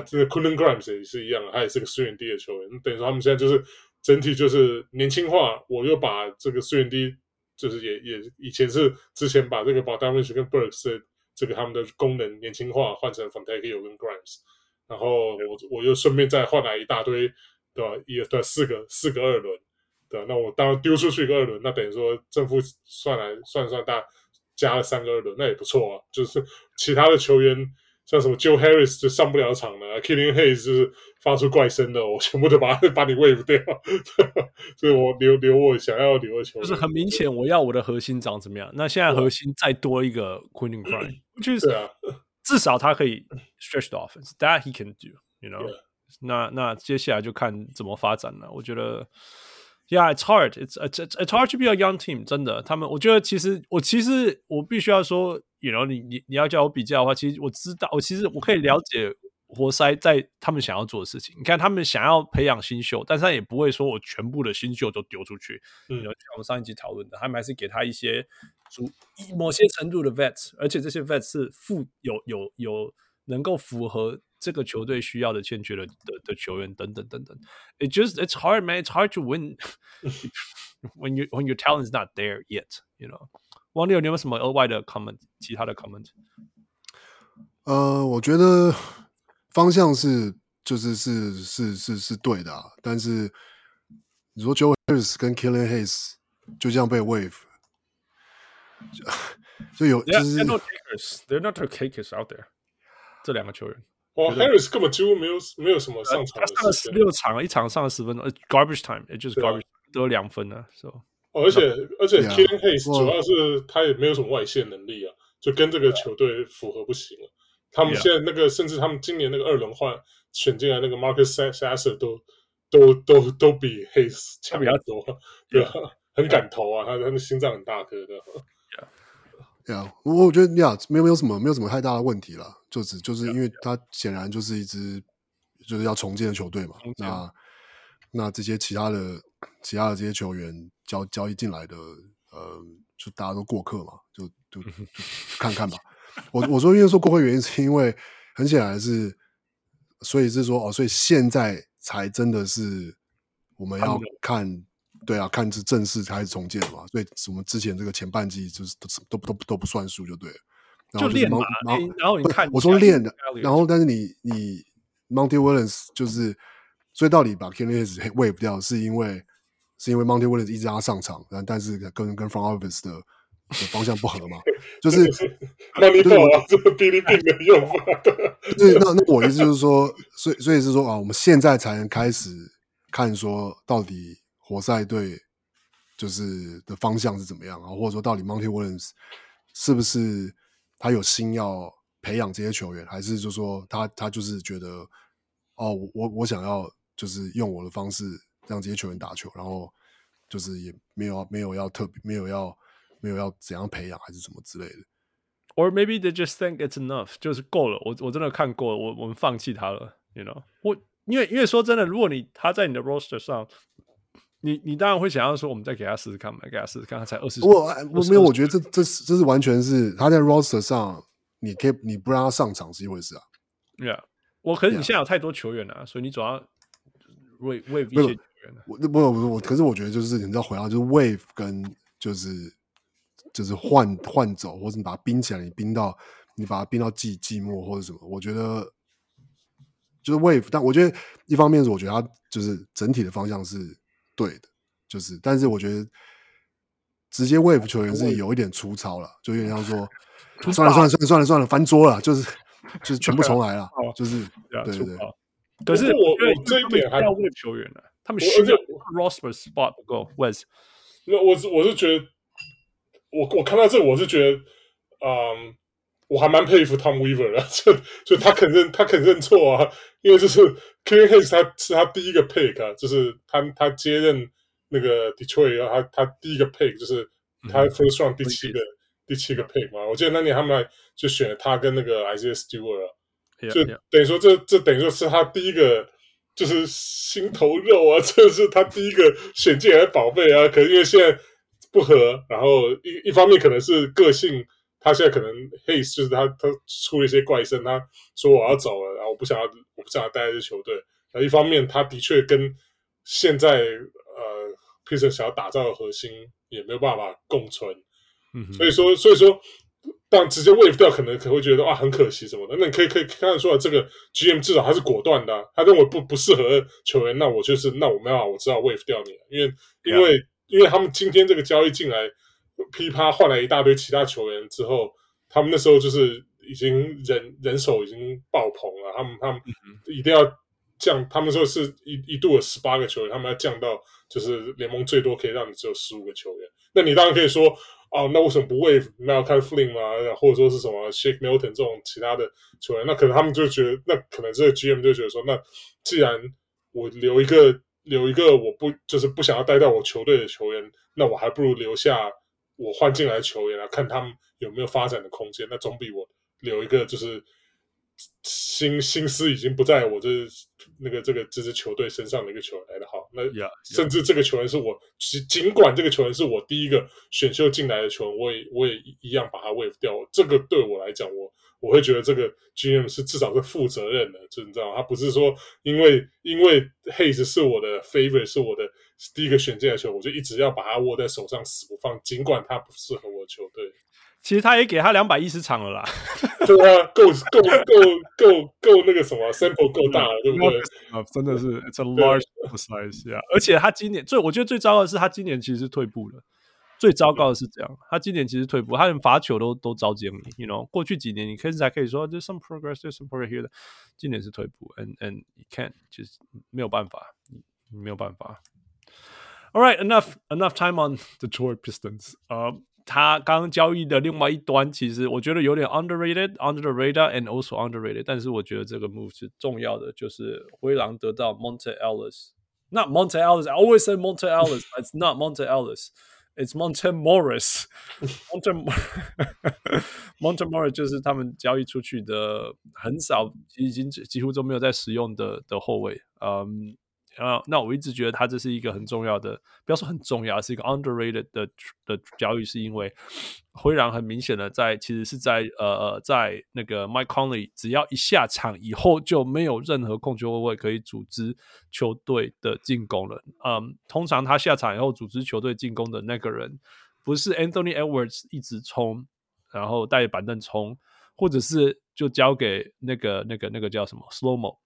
这个 Quentin Grimes 也是一样，他也是个 three and 的球员。等于说他们现在就是整体就是年轻化。我又把这个 three and 就是也也以前是之前把这个 Bogdanovich 跟 Burks 在这个他们的功能年轻化，换成 Fontecchio 跟 Grimes，然后我我又顺便再换来一大堆，对吧？也对四个四个二轮，对吧？那我当然丢出去一个二轮，那等于说正负算来算算大加了三个二轮，那也不错啊。就是其他的球员像什么 Joe Harris 就上不了场了，Killing Hayes 就是发出怪声的，我全部都把把你 wave 掉，所以我留留我想要留的球员。就是很明显，我要我的核心长怎么样？那现在核心再多一个 Quentin 是至少他可以 stretch the offense，that he can do，you know。那那接下来就看怎么发展了。我觉得，Yeah，it's hard，it's it's it's hard to be a young team。真的，他们我觉得其实我其实我必须要说，you know，你你你要叫我比较的话，其实我知道，我其实我可以了解活塞在他们想要做的事情。你看，他们想要培养新秀，但是他也不会说我全部的新秀都丢出去。嗯，像我们上一集讨论的，他们还是给他一些。足某些程度的 vets，而且这些 vets 是附有有有能够符合这个球队需要的欠缺的的的球员等等等等。It just it's hard, man. It's hard to win when you when your talent is not there yet. You know，王六，你有没有什么额外的 comment？其他的 comment？呃，我觉得方向是就是是是是是对的，啊，但是你说 Joe Harris 跟 Killian Hayes 就这样被 wave。就有就是 they're not takers, they're not takers out there。这两个球员，哦，Harris 根本几乎没有没有什么上场，他上了十六场，一场上了十分钟，garbage time，也就是 garbage，得两分呢。So，而且而且 Killian Hayes 主要是他也没有什么外线能力啊，就跟这个球队符合不行了。他们现在那个，甚至他们今年那个二轮换选进来那个 Marcus Sasser 都都都都比 Hayes 强比较多，对吧？很敢投啊，他他的心脏很大颗的。呀，我我觉得呀，没有没有什么没有什么太大的问题了，就只就是因为他显然就是一支就是要重建的球队嘛。那那这些其他的其他的这些球员交交易进来的，呃，就大家都过客嘛，就 就，就看看吧。我我说因为说过客原因是因为很显然是，所以是说哦，所以现在才真的是我们要看。对啊，看是正式开始重建嘛，所以我们之前这个前半季就是都都都都不算数就对了。然后就是就练嘛，然后然后你看，我说练的，然后但是你你 Monty Williams 就是，所以到底把 Hayes wave 掉，是因为是因为 Monty Williams 一直让他上场，但但是跟跟 Front Office 的的方向不合嘛，就是那你懂啊，这个比利病的用法。对，那那我意思就是说，所以所以是说啊，我们现在才能开始看说到底。活塞队就是的方向是怎么样啊？或者说，到底 Monty Williams 是不是他有心要培养这些球员，还是就说他他就是觉得哦，我我想要就是用我的方式让这些球员打球，然后就是也没有没有要特别没有要没有要怎样培养，还是什么之类的？Or maybe they just think it's enough，就是够了。我我真的看过了，我我们放弃他了。You know，我因为因为说真的，如果你他在你的 roster 上。你你当然会想要说，我们再给他试试看嘛，给他试试看，他才二十。我我没有，我觉得这这是这是完全是他在 roster 上，你可以你不让他上场是一回事啊。Yeah，，我可是你现在有太多球员了.所以你总要 wave wave 一些球员。我不不我，可是我觉得就是你知道回到就是 wave 跟就是就是换换走，或者你把它冰起来，你冰到你把它冰到寂寂寞或者什么，我觉得就是 wave。但我觉得一方面是我觉得它就是整体的方向是。对的，就是，但是我觉得直接 wave 球员是有一点粗糙了，就有点像说，算了算了算了算了算了，翻桌了，就是就是全部重来了，就是对对对。可是我我这一点还要 wave 球员呢，他们需要 roster spot 不够，Wes。那我是我是觉得，我我看到这我是觉得，嗯。我还蛮佩服 Tom Weaver 的，就就他肯认他肯认错啊，因为就是 Killian Hayes 他是他第一个 pick 啊，就是他他接任那个 Detroit 啊，他他第一个 pick 就是他 first round 第七个、嗯、第七个 pick 嘛，我记得那年他们还就选了他跟那个 Isaiah Stewart，、啊、就等于说这这等于说是他第一个就是心头肉啊，这是他第一个选进来的宝贝啊，可是因为现在不合，然后一一方面可能是个性。他现在可能 Hayes 就是他，他出了一些怪声，他说我要走了，然后我不想要，我不想要待在这球队。那一方面，他的确跟现在呃 Pistons 想要打造的核心也没有办法共存。嗯，所以说，所以说，但直接 waive 掉，可能可能会觉得啊很可惜什么的。那你可以可以看得出来，这个 GM 至少他是果断的、啊，他认为不不适合球员，那我就是那我没有，我知道 waive 掉你，因为因为.因为他们今天这个交易进来，噼啪换来一大堆其他球员之后，他们那时候就是已经人人手已经爆棚了，他们他们一定要降，他们说是一一度有十八个球员，他们要降到就是联盟最多可以让你只有十五个球员，那你当然可以说。哦，那为什么不 waive Malachi Flynn 吗？或者说是什么 Shake Milton 这种其他的球员？那可能他们就觉得，那可能这个 GM 就觉得说，那既然我留一个留一个我不就是不想要待在我球队的球员，那我还不如留下我换进来球员啊，看他们有没有发展的空间。那总比我留一个就是。心心思已经不在我这那个这个这支球队身上的一个球员来的好，那甚至这个球员是我尽尽管这个球员是我第一个选秀进来的球员，我也我也一样把他 waive 掉。这个对我来讲，我我会觉得这个 GM 是至少是负责任的，就你知道，他不是说因为因为 Hayes 是我的 favorite 是我的第一个选进来的球员，我就一直要把他握在手上死不放，尽管他不适合我的球队。其实他也给他两百一十场了啦，对啊，够够够够够那个什么 sample 够大了，对不对？啊，真的是 it's a large size 啊！而且他今年最我觉得最糟糕的是他今年其实是退步了，最糟糕的是这样，他今年其实退步，他连罚球都都糟践了。You know，过去几年你可以还可以说 there's some progress, there's some progress here 的，今年是退步，and and you can't 就是没有办法，没有办法。All right, enough enough time on the Detroit Pistons 啊、uh,。他刚刚交易的另外一端，其实我觉得有点 underrated, under the radar, and also underrated。但是我觉得这个 move 是重要的，就是灰狼得到 Monte Ellis。Not Monte Ellis, I always say Monte Ellis, but it's not Monte Ellis, it's Monte Morris。Monte Monte Morris 就是他们交易出去的很少，已经几乎都没有在使用的的后卫。嗯、啊，那我一直觉得他这是一个很重要的，不要说很重要，是一个 underrated 的的交易，是因为灰狼很明显的在，其实是在呃呃，在那个 Mike Conley 只要一下场以后，就没有任何控球后卫可以组织球队的进攻了。嗯，通常他下场以后组织球队进攻的那个人，不是 Anthony Edwards 一直冲，然后带着板凳冲，或者是就交给那个那个那个叫什么 Slow Mo，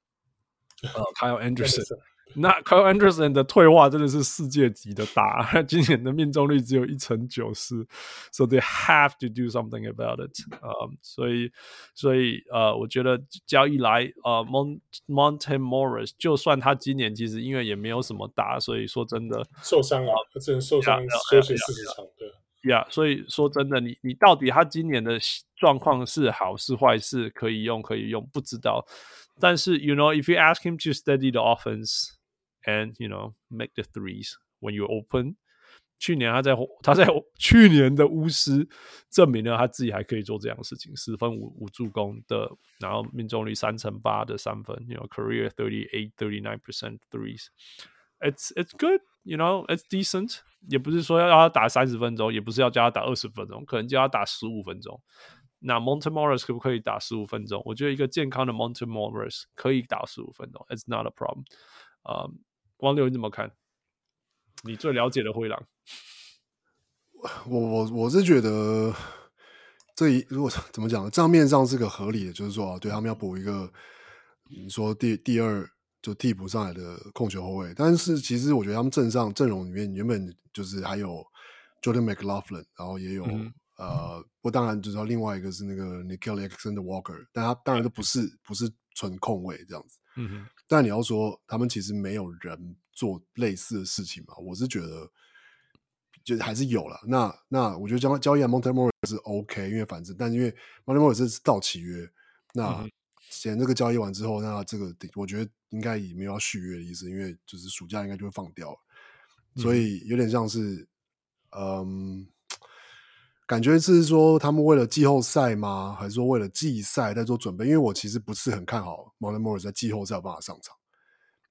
呃，Kyle Anderson。那 Kyle Anderson 的退化真的是世界级的大，今年的命中率只有一成九四，so they have to do something about it。呃，所以，所以呃，我觉得交易来呃，Mont Monte Morris，就算他今年其实因为也没有什么打，所以说真的受伤啊，他只能受伤休息四十场，对。呀，所以说真的，你你到底他今年的状况是好是坏，是可以用可以用，不知道。但是，you know，if you ask him to steady the offense。And you know, make the threes when you open。去年他在他在去年的巫师证明了他自己还可以做这样的事情，十分五五助攻的，然后命中率三成八的三分，you know, career thirty eight, thirty nine percent threes。It's it's good, you know, it's decent。也不是说要他打三十分钟，也不是要叫他打二十分钟，可能叫他打十五分钟。那 Monte Morris 可不可以打十五分钟？我觉得一个健康的 Monte Morris 可以打十五分钟，It's not a problem。啊、 um,。王六你怎么看？你最了解的灰狼，我我我是觉得这一如果怎么讲呢？账面上是个合理的，就是说对他们要补一个，你说第第二就替补上来的控球后卫，但是其实我觉得他们阵上阵容里面原本就是还有 Jordan McLaughlin，然后也有、嗯、呃，不当然就是说另外一个是那个 Nickeil Alexander Walker，但他当然都不是不是纯控卫这样子。嗯哼，但你要说他们其实没有人做类似的事情嘛？我是觉得，就还是有了。那那我觉得交交易 Monte Morris 是 OK，因为反正，但因为 Monte Morris 是到期约，那现在这个交易完之后，那这个我觉得应该也没有要续约的意思，因为就是暑假应该就会放掉了，所以有点像是，嗯。感觉是说他们为了季后赛吗？还是说为了季赛在做准备？因为我其实不是很看好 Monte Morris 在季后赛有办法上场。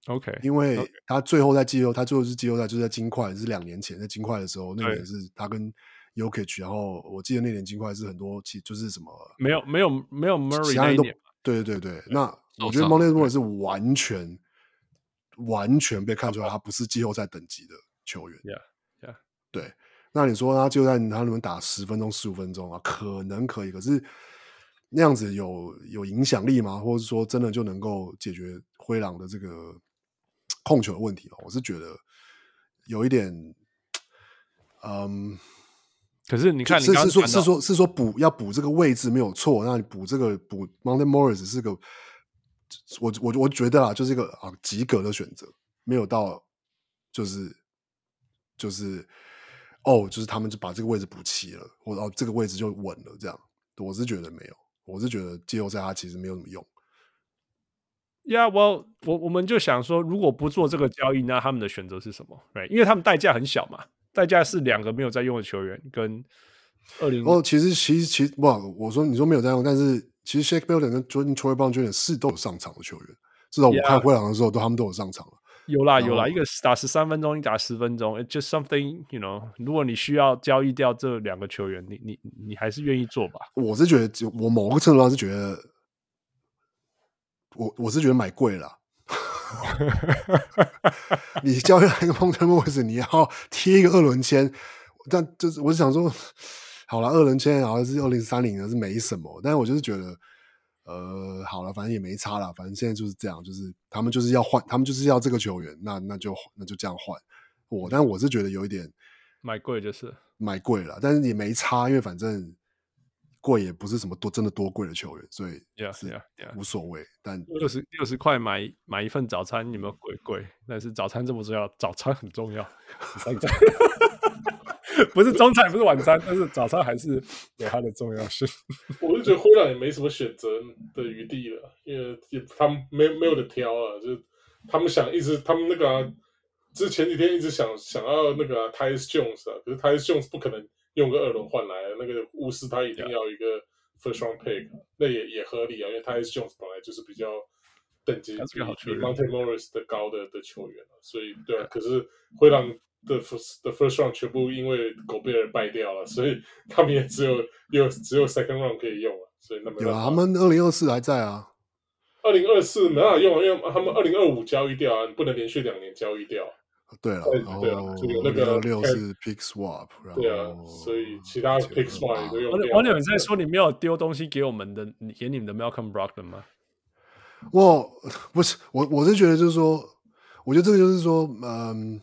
OK，因为他最后在季后，他最后是季后赛，就是在金块，是两年前在金块的时候，那年是他跟 y o k i c 然后我记得那年金块是很多，其就是什么没有没有没有 Murray 其他人都对对对对。那我觉得 Monte Morris 是完全完全被看出来，他不是季后赛等级的球员。Yeah, yeah，对。那你说他就在他能不能打十分钟、十五分钟啊？可能可以，可是那样子有有影响力吗？或者说真的就能够解决灰狼的这个控球的问题吗？我是觉得有一点，嗯。可是你看你是，是是说，是说，是说补要补这个位置没有错。那你补这个补 Monte Morris 是个，我我我觉得啊，就是一个啊及格的选择，没有到就是就是哦，就是他们就把这个位置补齐了，或者哦这个位置就稳了这样。我是觉得没有，我是觉得季后赛它其实没有什么用。Yeah, well，我我们就想说，如果不做这个交易，那他们的选择是什么？Right？因为他们代价很小嘛。代价是两个没有在用的球员，跟二零哦，其实其实其实不，我说你说没有在用，但是其实 Shake Building 跟 Jordan Troy Jr. 是都有上场的球员，至少我看灰狼的时候，都他们都有上场了。有啦有啦，一个打十三分钟，一打十分钟，It's just something you know。如果你需要交易掉这两个球员，你你你还是愿意做吧？我是觉得，我某个程度上是觉得，我我是觉得买贵了。你交易来一个 Monte Morris，你要贴一个二轮签，但就是我是想说，好了，二轮签好像是二零三零的，是没什么。但是我就是觉得，呃，好了，反正也没差了，反正现在就是这样，就是他们就是要换，他们就是要这个球员，那那就那就这样换。我，但我是觉得有一点买贵就是买贵了，但是也没差，因为反正。贵也不是什么多真的多贵的球员，所以是无所谓。但六十六十块买买一份早餐有没有贵贵？但是早餐这么重要，早餐很重要。不是中餐，不是晚餐，但是早餐还是有它的重要性。我就觉得灰狼也没什么选择的余地了，因为他们没没有得挑啊，就是他们想一直他们那个、啊，就是前几天一直想想要那个、啊、Tyus Jones 啊，可是 Tyus Jones 不可能。用个二轮换来那个巫师，他一定要一个 first round pick，那也也合理啊，因为他 Tyus Jones 本来就是比较等级比比 Monte Morris 的高的的球员，所以对啊。可是灰狼的 first 的 first round 全部因为狗贝尔败掉了，所以他们也只有有只有 second round 可以用了，所以那么有啊，他们二零二四还在啊，二零二四没办法用，因为他们二零二五交易掉啊，你不能连续两年交易掉。对了，然后那个六是 pick swap，对啊，所以其他 pick swap 也都用掉。王柳，你在说你没有丢东西给我们的，给你们的 Malcolm Brogdon 吗？我不是，我我是觉得就是说，我觉得这个就是说，嗯，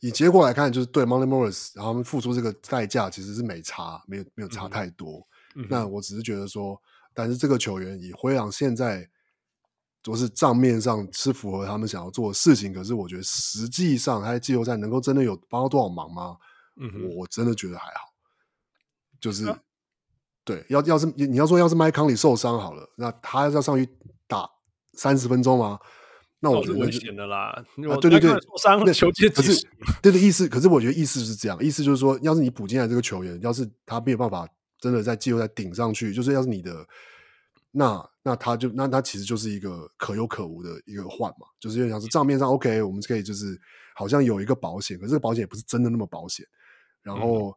以结果来看，就是对 Monte Morris，然后他们付出这个代价其实是没差，没有没有差太多。嗯、那我只是觉得说，但是这个球员以灰狼现在。就是账面上是符合他们想要做的事情，可是我觉得实际上他在季后赛能够真的有帮到多少忙吗？嗯，我真的觉得还好。就是、啊、对，要要是你要说要是麦康里受伤好了，那他要上去打三十分钟吗？那我觉得危险的啦。啊，对对对，受伤的球接可是对的意思，可是我觉得意思是这样，意思就是说，要是你补进来这个球员，要是他没有办法真的在季后赛顶上去，就是要是你的。那那他就那他其实就是一个可有可无的一个换嘛，就是有点像是账面上 OK，我们可以就是好像有一个保险，可是这个保险也不是真的那么保险。然后、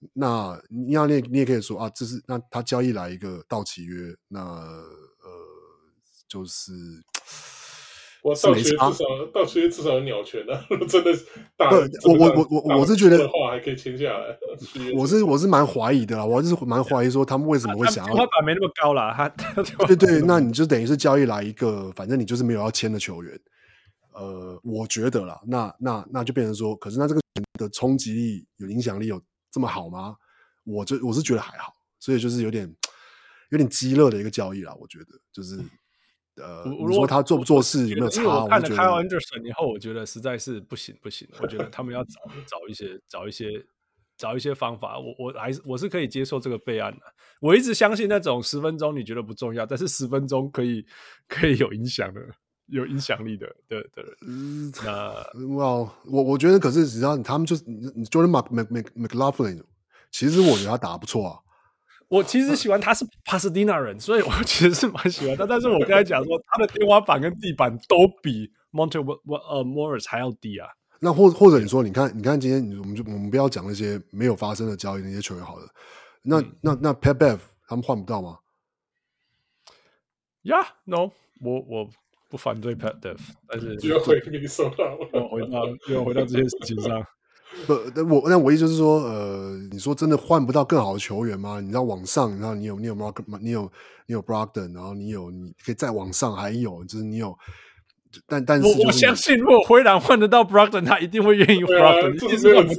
嗯、那你要你也你也可以说啊，这是那他交易来一个到期约，那呃就是。我到期至少到期至少有鸟权的、啊，真的大。我我我我我是觉得的话还可以签下来。我是我是蛮怀疑的啦，我是蛮怀疑说他们为什么会想要。天花板没那么高了，他对对，那你就等于是交易来一个，反正你就是没有要签的球员。呃，我觉得啦，那那那就变成说，可是那这个的冲击力有影响力有这么好吗？我就我是觉得还好，所以就是有点有点激热的一个交易啦，我觉得就是。呃，如果他做不做事有没有差？我看了 Kyle Anderson 以后，我觉得实在是不行不行。我觉得他们要找找一些找一些找一些方法。我我还是我是可以接受这个备案的。我一直相信那种十分钟你觉得不重要，但是十分钟可以可以有影响的、有影响力的的的人。嗯，那哇，我我觉得可是只要他们就是你 Jordan McLaughlin，其实我觉得他打得不错啊。我其实喜欢他是帕斯蒂纳人，所以我其实是蛮喜欢他。但是我刚才讲说，他的天花板跟地板都比 Monte 呃 Morris 还要低啊。那或或者你说，你看，你看今天我们就我们不要讲那些没有发生的交易那些球员好了。那、嗯、那那 Pat Bev 他们换不到吗？Yeah，No，我我不反对 Pat Bev，但是又回给你说到，又回到又回到这件事情上。不，那我那我意思就是说，呃，你说真的换不到更好的球员吗？你知道往上，然后你有你有 Mark，你有你有 Brogden，然后你有你可以再往上，还有就是你有，但但是我我相信，如果灰狼换得到 Brogden，他一定会愿意到啊，一定是换不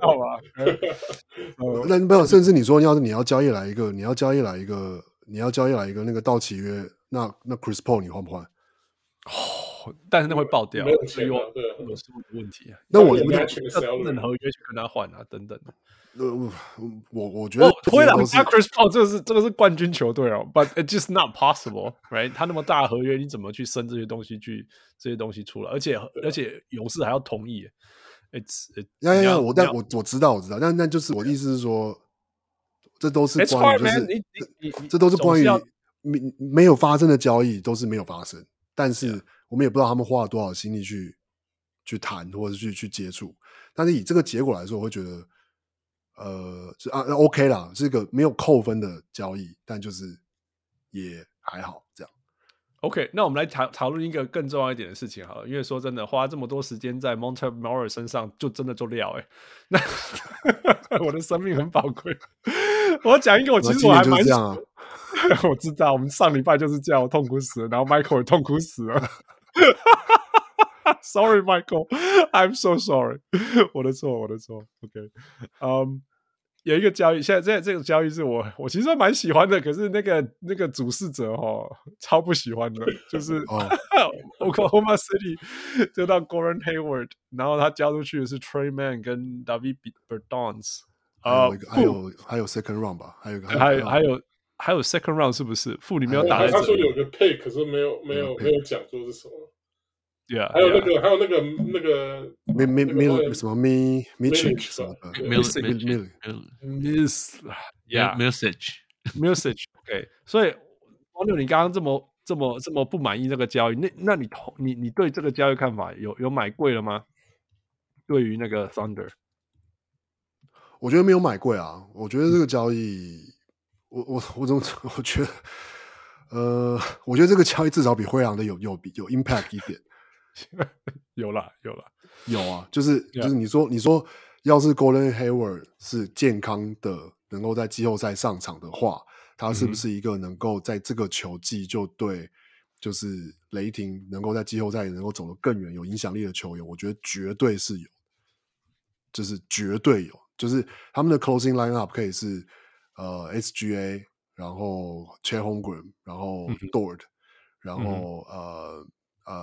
到啊。那没有，甚至你说要是你要交易来一个，你要交易来一个，你要交易来一个那个到期约，那那 Chris Paul 你换不换？哦，但是那会爆掉，所以我有什么问题啊？那我不能不能合约去跟他换啊，等等。呃，我我觉得灰狼加 Chris Paul 这个是这个是冠军球队哦，But it's just not possible，right？他那么大的合约，你怎么去生这些东西去这些东西出来？而且而且勇士还要同意，it's 呀呀呀！我但我我知道我知道，但但就是我的意思是说，这都是关于就是这都是关于没没有发生的交易，都是没有发生。但是我们也不知道他们花了多少心力去去谈或者去去接触，但是以这个结果来说，我会觉得，呃，是啊，OK 啦，是一个没有扣分的交易，但就是也还好这样。OK，那我们来讨讨论一个更重要一点的事情好了，因为说真的，花这么多时间在 Monte Morris 身上，就真的就料哎。那 我的生命很宝贵，我要讲一个，我其实我还蛮想。我知道，我们上礼拜就是这样，我痛苦死了，然后 Michael 也痛苦死了。Sorry, Michael, I'm so sorry，我的错，我的错。OK，嗯、um,，有一个交易，现在这这个交易是我我其实蛮喜欢的，可是那个那个主事者哈超不喜欢的，就是 Oklahoma City 就到 Gordon Hayward，然后他交出去的是 Tre Mann 跟 Davis Bertans，啊，还有还有 Second Round 吧，还有个还有还有。还有 second round 是不是？副里面有打。他说有个 pick，可是没有没有没有讲说是什么。对啊，还有那个还有那个那个没没没有什么 me Mitch 什么的，Miss Yeah Message Message OK。所以王六，你刚刚这么这么这么不满意这个交易，那那你投你你对这个交易看法有有买贵了吗？对于那个 Thunder，我觉得没有买贵啊。我觉得这个交易。我我我怎么 我觉得，呃，我觉得这个交易至少比灰狼的有有比有 impact 一点，有了有了有啊，就是就是你说你说要是 Golden Hayward 是健康的，能够在季后赛上场的话，他是不是一个能够在这个球季就对就是雷霆能够在季后赛能够走得更远、有影响力的球员？我觉得绝对是有，就是绝对有，就是他们的 closing lineup 可以是。呃，SGA，然后 Chet Holmgren，然后 Dort，、嗯、然后、嗯、呃呃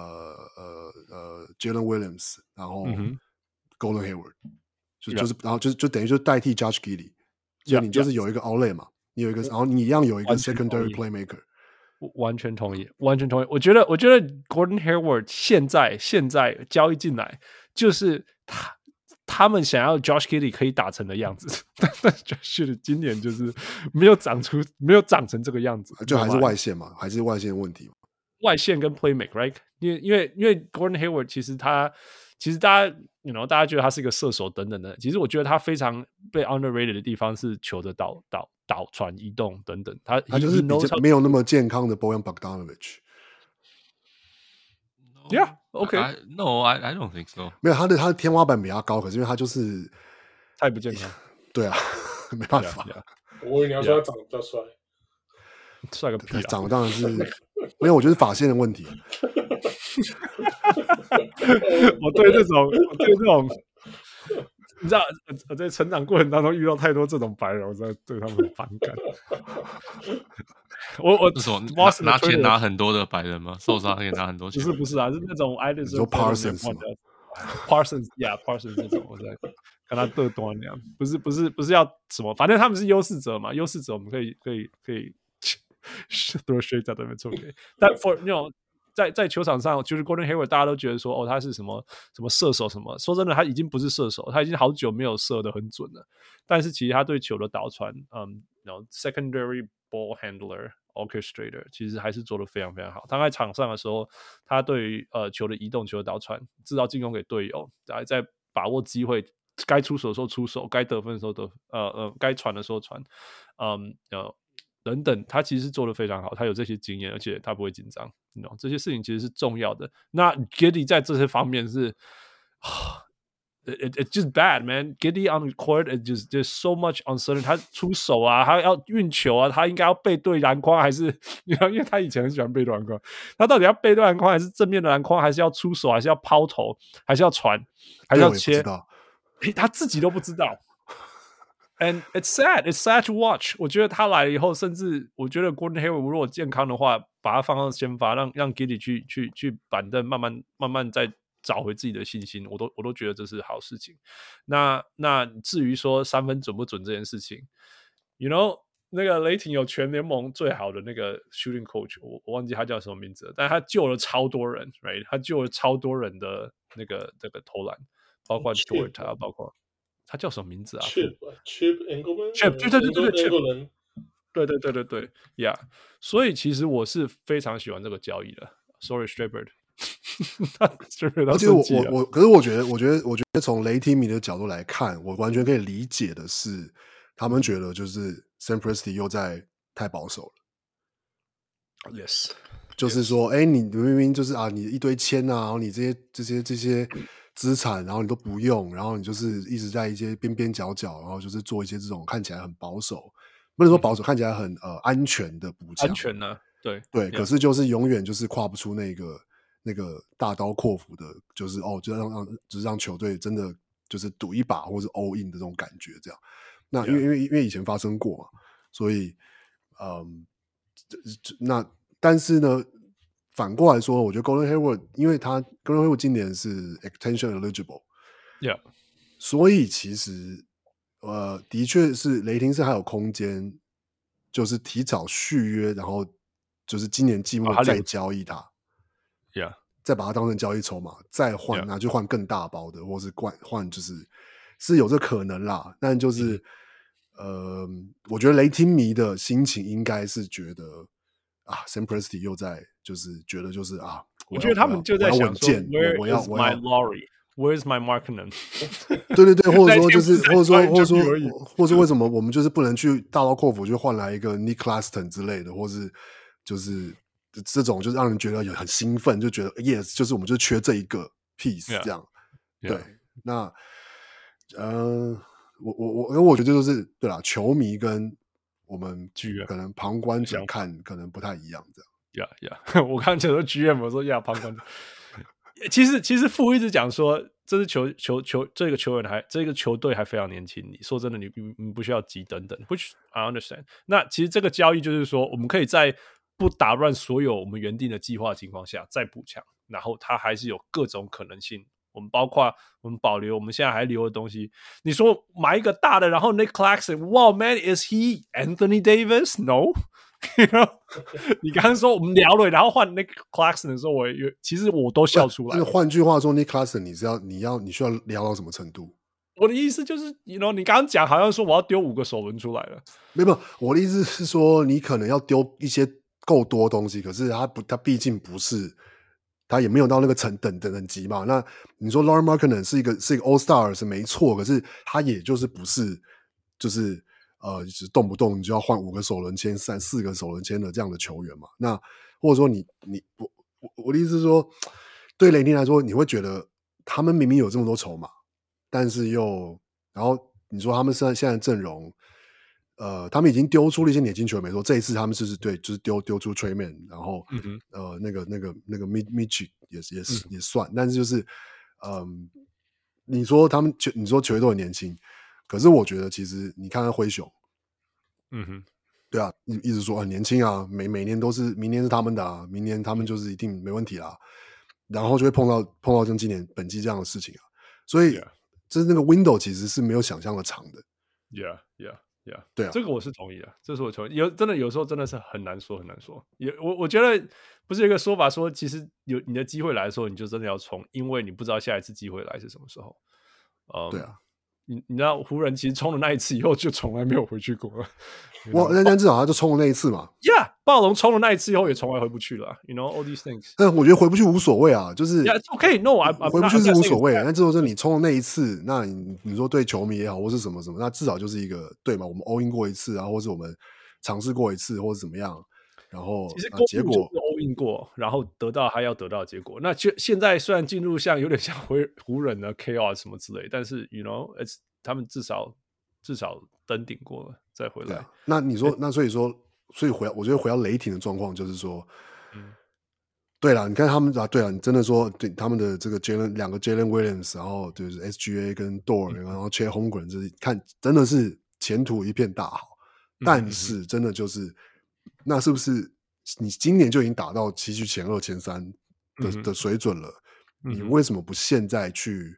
呃呃 Jalen Williams，然后 Golden Hayward，、嗯、就就是然后就就等于就代替 Giddey，所以你就是有一个 outlet 嘛，你有一个，然后你一样有一个 secondary playmaker，完全同意，完全同意。我觉得，我觉得 Gordon Hayward 现在现在交易进来就是他。他们想要 Josh Giddey 可以打成的样子，但但 Josh Kelly 今年就是没有长出，没有长成这个样子，就还是外线嘛，还是外线问题嘛。外线跟 Playmake，right？因为因为因为 Gordon Hayward 其实他其实大家，you know，大家觉得他是一个射手等等的，其实我觉得他非常被 underrated 的地方是球的导导导传、移动等等，他他就是比较没有那么健康的 Boyan Bogdanovic。Yeah, OK. No, I I don't think so. 没有，他的他的天花板比较高，可是因为他就是太不健康。对啊，没办法。我以为你要说他长得比较帅，帅个屁！长得当然是，没有我觉得发线的问题。我对这种，我对这种。你知道，我在成长过程当中遇到太多这种白人，我真的对他们很反感。我我什么拿拿钱拿很多的白人吗？受伤可以拿很多钱？不是不是啊，是那种爱的时候 Parsons，Parsons，yeah，Parsons 这种我在跟他对端那样。不是不是不是要什么，反正他们是优势者嘛，优势者我们可以可以可以 throw shade 在对面做给。但 for 那种。在在球场上，就是 Gordon Hayward，大家都觉得说，哦，他是什么什么射手什么。说真的，他已经不是射手，他已经好久没有射的很准了。但是其实他对球的导传，嗯，然后 secondary ball handler orchestrator，其实还是做的非常非常好。他在场上的时候，他对于呃球的移动、球的导传、制造进攻给队友，在在把握机会，该出手的时候出手，该得分的时候得，呃呃，该传的时候传，嗯，呃。等等，他其实做的非常好，他有这些经验，而且他不会紧张，你知道这些事情其实是重要的。那 Giddy 在这些方面是，it it just bad man. Giddey on the court, it just there's so much uncertainty。他出手啊，他要运球啊，他应该要背对篮筐还是？因为他以前很喜欢背对篮筐，他到底要背对篮筐还是正面的篮筐，还是要出手，还是要抛投，还是要传，还是要切？他自己都不知道。And it's sad, it's sad to watch。我觉得他来了以后，甚至我觉得 Gordon Hayward 如果健康的话，把他放上先发，让让 Giddey 去去去板凳，慢慢慢慢再找回自己的信心，我都我都觉得这是好事情。那那至于说三分准不准这件事情，You know，那个雷霆有全联盟最好的那个 shooting coach，我我忘记他叫什么名字了，但他救了超多人，right？他救了超多人的那个那个投篮，包括啊，包括。他叫什么名字啊？Chip Chip Engelman，Chip 对对对对对，Chip，对对对对对，Yeah。所以其实我是非常喜欢这个交易的。Sorry，Strayberg。而且我我我，可是我觉得，我觉得，我觉得从雷霆迷的角度来看，我完全可以理解的是，他们觉得就是 Sam Presti 又在太保守了。Yes，就是说，哎，你明明就是啊，你一堆签啊，然后你这些这些这些。资产，然后你都不用，然后你就是一直在一些边边角角，然后就是做一些这种看起来很保守，不能说保守，嗯、看起来很呃安全的补强。安全呢、啊？对对，可是就是永远就是跨不出那个那个大刀阔斧的，就是哦，就让让就是让球队真的就是赌一把或是 all in 的这种感觉，这样。那因为因为因为以前发生过嘛，所以嗯，那但是呢？反过来说，我觉得 Golden Hayward，因为他 Golden Hayward 今年是 extension eligible，yeah，所以其实呃，的确是雷霆是还有空间，就是提早续约，然后就是今年季末再交易他，yeah，再把它当成交易筹码，再换拿去换更大包的，或是换换就是是有这可能啦，但就是、嗯、呃，我觉得雷霆迷的心情应该是觉得。啊，Sam Presti 又在，就是觉得就是啊，我觉得他们就在想说我要我要 my Laurie，Where's my Markkanen？对对对，或者说就是，或者说或者说，或者说为什么我们就是不能去大刀阔斧就换来一个 Nick Claston 之类的，或是就是这种就是让人觉得有很兴奋，就觉得 Yes，就是我们就缺这一个 piece 这样。Yeah. 对，那呃，我我我，因为我觉得就是对啦，球迷跟。我们剧院可能旁观者看可能不太一样，这样。呀呀，我看起来说剧院，我说呀，旁观者。其实其实傅一直讲说，这支球球球，这个球员还这个球队还非常年轻。你说真的，你你不需要急等等。Which I understand。那其实这个交易就是说，我们可以在不打乱所有我们原定的计划的情况下再补强，然后它还是有各种可能性。我们包括我们保留我们现在还留的东西。你说买一个大的，然后 Nick Clarkson，Wow man，is he Anthony Davis？No，你刚刚说我们聊了，然后换 Nick Clarkson 的时候，我有其实我都笑出来。换句话说，Nick Clarkson，你知道你要你需要聊到什么程度？我的意思就是，you know，你刚刚讲好像说我要丢五个首轮出来了，没有，我的意思是说，你可能要丢一些够多东西，可是他不，他毕竟不是。他也没有到那个层等等等级嘛？那你说 Lauri Markkanen 是一个是一个 All Star 是没错，可是他也就是不是就是呃，就是动不动你就要换五个首轮签、三四个首轮签的这样的球员嘛？那或者说你你我我我的意思是说，对雷霆来说，你会觉得他们明明有这么多筹码，但是又然后你说他们现在现在阵容。呃，他们已经丢出了一些年轻球员，没错。这一次他们就是对，就是丢丢出 Tre Mann，然后、嗯、呃，那个那个那个 Mitch 也是也是也算，但是就是，嗯、呃，你说他们球，你说球员都很年轻，可是我觉得其实你看看灰熊，嗯哼，对啊，一一直说很年轻啊，每每年都是明年是他们的啊，明年他们就是一定没问题啦，然后就会碰到碰到像今年本季这样的事情啊，所以就是那个 window 其实是没有想象的长的，Yeah Yeah。Yeah, 对啊，这个我是同意的，这是我同意。有真的有时候真的是很难说，很难说。也我我觉得不是有一个说法说，其实有你的机会来的时候，你就真的要冲，因为你不知道下一次机会来是什么时候。Um, 对啊。你你知道湖人其实冲了那一次以后就从来没有回去过了。我那那至少他就冲了那一次嘛。Yeah，暴龙冲了那一次以后也从来回不去了。You know all these things。但我觉得回不去无所谓啊，就是 Yeah, OK，No，、okay, 回不去是无所谓。但至少是你冲了那一次，那你你说对球迷也好，或是什么什么，那至少就是一个对嘛。我们 all in 过一次啊，或是我们尝试过一次，或者怎么样。然后其实结果过，然后得到他要得到的结果。那现现在虽然进入像有点像湖湖人的 KO 什么之类，但是 you know，it's 他们至少至少登顶过了再回来。那你说，那所以说，所以回我觉得回到雷霆的状况就是说，嗯，对了，你看他们啊，对啊，你真的说对他们的这个 Jalen 两个 Jalen Williams，然后就是 SGA 跟 Dort，、嗯、然后 Chet Holmgren，就是看真的是前途一片大好。但是真的就是，嗯、那是不是你今年就已经打到西区前二、前三的、嗯、的水准了？你为什么不现在去？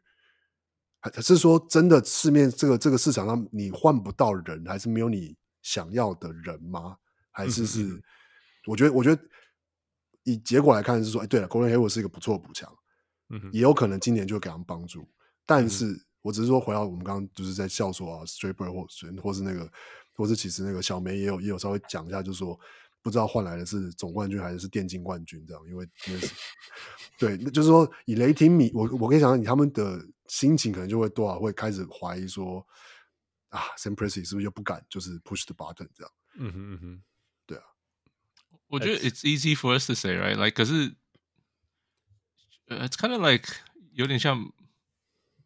还是说真的市面这个这个市场上你换不到人，还是没有你想要的人吗？还是是？嗯、我觉得，我觉得以结果来看是说，哎，对了，Gordon Hayward 是一个不错的补强，嗯，也有可能今年就给他们帮助。但是、嗯、我只是说回到我们刚刚就是在笑说啊，Straper 或或是那个。或是其实那个小梅也有也有稍微讲一下，就是说不知道换来的是总冠军还是电竞冠军这样，因为因为是对，那就是说以雷霆米，我我跟你讲，你他们的心情可能就会多少会开始怀疑说啊，Sam Presti 是不是又不敢就是 push the button 这样？嗯哼嗯哼，对啊，我觉得 it's easy for us to say right，like 可是 it's kind of like 有点像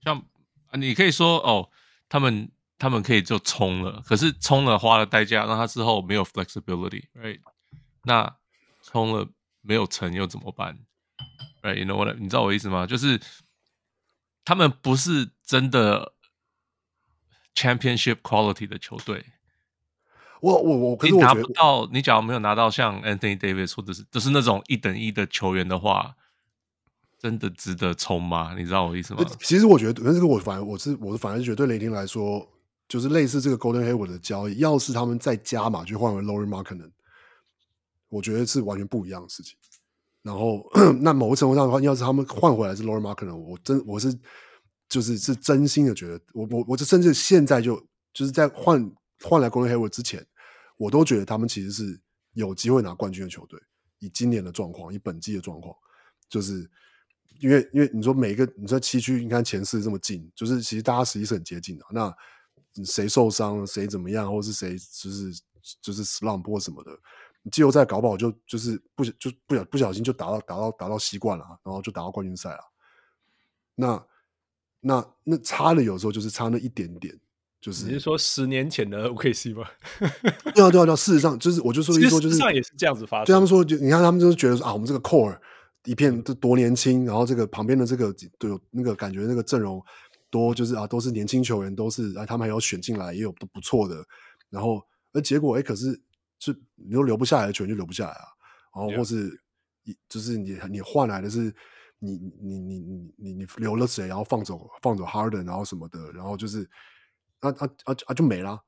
像啊你可以说哦，他们。他们可以就冲了，可是冲了花了代价，让他之后没有 flexibility，right？那冲了没有成又怎么办？Right？You know what？你知道我意思吗？就是他们不是真的 championship quality 的球队。我我我，可是你拿不到，你假如没有拿到像 Anthony Davis 或者是就是那种一等一的球员的话。真的值得冲吗？你知道我意思吗？其实我觉得，但是我反而我是我是反而觉得对雷霆来说。就是类似这个 Golden Hayward 的交易，要是他们再加码去换回 Lauri Markkanen，我觉得是完全不一样的事情。然后 那某个程度上的话，要是他们换回来是 Lauri Markkanen，我真我是就是是真心的觉得，我我我就甚至现在就就是在换换来 Golden Hayward 之前，我都觉得他们其实是有机会拿冠军的球队。以今年的状况，以本季的状况，就是因为因为你说每一个你说七区，你看前四这么近，就是其实大家实际是很接近的。那谁受伤，谁怎么样，或是谁就是就是 slump 或什么的，季后赛搞不好就就是不就不小不小心就打到打到打到习惯了，然后就打到冠军赛了。那那那差的有时候就是差那一点点，就是你是说十年前的 OKC 吗？对啊对啊对啊，事实上就是我就说一说就是上也是这样子发生。对他们说，就你看他们就是觉得说啊，我们这个 core 一片这多年轻，然后这个旁边的这个都有那个感觉那个阵容。多就是啊，都是年轻球员，都是啊，他们还有选进来，也有都不错的。然后，而结果哎、欸，可是是你都留不下来的球员就留不下来啊。然后，或是一就是你你换来的是你你你你你你留了谁，然后放走放走 Harden，然后什么的，然后就是啊啊啊啊就没了。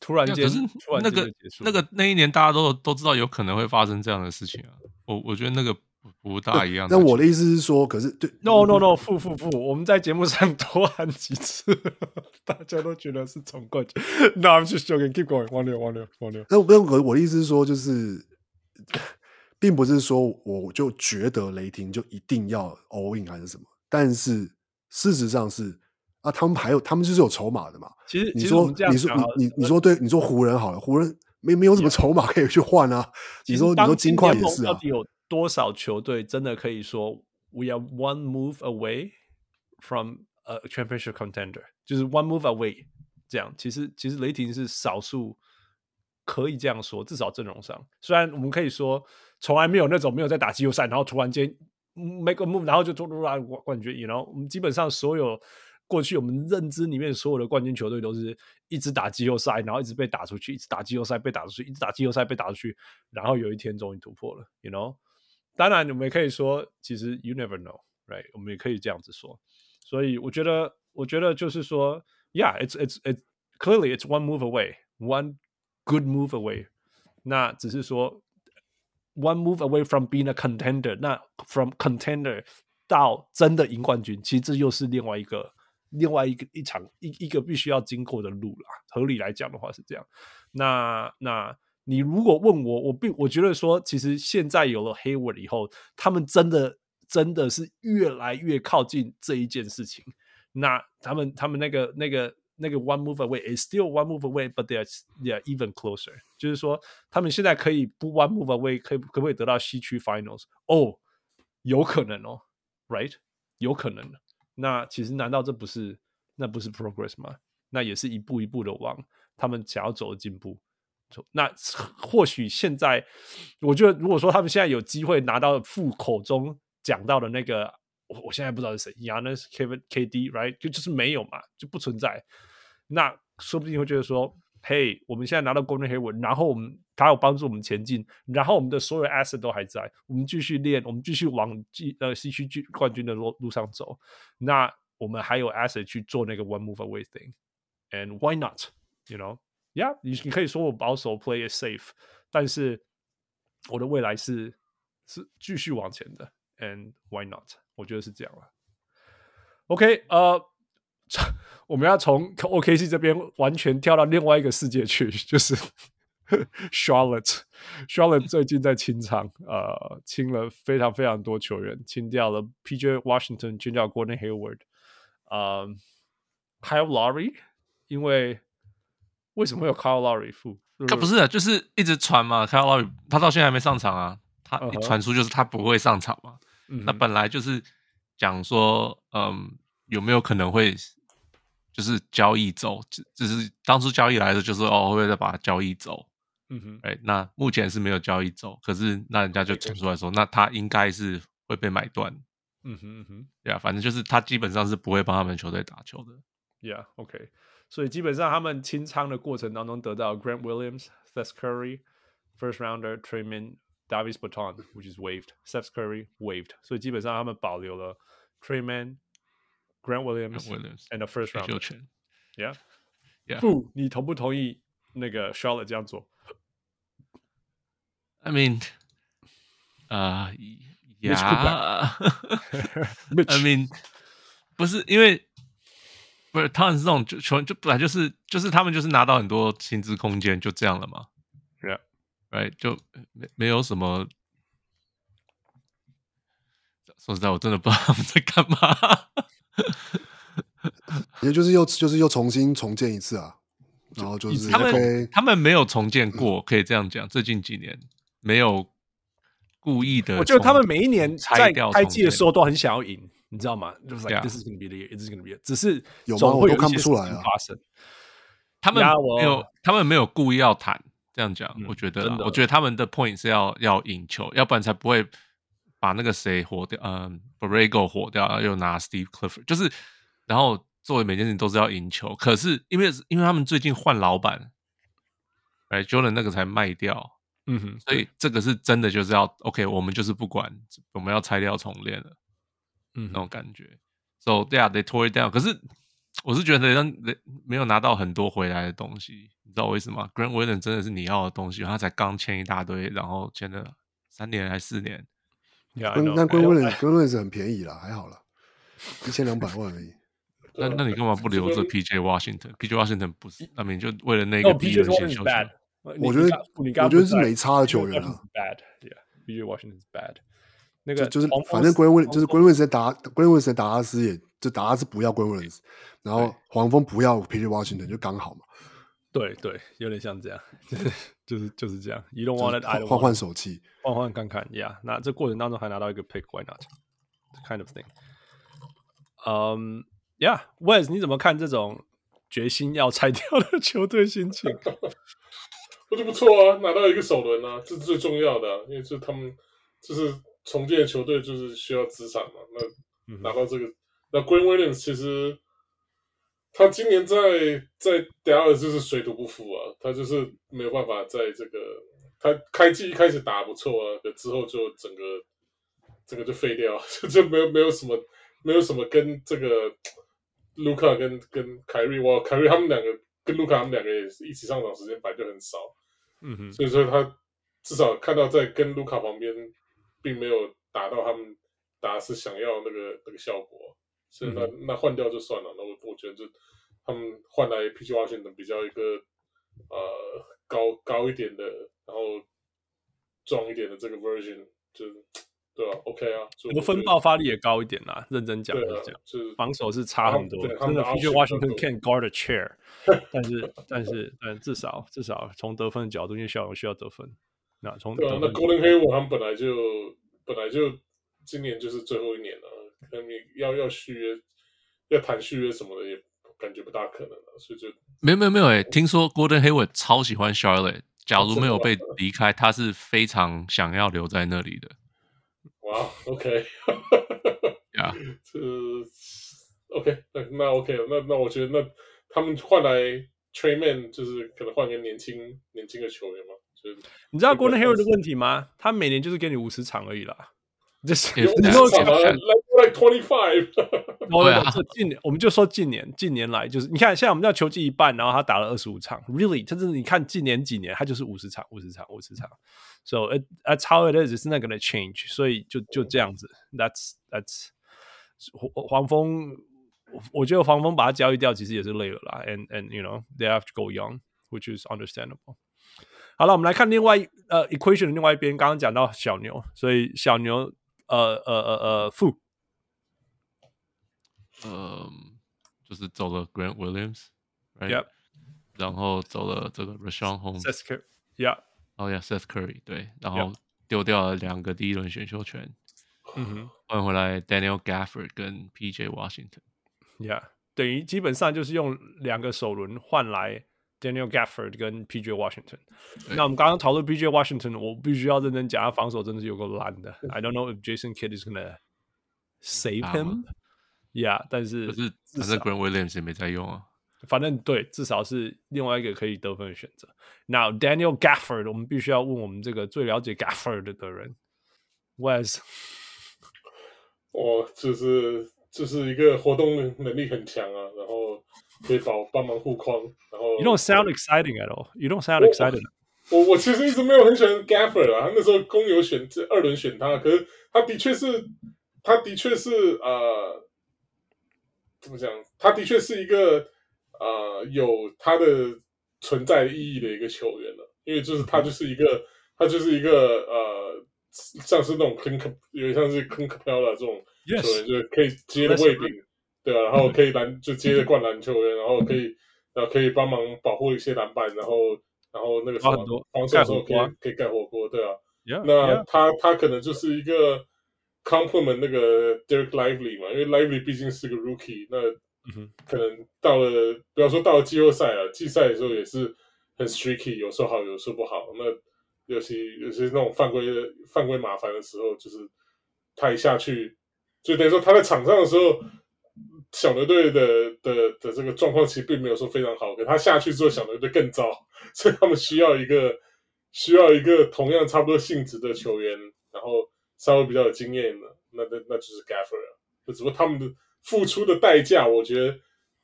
突然间，可是那个那个那一年大家都都知道有可能会发生这样的事情啊。我我觉得那个。不大一样。那我的意思是说，可是对，no no no，负负负，我们在节目上多喊几次，大家都觉得是总冠军。那 I'm just joking，keep going，王六王六王六。那那我我的意思是说，就是，并不是说我就觉得雷霆就一定要 all in 还是什么，但是事实上是啊，他们还有他们就是有筹码的嘛。其实你说你说你你你说对，你说湖人好了，湖人没没有什么筹码可以去换啊。你说你说金块也是啊。多少球队真的可以说 we are one move away from a championship contender，就是 one move away 这样。其实其实雷霆是少数可以这样说，至少阵容上。虽然我们可以说从来没有那种没有在打季后赛，然后突然间 make a move，然后就突突然冠军。You know，我们基本上所有过去我们认知里面所有的冠军球队都是一直打季后赛，然后一直被打出去，一直打季后赛被打出去，一直打季后赛被打出去，然后有一天终于突破了。You know。当然，我们也可以说，其实 you never know，right？我们也可以这样子说。所以我觉得，我觉得就是说，yeah，it's it's it's clearly it's one move away，one good move away。那只是说，one move away from being a contender。那 from contender 到真的赢冠军，其实这又是另外一个另外一个一场一一个必须要经过的路啦。合理来讲的话是这样。那那。 你如果问我，我并我觉得说，其实现在有了 Hayward 以后，他们真的真的是越来越靠近这一件事情。那他们他们那个那个那个 one move away，is still one move away，but they are they are even closer。就是说，他们现在可以不 one move away，可以可不可以得到西区 finals？哦，有可能哦，right？有可能。那其实难道这不是那不是 progress 吗？那也是一步一步的往他们想要走的进步。那或许现在，我觉得如果说他们现在有机会拿到副口中讲到的那个，我我现在不知道是谁，Yanis Kevin KD，right？就就是没有嘛，就不存在。那说不定会觉得说，嘿，我们现在拿到 Golden Hayward，然后我们他有帮助我们前进，然后我们的所有 asset 都还在，我们继续练，我们继续往季呃西区冠军的路路上走。那我们还有 asset 去做那个 one move away thing，and why not？You know？呀，你你可以说我保守，play it safe，但是我的未来是是继续往前的，and why not？我觉得是这样了。OK，呃，我们要从 OKC 这边完全跳到另外一个世界去，就是 Charlotte。Charlotte 最近在清仓，呃，清了非常非常多球员，清掉了 PJ Washington，清掉 Gordon Hayward，呃，Kyle Lowry，因为为什么会有 Kyle Lowry 负？他不是啊，就是一直传嘛。Kyle Lowry 他到现在还没上场啊。他一传出就是他不会上场嘛。Uh huh. 那本来就是讲说，嗯，有没有可能会就是交易走？只只是当初交易来的就是哦，会不会再把它交易走？嗯哼，哎，那目前是没有交易走。可是那人家就传出来说那他应该是会被买断。嗯哼嗯哼，对啊，反正就是他基本上是不会帮他们球队打球的。Yeah，OK。所以基本上他们清仓的过程当中得到 Grant Williams、Seth Curry、First Rounder、Tre Mann、Davis Bertans，which is waived，Seth Curry waived。所以基本上他们保留了 Tre Mann、Grant Williams、and a First Rounder。Yeah，不，你同不同意那个 Charlotte 这样做？I mean，啊，Yeah，I mean，不是因为。 不是，他们是这种就球就本来就是就是他们就是拿到很多薪资空间就这样了嘛，Yeah，right 就没没有什么。说实在，我真的不知道他们在干嘛。也就是又就是又重新重建一次啊，然后就是他们他们没有重建过，可以这样讲。最近几年没有故意的，我觉得他们每一年在开季的时候都很想要赢。你知道吗？就是 like this is gonna be the year, this is gonna be。只是有吗？我都看不出来啊。他们没有，他们没有故意要谈这样讲。我觉得，我觉得他们的 point 是要要赢球，要不然才不会把那个谁火掉，嗯，Borrego 火掉，然后又拿 Steve Clifford，就是然后作为每件事情都是要赢球。可是因为因为他们最近换老板，哎，Jordan 那个才卖掉，嗯哼，所以这个是真的就是要 OK，我们就是不管，我们要拆掉重练了。嗯，那种感觉，so yeah, they tore it down。可是我是觉得让没有拿到很多回来的东西，你知道为什么？Grant Williams 真的是你要的东西，他才刚签一大堆，然后签了三年还四年。那 Grant Williams Grant Williams 很便宜啦，还好了，一千两百万而已。那那你干嘛不留着 PJ Washington？PJ Washington 不是，那你就为了那个 PJ Washington 我觉得我觉得是没差的球员啊。Bad，yeah，PJ Washington is bad。那个就是，反正 Williams 就是 Grant Williams 打 Williams 在达拉斯，也就达拉斯不要 Williams，然后黄蜂不要 PJ Washington，就刚好嘛。对对，有点像这样，就是就是就是这样。You don't want it，换换手气，换换看看，Yeah。那这过程当中还拿到一个 pick，Why not？Kind of thing。嗯，Yeah，Wes，你怎么看这种决心要拆掉的球队心情？我觉得不错啊，拿到一个首轮啊，这是最重要的，啊，因为这他们就是。重建的球队就是需要资产嘛，那拿到这个，嗯、那 Grant Williams 其实他今年在在迪亚尔就是水土不服啊，他就是没有办法在这个他开季一开始打不错啊，可之后就整个整个就废掉，就 就没有没有什么没有什么跟这个卢卡跟跟凯瑞哇，凯瑞他们两个跟卢卡他们两个也是一起上场时间本来就很少，嗯哼，所以说他至少看到在跟卢卡旁边。并没有达到他们达是想要那个那个效果，所以那那换掉就算了。那我我觉得就他们换来 PG Washington 比较一个呃高高一点的，然后壮一点的这个 version，就对啊，OK 啊，得分爆发力也高一点啦。认真讲就是这样，防守是差很多。真的，PG Washington can guard a chair，但是但是但至少至少从得分的角度，因为小牛需要得分。那从对啊，那 Gordon Hayward 他们本来就本来就今年就是最后一年了，可能要要续约，要谈续约什么的也感觉不大可能了，所以就没有没有没有哎，听说 Gordon Hayward 超喜欢 Charlotte，假如没有被离开，他是非常想要留在那里的。哇，OK，呀 这 OK，那那 OK，那那我觉得那他们换来 Tre Mann 就是可能换个年轻年轻的球员嘛。你知道 Gordon Hayward 的问题吗？他每年就是给你五十场而已啦，就是你说什么？Like twenty five？对啊，近年我们就说近年，近年来就是你看，现在我们叫球季一半，然后他打了二十五场，Really？他真的你看近年几年，他就是五十场，五十场，五十场。So it, that's how it is. It's not gonna change. 所以就就这样子。That's that's 黄蜂，我觉得黄蜂把他交易掉，其实也是累了啦。And and you know they have to go young, which is understandable. 好了，我们来看另外呃 equation 的另外一边。刚刚讲到小牛，所以小牛呃呃呃呃负，嗯，就是走了 Grant Williams，Yep，然后走了这个 Rashawn Holmes，Yeah，哦呀，Seth Curry，对，然后丢掉了两个第一轮选秀权，嗯哼，换回来 Daniel Gafford 跟 PJ Washington，Yeah，等于基本上就是用两个首轮换来。Daniel Gafford 跟 PJ Washington，那我们刚刚讨论 PJ Washington，我必须要认真讲，他防守真的是有够烂的。I don't know if Jason Kidd is gonna save him，yeah，但是可是可是 Grant Williams 也没在用啊。反正对，至少是另外一个可以得分的选择。Now Daniel Gafford，我们必须要问我们这个最了解 Gafford 的人，Wes，哦，就是就是一个活动能力很强啊，然后。可以帮帮忙护框，然后。You don't sound exciting at all. You don't sound excited. 我我，我其实一直没有很喜欢 Gafford 啊，他那时候公牛选这二轮选他，可是他的确是，他的确是呃，怎么讲？他的确是一个呃有他的存在意义的一个球员了，因为就是他就是一个 他就是一个呃，像是那种 Clint，有点像是 Clint Capela 这种球员.就是可以接的位柄。对啊，然后可以篮，就接着灌篮球员，然后可以，然后可以帮忙保护一些篮板，然后，然后那个什么防守的时候可以可以盖火锅，对啊。Yeah, 那他 yeah. 他可能就是一个 complement 那个 Derek Lively 嘛，因为 Lively 毕竟是个 rookie，那可能到了不要说到了季后赛啊，季赛的时候也是很 streaky，有时候好，有时候不好。那尤其有些那种犯规的犯规麻烦的时候，就是他一下去，就等于说他在场上的时候。小牛队的的的，这个状况其实并没有说非常好，可他下去之后，小牛队更糟，所以他们需要一个需要一个同样差不多性质的球员，然后稍微比较有经验的，那那那就是 Gafford 就只不过他们的付出的代价，我觉得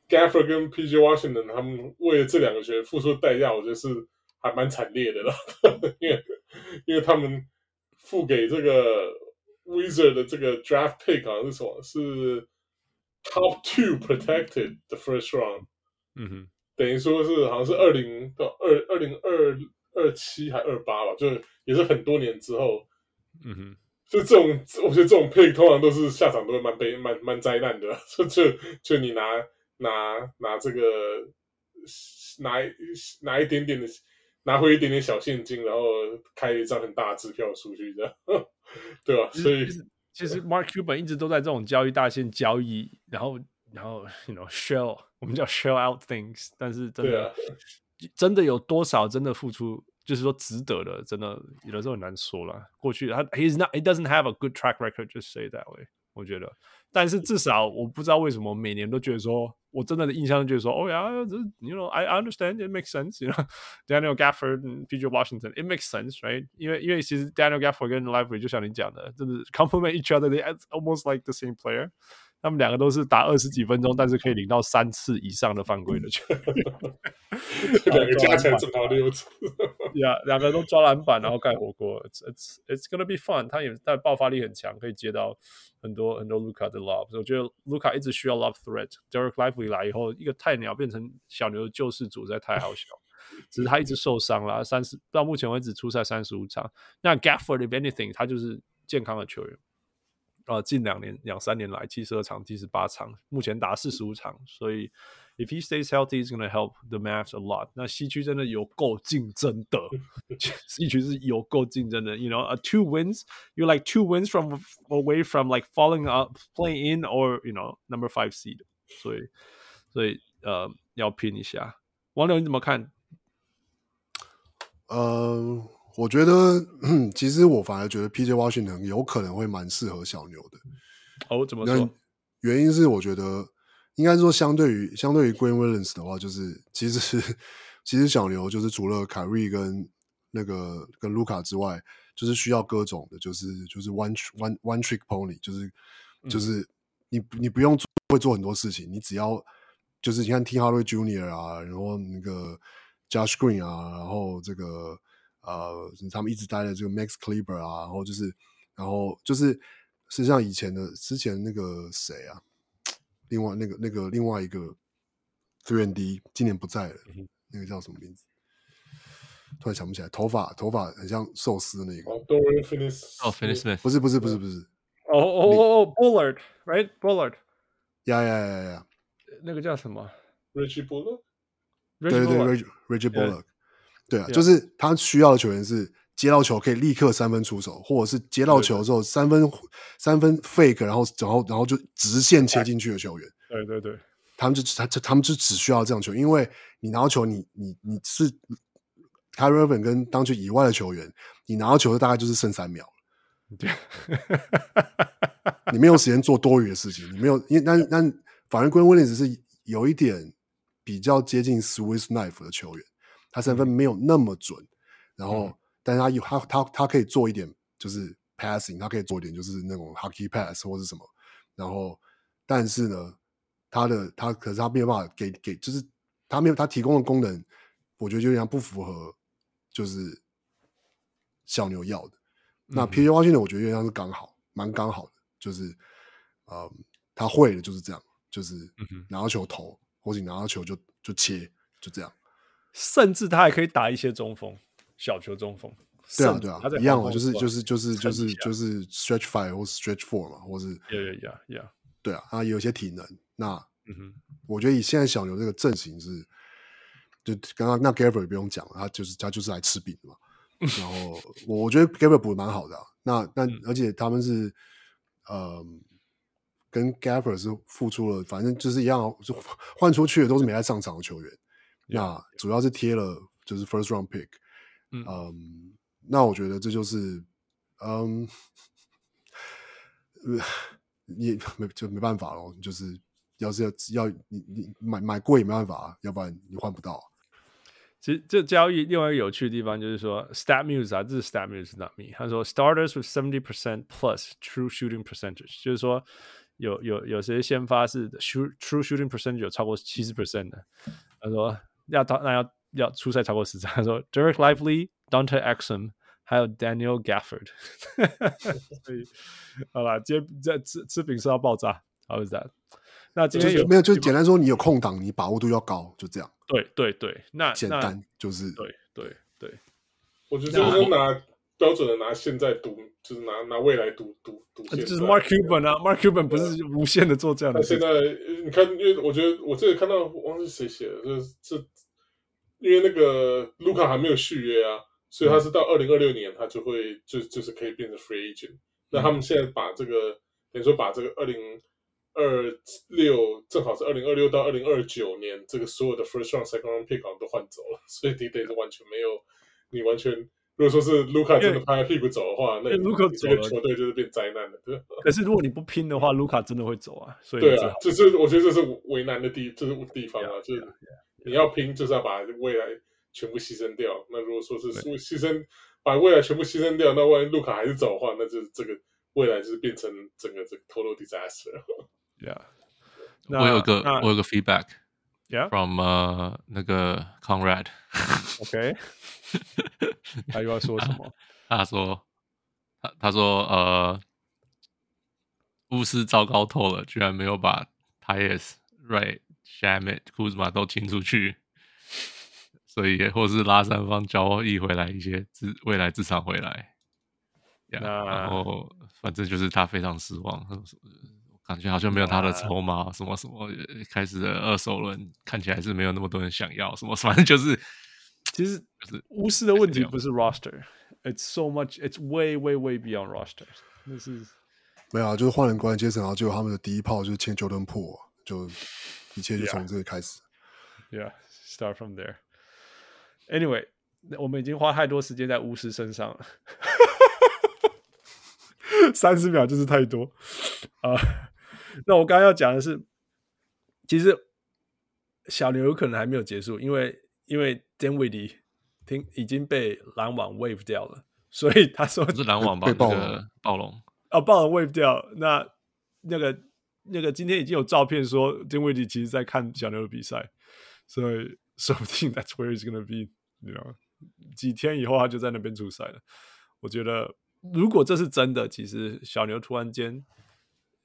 Gafford 跟 PG Washington 他们为了这两个球员付出的代价，我觉得是还蛮惨烈的了，因为因为他们付给这个 Wizard 的这个 Draft Pick 好像是什么是。Top two protected the first round，嗯哼，等于说是好像是二零到二二零二二七还二八吧，就是也是很多年之后，嗯哼，就这种我觉得这种 pick 通常都是下场都会蛮悲蛮蛮灾难的，就就就你拿拿拿这个拿拿一点点的拿回一点点小现金，然后开一张很大的支票出去，这样，对吧？所以。其实 Mark Cuban 一直都在这种交易大线交易，然后然后 you know shell 我们叫 shell out things，但是真的、啊、真的有多少真的付出，就是说值得的，真的有的时候很难说了。过去他 he's not he doesn't have a good track record just say that way，我觉得。但是至少我不知道为什么每年都觉得说，我真的的印象就是说，哦呀，这 you know I understand it makes sense，you know Daniel Gafford 和 PJ Washington it makes sense，right？因为因为其实 Daniel Gafford 跟 Lively 就像你讲的，真的 complement each other，they almost like the same player。 他们两个都是打二十几分钟，但是可以领到三次以上的犯规的球 两个加起来正好六次。呀，两个都抓篮板，然后盖火锅。It's it's it's gonna be fun。他也他爆发力很强，可以接到很多很多 Luka 的 lob。我觉得 Luka 一直需要 love threat。Derek Lively 来以后，一个菜鸟变成小牛的救世主，实在太好笑。只是他一直受伤了，三十到目前为止出赛三十五场。那 Gafford if anything，他就是健康的球员。呃近两年两三年来七十二场七十八场，目前打四十五场，所以 if he stays healthy, it's gonna help the Mavs a lot。那西区真的有够竞争的，西区是有够竞争的。You know, a two wins, you like two wins from away from like falling up, playing in, or you know number five seed。所以所以呃要拼一下。王柳你怎么看？呃。我觉得，其实我反而觉得 P.J. Washington 有可能会蛮适合小牛的。哦，怎么说？原因是我觉得，应该说相对于相对于 Green Williams 的话，就是其实其实小牛就是除了凯瑞跟那个跟卢卡之外，就是需要各种的，就是就是 one one one trick pony，就是就是你你不用做会做很多事情，你只要就是你看 Hardaway Junior 啊，然后那个 Josh Green 啊，然后这个。呃，他们一直待的这个 Max Kleber 啊，然后就是，然后就是，实际上以前的之前那个谁啊，另外那个那个另外一个 Three and D 今年不在了，嗯、那个叫什么名字？突然想不起来，头发头发很像寿司的那个。哦，Dorian Finney-Smith。哦，Finis Smith。不是不是不是不是。哦哦哦哦，Bullard，right？Bullard。呀呀呀呀！那个叫什么？Reggie Bullock。对对对，Reggie Bullock。对啊，就是他需要的球员是接到球可以立刻三分出手，或者是接到球之后三分三分 fake，然后然后然后就直线切进去的球员。对对对，他们就他他们就只需要这样球，因为你拿到球你，你你你是 Kyrie Irving 跟 Doncic 以外的球员，你拿到球大概就是剩三秒对，你没有时间做多余的事情，你没有，因为但但反而 Grant Williams 是有一点比较接近 Swiss Knife 的球员。他三分没有那么准，嗯、然后，但是他有他他他可以做一点，就是 passing，他可以做一点，就是那种 hockey pass 或是什么。然后，但是呢，他的他可是他没有办法给给，就是他没有他提供的功能，我觉得就有点不符合，就是小牛要的。嗯、那 P.J. Washington 我觉得有点像是刚好，蛮刚好的，就是，嗯，他会的就是这样，就是拿到球投，或者你拿到球就就切，就这样。甚至他还可以打一些中锋，小球中锋。对啊，对啊，一样嘛，就是就是就是就是就是 stretch five 或 stretch four 嘛，或是 yeah yeah yeah，对啊，他有些体能。那嗯哼，我觉得以现在小牛这个阵型是，就刚刚那 Gabriel 也不用讲了，他就是他就是来吃饼的嘛。然后我我觉得 Gabriel 补的蛮好的，啊，那那而且他们是呃跟 Gabriel 是付出了，反正就是一样，就换出去的都是没在上场的球员。那主要是贴了就是 first round pick，嗯，嗯，那我觉得这就是，嗯，你没就没办法咯，就是要是要要你你买买贵也没办法，要不然你换不到。其实这交易另外一个有趣的地方就是说，StatMuse 啊，这是 StatMuse，not me。他说，starters with seventy percent plus true shooting percentage，就是说有有有些先发是 shoot true shooting percentage 有超过七十 percent 的，他说。要到那要要出赛超过十场，他说 Dereck Lively、Dante Exum 还有 Daniel Gafford，所以好吧，今天这吃吃饼吃到爆炸，How is that？那今天有没有？就简单说，你有空档，你把握度要高，就这样。对对对，那简单就是对对对。我觉得就是拿标准的拿现在赌，就是拿拿未来赌赌赌。就是 Mark Cuban 啊，Mark Cuban 不是无限的做这样的。现在你看，因为我觉得我这里看到忘记谁写的，就是这。因为那个卢卡还没有续约啊，所以他是到二零二六年他就会就就是可以变成 free agent。嗯、那他们现在把这个等于说把这个二零二六正好是二零二六到二零二九年这个所有的 first round second round pick 都换走了，所以你等于完全没有你完全如果说是卢卡真的拍屁股走的话，那卢卡这个球队就是变灾难了。对。可是如果你不拼的话，卢卡真的会走啊。所以对啊，就是我觉得这是为难的地，这、就是地方啊，yeah, 就是。Yeah, yeah. 你要拼，就是要把未来全部牺牲掉。那如果说是牺牲，把未来全部牺牲掉，那万一卢卡还是走的话，那就是这个未来就是变成整个这个 total disaster。Yeah，我有个我有个，feedback，Yeah，from 呃那个 Conrad。OK，他又要说什么？他说他他说呃，巫师糟糕透了，居然没有把 Tyus、Right、Shamit、Kuzma 都清出去，所以或是拉三方交易回来一些资未来资产回来。Yeah, 那然后反正就是他非常失望，感觉好像没有他的筹码，什么什么开始的二手轮看起来是没有那么多人想要，什么 反正就是，其实就是巫师的问题不是 roster，it's so much，it's way way way beyond roster，那是没有啊，就是换人关阶层，然后结果他们的第一炮就是签 Jordan Poole，就一切就从这里开始。Yeah，start from there。Anyway，我们已经花太多时间在巫师身上了。三十秒就是太多啊！Uh, 那我刚刚要讲的是，其实小牛有可能还没有结束，因为因为 Dinwiddie 听已经被篮网 wave 掉了，所以他说是篮网把那个暴龙哦，暴龙 wave 掉。那那个那个今天已经有照片说 Dinwiddie 其实在看小牛的比赛，所以说不定 That's where he's gonna be，you know，几天以后他就在那边出赛了。我觉得。如果这是真的，其实小牛突然间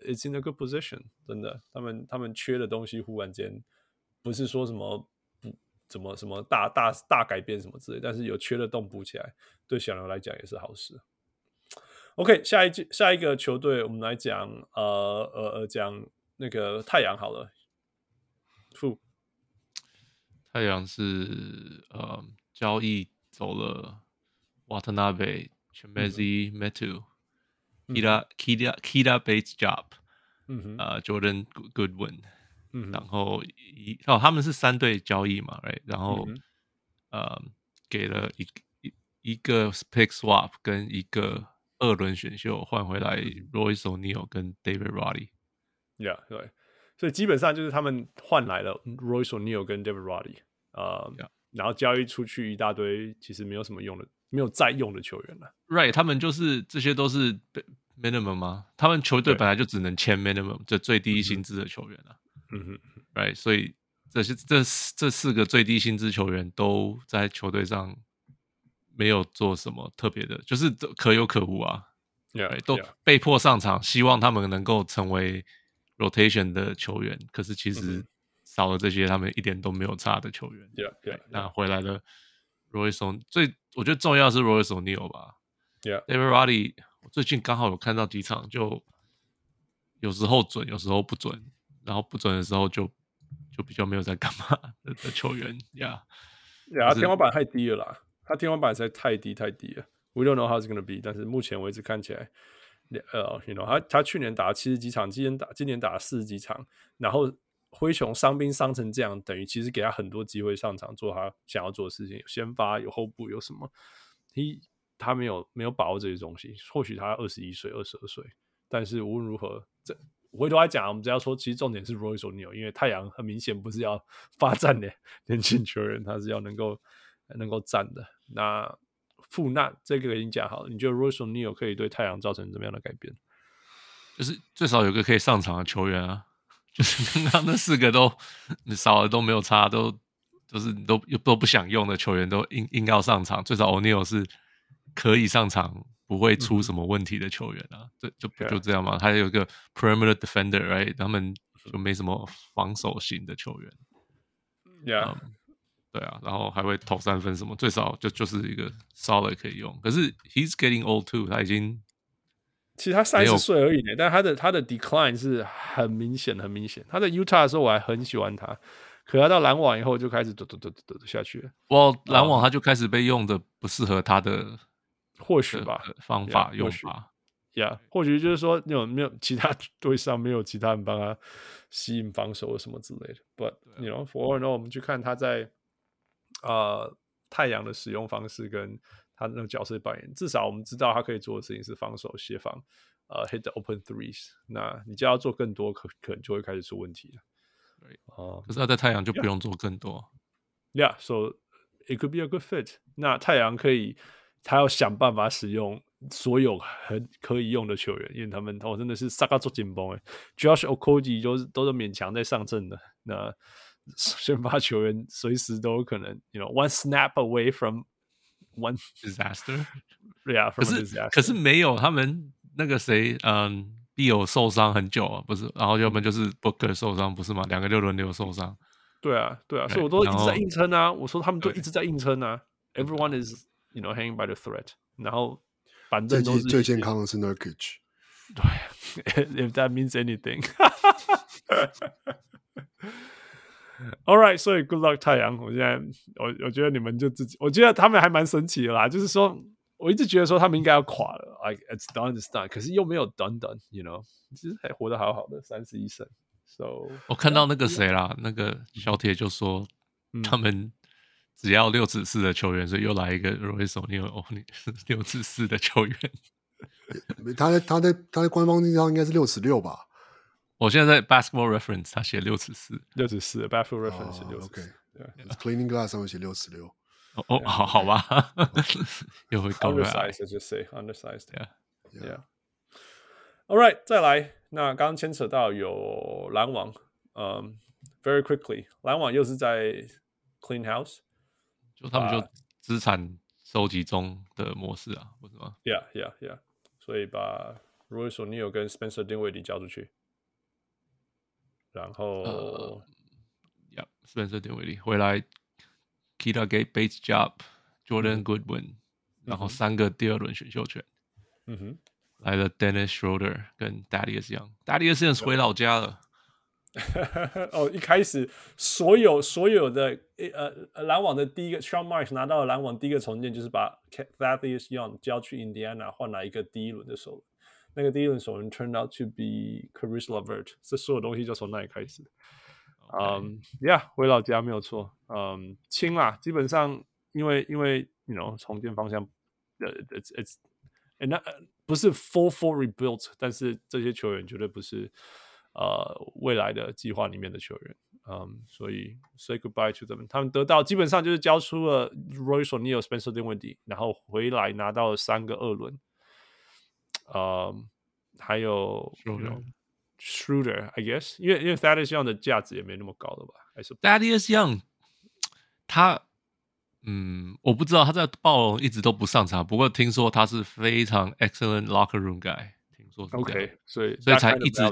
，it's in a good position，真的，他们他们缺的东西忽然间不是说什么不怎么什么大大大改变什么之类，但是有缺的洞补起来，对小牛来讲也是好事。OK，下一季下一个球队，我们来讲呃呃呃讲那个太阳好了，负太阳是呃交易走了瓦特纳贝。Chimezie Metu, Keita Keita Bates-Diop，嗯哼，呃，Jordan Goodwin，嗯，然后一哦，他们是三队交易嘛，right？然后呃，给了一一一个 pick swap 跟一个二轮选秀换回来 Royce O'Neal 跟 David Roddy，yeah，对，所以基本上就是他们换来了 Royce O'Neal 跟 David Roddy，呃，然后交易出去一大堆，其实没有什么用的。没有再用的球员了，Right？他们就是这些都是 minimum 吗？他们球队本来就只能签 minimum，这最低薪资的球员了。嗯哼，Right？所以这些这这四个最低薪资球员都在球队上没有做什么特别的，就是可有可无啊。Yeah，都被迫上场，希望他们能够成为 rotation 的球员。可是其实少了这些，他们一点都没有差的球员。Yeah，对，那回来了。Royce O'Neal 最我觉得重要是 Royce O'Neal 吧我最近刚好有看到几场，就有时候准，有时候不准，然后不准的时候就就比较没有在干嘛的，的球员，Yeah，Yeah，天花板太低了啦，他天花板实在太低太低了，We don't know how it's gonna be，但是目前为止看起来，呃，You know，他他去年打了七十几场，今年打今年打了四十几场，然后。灰熊伤兵伤成这样，等于其实给他很多机会上场做他想要做的事情，有先发，有后补，有什么？他他没有没有把握这些东西。或许他二十一岁、二十二岁，但是无论如何，这回头来讲，我们只要说，其实重点是 Royce O'Neal，因为太阳很明显不是要 发展的年轻球员，他是要能够能够战的。那富纳这个已经讲好了，你觉得 Royce O'Neal 可以对太阳造成怎么样的改变？就是最少有个可以上场的球员啊。就是刚刚那四个都你少了都没有差，都就是你都都不想用的球员都硬硬要上场，最少 O'Neal 是可以上场，不会出什么问题的球员啊，这、嗯、就就这样嘛。他有一个 perimeter defender，right？他们就没什么防守型的球员，Yeah，、嗯、对啊，然后还会投三分什么，最少就就是一个 solid 可以用。可是 he's getting old too，他已经。其实他三十岁而已呢，但他的他的 decline 是很明显很明显。他在 Utah 的时候我还很喜欢他，可他到篮网以后就开始嘟嘟嘟嘟嘟下去了。哇篮网他就开始被用的不适合他的，或许吧方法用法，呀，或许就是说那种没有其他队上没有其他人帮他吸引防守什么之类的。But you know for now 我们去看他在呃太阳的使用方式跟。他那个角色扮演，至少我们知道他可以做的事情是防守协防，呃，hit the open threes。那你就要做更多，可可能就会开始出问题了。哦，可是他在太阳就不用做更多。Yeah，so it could be a good fit。那太阳可以，他要想办法使用所有很可以用的球员，因为他们哦真的是萨卡做紧绷哎，Josh Okogie 都是都是勉强在上阵的。那 先发球员随时都有可能，you know，one snap away from。One disaster，对啊，可是可是没有他们那个谁，嗯，必有受伤很久啊，不是，然后要么就是 Booker 受伤，不是吗？两个就轮流受伤。对啊，对啊，所以我都一直在硬撑啊。我说他们都一直在硬撑啊。Everyone is you know hanging by the thread。然后 板凳都是最健康的是 Nurkic。对，if that means anything。 All right，所以 Good luck 太阳。我现在我我觉得你们就自己，我觉得他们还蛮神奇的啦。就是说，我一直觉得说他们应该要垮了，like it's done, it's done，可是又没有 done done you know，其实还活得好好的，三十一胜。So 我看到那个谁啦，那个小铁就说，他们 只要六尺四的球员，所以又来一个 Royce 哦，六尺四的球员。他在他在他在官方地上应该是六尺六吧。我现在在 Basketball Reference，他写六尺四，六尺四。Basketball Reference 写六尺四。OK，Cleaning Glass 上面写六尺六。哦，好好吧，又会高了。Undersized，就 say undersized。Yeah，yeah。All right，再来。那刚刚牵扯到有篮网，嗯，Very quickly，篮网又是在 Clean House，就他们就资产收集中的模式啊，为什么？Yeah，yeah，yeah。所以把 Royce O'Neale 跟 Spencer Dinwiddie 交出去。然后，呃，Yeah，Spencer Dinwiddie 回来，Keita Bates-Diop，Jordan Goodwin，然后三个第二轮选秀权，嗯哼，来了 Dennis Schroeder 跟 Thaddeus Young，Thaddeus Young 回老家了。哦，一开始所有所有的呃篮网的第一个 Sean Marks 拿到了篮网第一个重建，就是把 Thaddeus Young 交去 Indiana 换来一个第一轮的首轮。那个第一轮首轮 turned out to be Caris LeVert，这所有东西就从那里开始。嗯，Yeah，回老家没有错。嗯，轻啦，基本上因为因为 you know 重建方向，呃，it's it's，那不是 full full rebuilt，但是这些球员绝对不是呃未来的计划里面的球员。嗯，所以 say goodbye to them，他们得到基本上就是交出了 Royce O'Neale、Spencer Dinwiddie，然后回来拿到了三个二轮。呃、um，还有 Schroeder，I guess，因为因为 Thaddeus Young 的价值也没那么高了吧？还是 Thaddeus Young，他，嗯，我不知道他在暴龙一直都不上场，不过听说他是非常 excellent locker room guy，听说是 OK，所以所以才一直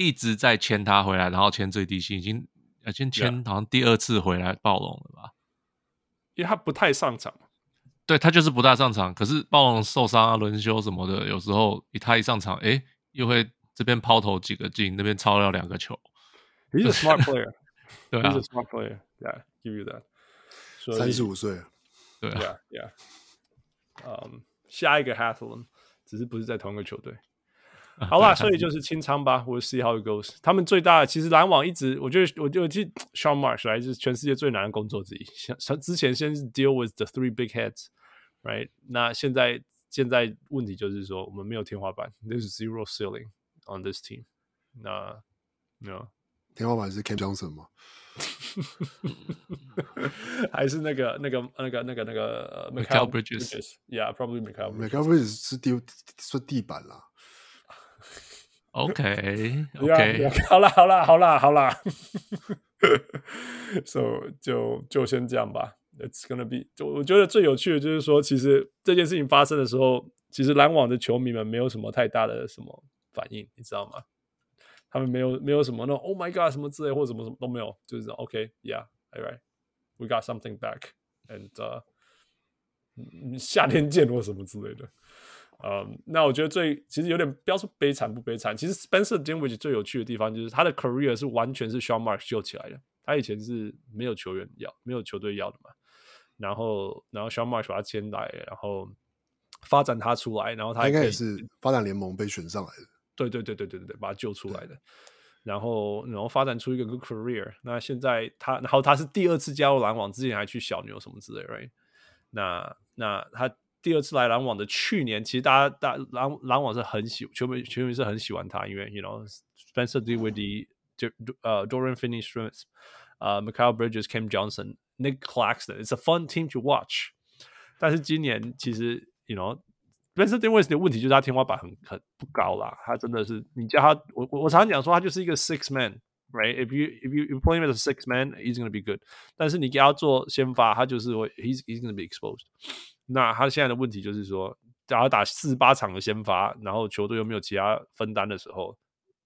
一直在签他回来，然后签最低薪，已经已经签好像第二次回来暴龙了吧？因为他不太上场。对，他就是不大上场，可是暴龙受伤啊、轮休什么的，有时候一他一上场，哎，又会这边抛投几个进，那边超了两个球。He's a smart player，对啊，He's a smart player，Yeah，give you that。三十五岁，对啊，Yeah，嗯，下一个 Hathaway 只是不是在同一个球队。好吧，所以就是清仓吧，We'll see how it goes。他们最大的其实篮网一直，我觉得，我就记 Sean Marsh 来自全世界最难的工作之一。像之前先是 deal with the three big heads。Right，那现在现在问题就是说，我们没有天花板，There's zero ceiling on this team。那没有天花板是 Cam Johnson 吗？还是那个那个那个那个那个 Mikal Bridges？Yeah，probably Mikal。Mikal Bridges 是地是地板啦。OK，OK，好啦好啦好啦好啦。So 就就先这样吧。It's gonna be，就我觉得最有趣的就是说，其实这件事情发生的时候，其实篮网的球迷们没有什么太大的什么反应，你知道吗？他们没有没有什么那种 Oh my God 什么之类或者什么什么都没有，就是 OK，Yeah，All right，We got something back，and、uh, 夏天见或什么之类的。嗯、um，那我觉得最其实有点不要说悲惨不悲惨，其实 Spencer Dinwiddie 最有趣的地方就是他的 career 是完全是 Sean Marks 救起来的，他以前是没有球员要，没有球队要的嘛。然后，然后 Sean Marks 把他签来，然后发展他出来，然后他应该也是发展联盟被选上来的。对对对对对对对，把他救出来的。然后，然后发展出一个 good career。那现在他，然后他是第二次加入篮网，之前还去小牛什么之类，right？那那他第二次来篮网的去年，其实大家大篮篮网是很喜球迷球迷是很喜欢他，因为 you know Spencer Dinwiddie 就呃 Dorian Finney-Smith 呃 Mikal Bridges，Cam Johnson。Nick Claxton，it's a fun team to watch。但是今年其实，you know，Spencer Dinwiddie 的问题就是他天花板很很不高啦。他真的是，你叫他，我我我常常讲说，他就是一个 six man，right？If you if you you play him as a six man，he's gonna be good。但是你给他做先发，他就是会，he's he's gonna be exposed。 那他现在的问题就是说，假如打四十八场的先发，然后球队又没有其他分担的时候，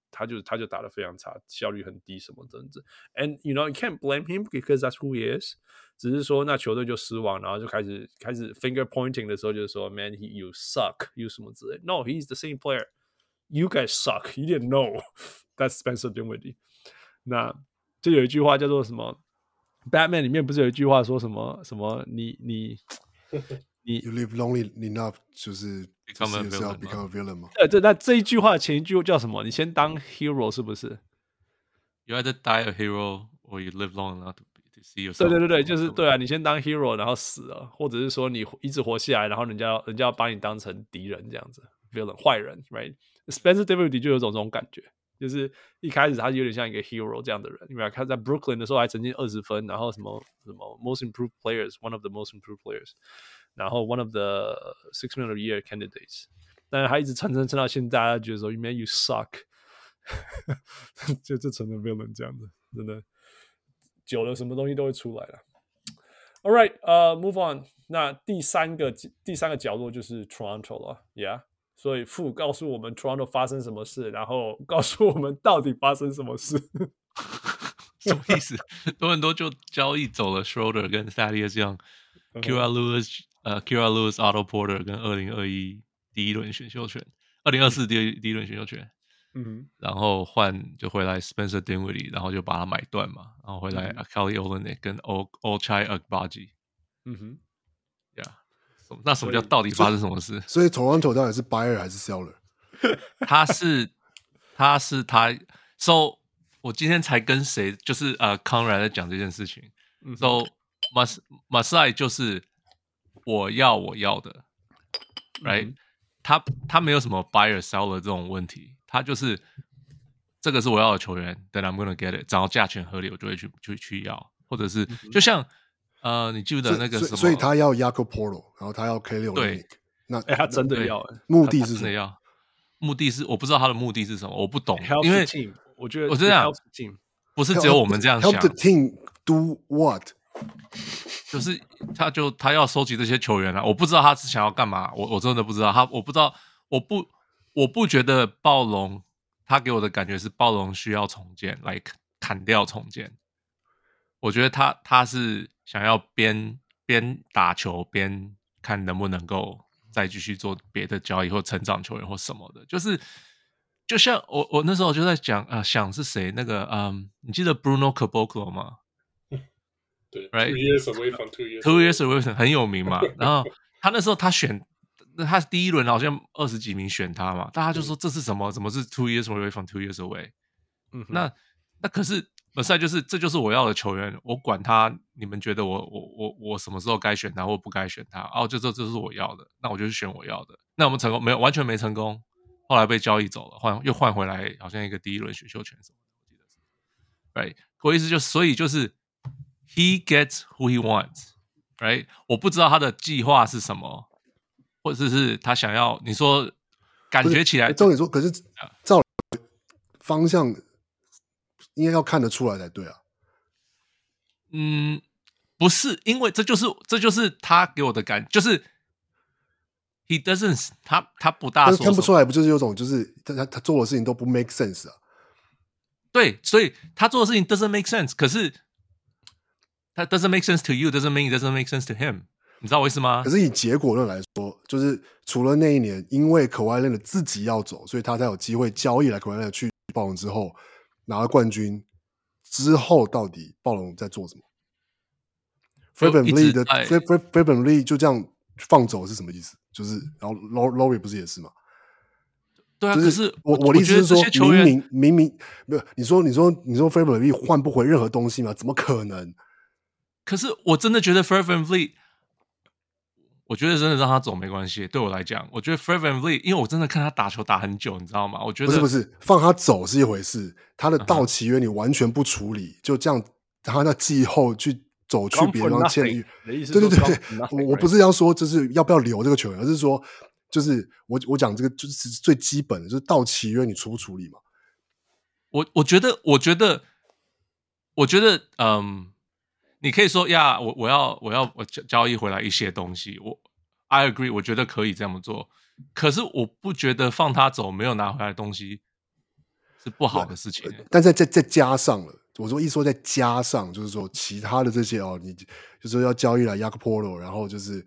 他就他就打得非常差，效率很低，什么这样子。And you know you can't blame him because that's who he is。只是说那球队就失望，然后就开始开始 finger pointing 的时候，就是说 Man he you suck you 什么之类。No he's the same player。You guys suck. You didn't know that's Spencer Dinwiddie。那就有一句话叫做什么？Batman 里面不是有一句话说什么什么？你你你 You live lonely enough，就是，become a become a villain 吗？呃，这那这一句话的前一句叫什么？你先当 hero 是不是？You either die a hero or you live long enough to see yourself。对对对对，就是对啊，你先当 hero，然后死了，或者是说你一直活下来，然后人家人家要把你当成敌人这样子，villain 坏人，right？Spencer Dinwiddie 就有种这种感觉，就是一开始他有点像一个 hero 这样的人，因为他在 Brooklyn 的时候还曾经二十分，然后什么什么 Most Improved Players，One of the Most Improved Players， 然后 One of the Six Man of the Year Candidates，但是他一直撑撑撑到现在，大家觉得说 Man you suck，就就成了 villain 这样子，真的久了什么东西都会出来了。All right，呃、uh,，Move on，那第三个第三个角落就是 Toronto 了，Yeah。所以傅告诉我们 Toronto 发生什么事，然后告诉我们到底发生什么事，什么意思？多伦多就交易走了 Schroeder 跟 Thaddeus Young，Kira Lewis 呃 Kira Lewis Otto Porter 跟二零二一第一轮选秀权，二零二四第第一轮选秀权，嗯哼，然后换就回来 Spencer Dinwiddie，然后就把它买断嘛，然后回来 Kelly Olynyk 跟 O O Chai Agbaji，嗯哼。那什么叫到底发生什么事？所以 Toronto 到底是 buyer 还是 seller？他是他是他，so 我今天才跟谁就是呃康然在讲这件事情。so 马马赛就是我要我要的，right？、嗯、他他没有什么 buyer seller 这种问题，他就是这个是我要的球员，then I'm gonna get it，只要价钱合理，我就会去去去要，或者是就像。呃，你记不得那个什么？所以，所以他要 Jakob Poeltl，然后他要 Kelly。对，那哎，他真的要？目的是什么？要？目的是我不知道他的目的是什么，我不懂。因为我觉得我这样不是只有我们这样想。Help the team do what？就是他就他要收集这些球员啊，我不知道他是想要干嘛，我我真的不知道他，我不知道，我不我不觉得暴龙他给我的感觉是暴龙需要重建，like 砍掉重建。我觉得他他是。想要边边打球边看能不能够再继续做别的交易或成长球员或什么的，就是就像我我那时候就在讲啊、想是谁那个嗯，你记得 Bruno Caboclo 吗？对，Right，two years away from two years two years away 很有名嘛。然后他那时候他选，那他第一轮好像二十几名选他嘛，大家就说这是什么？怎么是 two years away from two years away？嗯，那那可是。本赛就是，这就是我要的球员，我管他，你们觉得我我我我什么时候该选他或不该选他？哦，就这这是我要的，那我就去选我要的。那我们成功没有？完全没成功，后来被交易走了，换又换回来，好像一个第一轮选秀权什么的，我记得是。Right，我意思就是，所以就是 he gets who he wants，right？我不知道他的计划是什么，或者是他想要你说感觉起来，照理说，可是照方向。应该要看得出来才对啊。嗯，不是，因为这就是这就是他给我的感，就是 he doesn't 他他不大说，看不出来，不就是有种就是他他他做的事情都不 make sense 啊？对，所以他做的事情 doesn't make sense，可是他 doesn't make sense to you，doesn't mean it doesn't make sense to him，你知道我意思吗？可是以结果论来说，就是除了那一年，因为 Kawhi Leonard 自己要走，所以他才有机会交易来 Kawhi Leonard 去暴龙之后。拿了冠军之后，到底暴龙在做什么？Fred VanVleet 的 Fred VanVleet 就这样放走是什么意思？就是然后 Lowry 不是也是吗？对啊，就是我我的意思是说，明明明明没有你说你说你说 Fred VanVleet 换不回任何东西吗？怎么可能？可是我真的觉得 VanVleet。我觉得真的让他走没关系。对我来讲，我觉得 VanVleet，因为我真的看他打球打很久，你知道吗？我觉得不是不是，放他走是一回事，他的到期约你完全不处理，uh. 就这样，他那季后去走去别地方签约。对对对对，我我不是要说就是要不要留这个球员，而是说就是我我讲这个就是最基本的，就是到期约你处不处理嘛？我我觉得我觉得我觉得嗯。你可以说呀，我我要我要我交交易回来一些东西，我 I agree，我觉得可以这么做。可是我不觉得放他走没有拿回来的东西是不好的事情。但是再再加上了，我说一说再加上，就是说其他的这些哦，你就是说要交易来 Jakob Poeltl 然后就是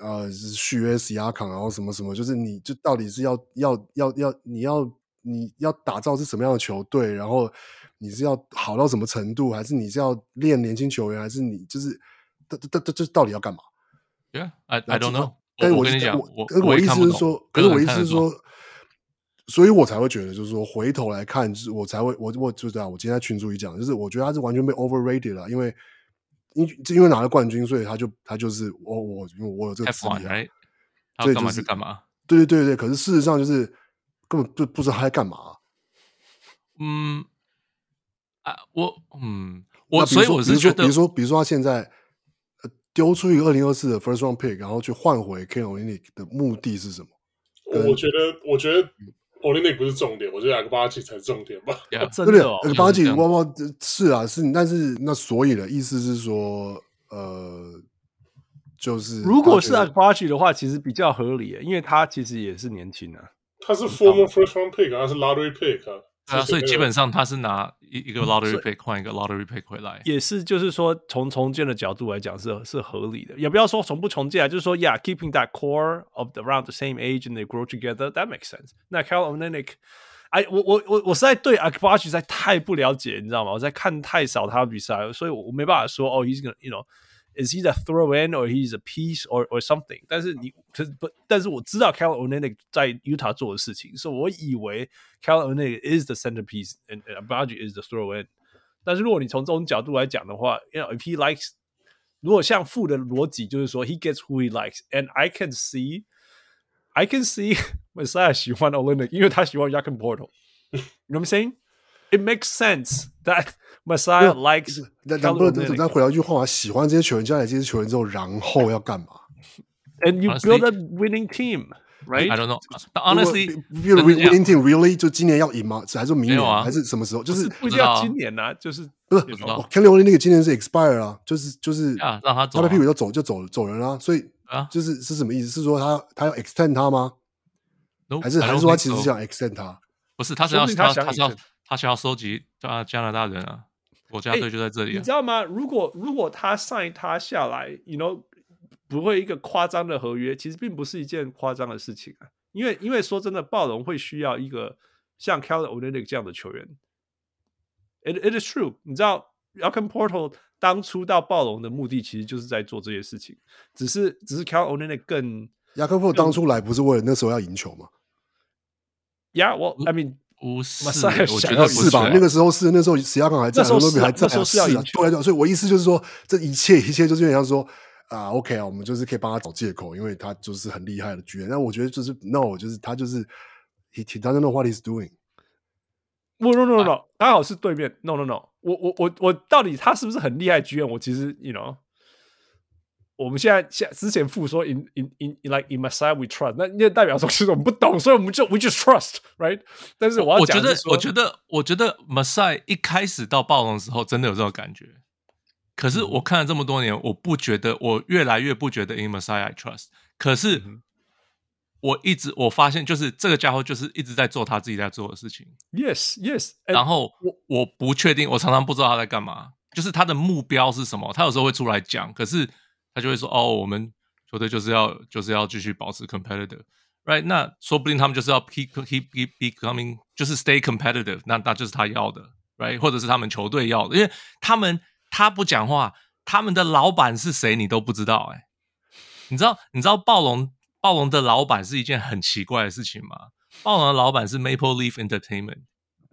呃是续约 Siakam，然后什么什么，就是你就到底是要要要要你要你要打造是什么样的球队，然后你是要好到什么程度，还是你是要练年轻球员，还是你就是这这这这到底要干嘛？Yeah，I I don't know。但是我跟你讲，我我意思是说，可是我意思是说。所以我才会觉得，就是说回头来看，就是我才会，我我就这样，我今天在群组里讲，就是我觉得他是完全被 overrated 了，因为因因为拿了冠军，所以他就他就是我我我有这个资历，所以就干嘛，对对对对。可是事实上就是根本就不知道他在干嘛。嗯啊，我嗯我所以我是觉得，比如说比如说他现在丢出一个二零二四的 first round pick，然后去换回 Kelly Olynyk 的目的是什么？我觉得我觉得。Olynyk 不是重点，我觉得阿克巴奇才是重点吧。Yeah, 真的，阿克巴奇，哇哇，是啊，是，但是那所以的意思是说，呃，就是如果是阿克巴奇的话，其实比较合理，因为他其实也是年轻啊，他是 former first round pick，他是 lottery pick 啊。啊，所以基本上他是拿一一个 lottery pick 换一个 lottery pick 回来，也是就是说从重建的角度来讲是是合理的，也不要说从不重建啊，就是说，Yeah，keeping that core of the around the same age and they grow together that makes sense。那 Olynyk，哎，我我我我实在对实在太不了解，你知道吗？我在看太少他的比赛，所以我没办法说哦，he's gonna you know。Is he the throw in or he's a piece or or something？但是你可是不，但是我知道 Kelly Olynyk 在 Utah 做的事情，所以我以为 Kelly Olynyk is the centerpiece and Agbaji is the throw in。但是如果你从这种角度来讲的话，you know if he likes，如果像负的逻辑就是说 he gets who he likes，and I can see I can see Masai 喜欢 Olynyk，因为他喜欢 Jakob Poeltl。You know what I'm saying? It makes sense that Messiah likes。那那不能再回到一句话嘛？喜欢这些球员，加来这些球员之后，然后要干嘛？And you build a winning team, right? I don't know. Honestly, build a winning team really 就今年要赢吗？还是明年？还是什么时候？就是不一定要今年啊，就是不是 Kelly Olynyk 那个今年是 expire 啊，就是就是啊让他走，他的屁股就走就走走人了。所以啊，就是是什么意思？是说他他要 extend 他吗？还是还是说他其实想 extend 他？不是，他是要他他是要他想要收集加加拿大人啊。国家队就在这里、啊欸，你知道吗？如果如果他 sign 他下来，you know，不会一个夸张的合约，其实并不是一件夸张的事情啊。因为因为说真的，暴龙会需要一个像 Kelly Olynyk 这样的球员。It it is true，你知道，Jakob Poeltl 当初到暴龙的目的其实就是在做这些事情，只是只是 Kelly Olynyk 更 Jakob Poeltl 当初来不是为了那时候要赢球吗？Yeah，well，I mean。不是，我觉得是吧？那个时候是，那时候史亚刚还在，很多比还在，是啊，对对。所以，我意思就是说，这一切一切就是有点像说啊，OK 啊，我们就是可以帮他找借口，因为他就是很厉害的巨人。但我觉得就是 No，就是他就是 He he doesn't know what he's doing。No no no no，刚好是对面。No no no，我我我我到底他是不是很厉害巨人？我其实 You know。我们现在现之前附说 in in in like in Masai we trust，那那代表说其实我们不懂，所以我们就 we just trust，right？但是我要讲，我觉得我觉得我觉得 Masai 一开始到暴龙的时候真的有这种感觉，可是我看了这么多年，我不觉得，我越来越不觉得 in Messiah I trust。可是我一直我发现，就是这个家伙就是一直在做他自己在做的事情。Yes yes，然后我我不确定，我常常不知道他在干嘛，就是他的目标是什么，他有时候会出来讲，可是。他就会说：“哦，我们球队就是要就是要继续保持 competitive，right？那说不定他们就是要 keep keep keep becoming，就是 stay competitive，那那就是他要的，right？或者是他们球队要的，因为他们他不讲话，他们的老板是谁你都不知道，哎，你知道你知道暴龙暴龙的老板是一件很奇怪的事情吗？暴龙的老板是 Maple Leaf Entertainment，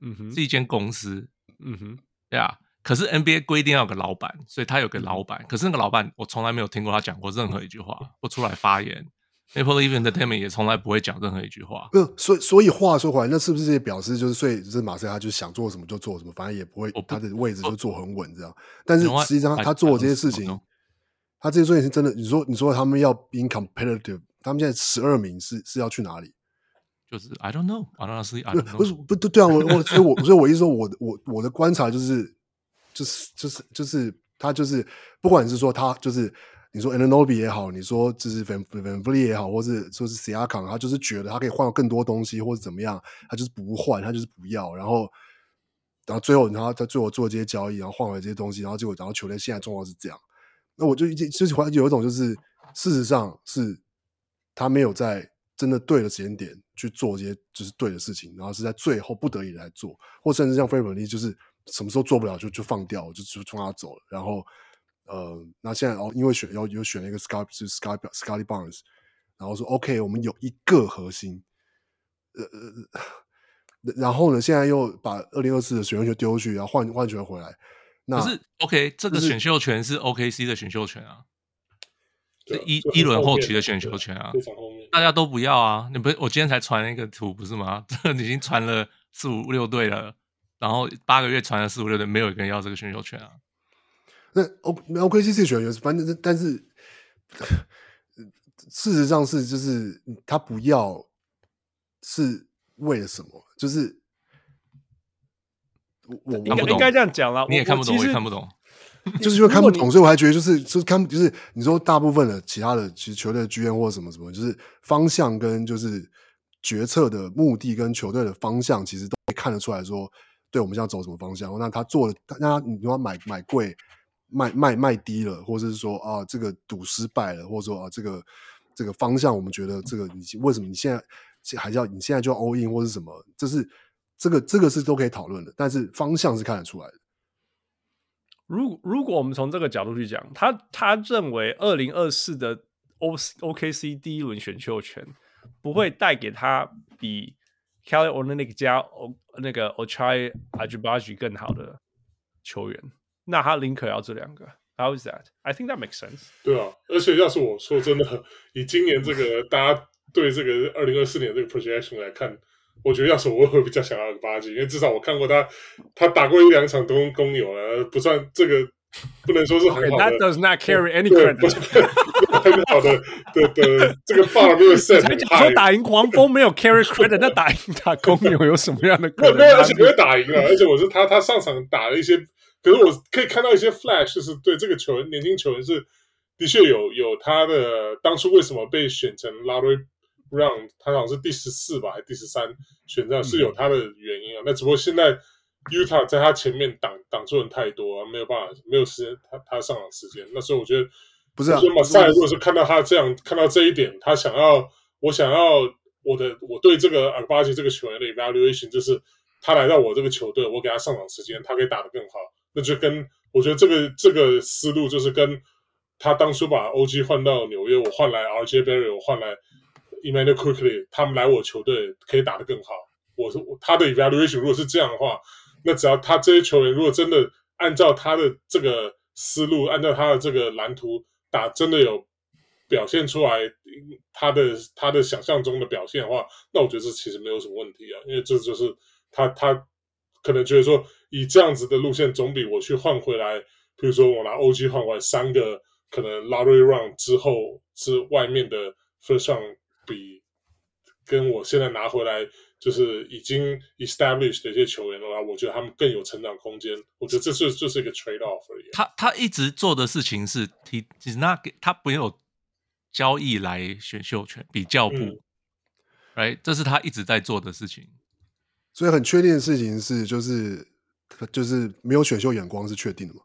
嗯哼，是一间公司，嗯哼，对啊。”可是 NBA 规定要有个老板，所以他有个老板。可是那个老板，我从来没有听过他讲过任何一句话，不出来发言。Leaf Entertainment 也从来不会讲任何一句话。嗯，所以所以话说回来，那是不是也表示就是，所以就是马赛他就想做什么就做什么，反正也不会他的位置就坐很稳这样。但是实际上他做的这些事情，他这些事情是真的。你说你说他们要 being competitive，他们现在十二名是是要去哪里？就是 I don't know，I don't know，I don't know。不是不对对啊，我我所以我所以我意思说，我我我的观察就是。就是就是就是他就是，不管是说他就是你说 Anunoby 也好，你说就是 VanVleet 也好，或是说是 Siakam，他就是觉得他可以换更多东西，或者怎么样，他就是不换，他就是不要，然后，然后最后，然后他最后做这些交易，然后换回这些东西，然后结果，然后球队现在状况是这样，那我就就是有一种就是，事实上是他没有在真的对的时间点去做这些就是对的事情，然后是在最后不得已来做，或甚至像 VanVleet 就是什么时候做不了就就放掉，就就冲他走了，然后。呃，那现在哦，因为选要又选了一个 Scott 是 Scott Scottie Barnes，然后说 OK，我们有一个核心，呃呃，然后呢，现在又把二零二四的选秀权丢去，然后换换权回来。那可是 OK，这个选秀权是 OKC 的选秀权啊，是一一轮后期的选秀权啊，大家都不要啊！你不是我今天才传一个图不是吗？这已经传了四五六队了，然后八个月传了四五六队，没有一个人要这个选秀权啊。那 O OKC 是选择，反正但是事实上是就是他不要是为了什么？就是我应该应该这样讲了，你也看不懂，我，我也看不懂，就是因为看不懂，所以我还觉得就是就是看就是你说大部分的其他的其实球队的剧院或什么什么，就是方向跟就是决策的目的跟球队的方向，其实都可以看得出来说，对我们现在走什么方向？那他做的，那他你要买买贵。卖卖卖低了，或者是说啊，这个赌失败了，或者说啊，这个这个方向，我们觉得这个你为什么你现在还要你现在就要 all in 或是什么？这是这个这个是都可以讨论的，但是方向是看得出来的。如如果我们从这个角度去讲，他他认为二零二四的 O OKC 第一轮选秀权不会带给他比 Kelly Olynyk 加 O 那个 Ochai Agbaji 更好的球员。那他宁可要这两个，How is that? I think that makes sense。对啊，而且要是我说真的，以今年这个大家对这个二零二四年这个 projection 来看，我觉得要是我会比较想要巴吉，因为至少我看过他，他打过一两场公公牛了，不算这个 不能说是很好的。That does not carry any credit。很好的，对对，这个 bar 没有 说打赢黄蜂没有 carry credit，那打赢打公牛有什么样的？没有，而且没有打赢了，而且我是他，他上场打了一些。可是我可以看到一些 flash，就是对这个球员，年轻球员是的确有有他的当初为什么被选成 lottery round，他好像是第十四吧，还是第十三选上，是有他的原因啊。那只不过现在 Utah 在他前面挡挡住人太多，没有办法，没有时间他他上场时间。那所以我觉得不是啊，马赛如果是看到他这样看到这一点，他想要我想要我的我对这个阿巴吉这个球员的 evaluation 就是他来到我这个球队，我给他上场时间，他可以打得更好。那就跟我觉得这个这个思路就是跟他当初把 OG 换到纽约，我换来 RJ Barrett，我换来 Immanuel Quickley，他们来我球队可以打得更好。我说他的 evaluation 如果是这样的话，那只要他这些球员如果真的按照他的这个思路，按照他的这个蓝图打，真的有表现出来他的他的想象中的表现的话，那我觉得这其实没有什么问题啊，因为这就是他他。可能觉得说，以这样子的路线总比我去换回来，比如说我拿 OG 换回来三个可能 lottery Run 之后是外面的 first round 比，跟我现在拿回来就是已经 established 的一些球员的话，我觉得他们更有成长空间。我觉得这是就是一个 trade off 而已。他他一直做的事情是，he is not 他没有交易来选秀权比较不，嗯，right？这是他一直在做的事情。所以很确定的事情是，就是就是没有选秀眼光是确定的嘛？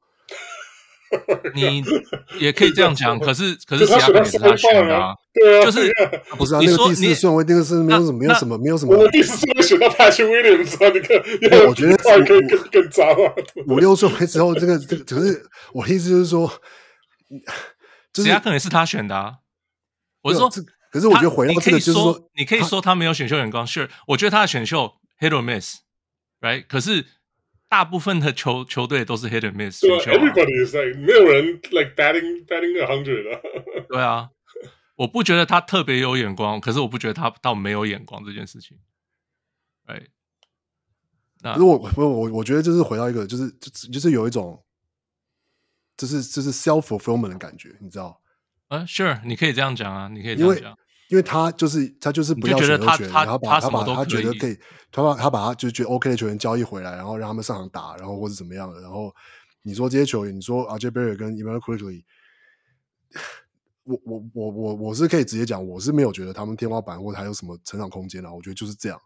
你也可以这样讲，可是可是其他也是他选的啊，对啊，就是 不是啊？那个第四顺位那个是没有什么没有什么没有什么。我第四顺位选到 Patrick Williams 啊，你看，我觉得可以更更糟啊。五六顺位之后，这个这个可是我的意思就是说，其他可能是他选的啊。我是说，可是我觉得回到这个就是说，你可以说他没有选秀眼光，Sure，我觉得他的选秀。Hit or miss，right？可是大部分的球球队都是 hit and miss。对啊，everybody is like 没有人 like batting batting a hundred 的。对啊，我不觉得他特别有眼光，可是我不觉得他到没有眼光这件事情。哎，那如果我我我觉得就是回到一个，就是就就是有一种，就是就是 self fulfillment 的感觉，你知道？嗯，Sure，你可以这样讲啊，你可以这样讲。因为他就是他就是不要选秀权，然后把他把他觉得可以，他把他把他就觉得 OK 的球员交易回来，然后让他们上场打，然后或者怎么样的。然后你说这些球员，你说 RJ Barrett 跟 Immanuel Quickley，我我我我我是可以直接讲，我是没有觉得他们天花板或者还有什么成长空间啊。我觉得就是这样。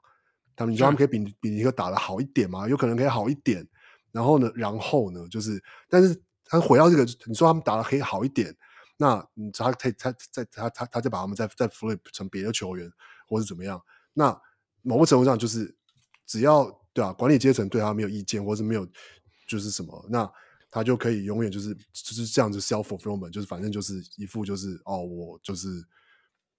他们你说他们可以比比尼克打得好一点吗？有可能可以好一点。然后呢，然后呢，就是但是他回到这个，你说他们打得可以好一点，那他他他再他他他再把他们再再 flip 成别的球员，或是怎么样？那某个程度上就是只要对啊，管理阶层对他没有意见，或是没有就是什么那。他就可以永远就是就是这样子 self fulfillment，就是反正就是一副就是哦，我就是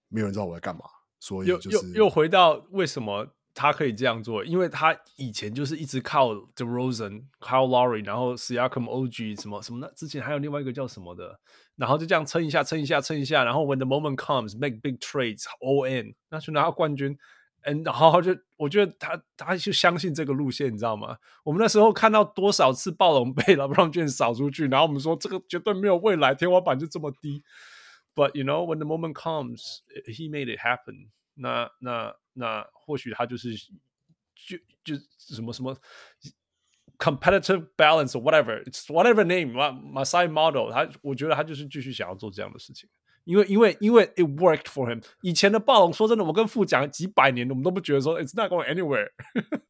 没有人知道我在干嘛，所以就是又又又回到为什么他可以这样做，因为他以前就是一直靠 DeRozan、Kyle Lowry，然后 Siakam、OG 什么什么的，之前还有另外一个叫什么的，然后就这样撑一下、撑一下、撑一下，然后 When the moment comes, make big trades, all in，那去拿到冠军。嗯，然后就我觉得他他就相信这个路线，你知道吗？我们那时候看到多少次暴龙被 LeBron James 扫出去，然后我们说这个绝对没有未来，天花板就这么低。But you know when the moment comes, he made it happen 那。那那那或许他就是就就什么什么 competitive balance or whatever, it's whatever name, Masai model。他我觉得他就是继续想要做这样的事情。因为因为因为 it worked for him。以前的暴龙，说真的，我跟傅讲几百年，我们都不觉得说 it's not going anywhere。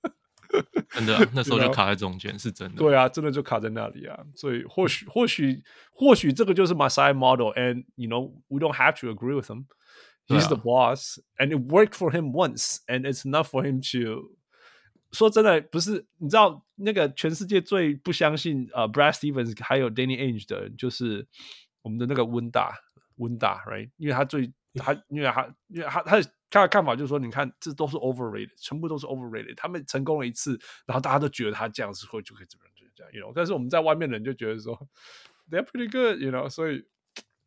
真的、啊，那时候就卡在中间，是真的。对啊，真的就卡在那里啊。所以或许或许或许这个就是 Masai model，and you know we don't have to agree with him。 He's the boss，and it worked for him once，and it's enough for him to。说真的，不是你知道那个全世界最不相信呃、uh, Brad Stevens 还有 Danny Ainge 的人，就是我们的那个温大。温大，right？因为他最他，因为他，因为他，他的他的看法就是说，你看，这都是 overrated，全部都是 overrated。他们成功了一次，然后大家都觉得他这样子会就可以怎么样，就这样，you know。但是我们在外面的人就觉得说，they're pretty good，you know。所以，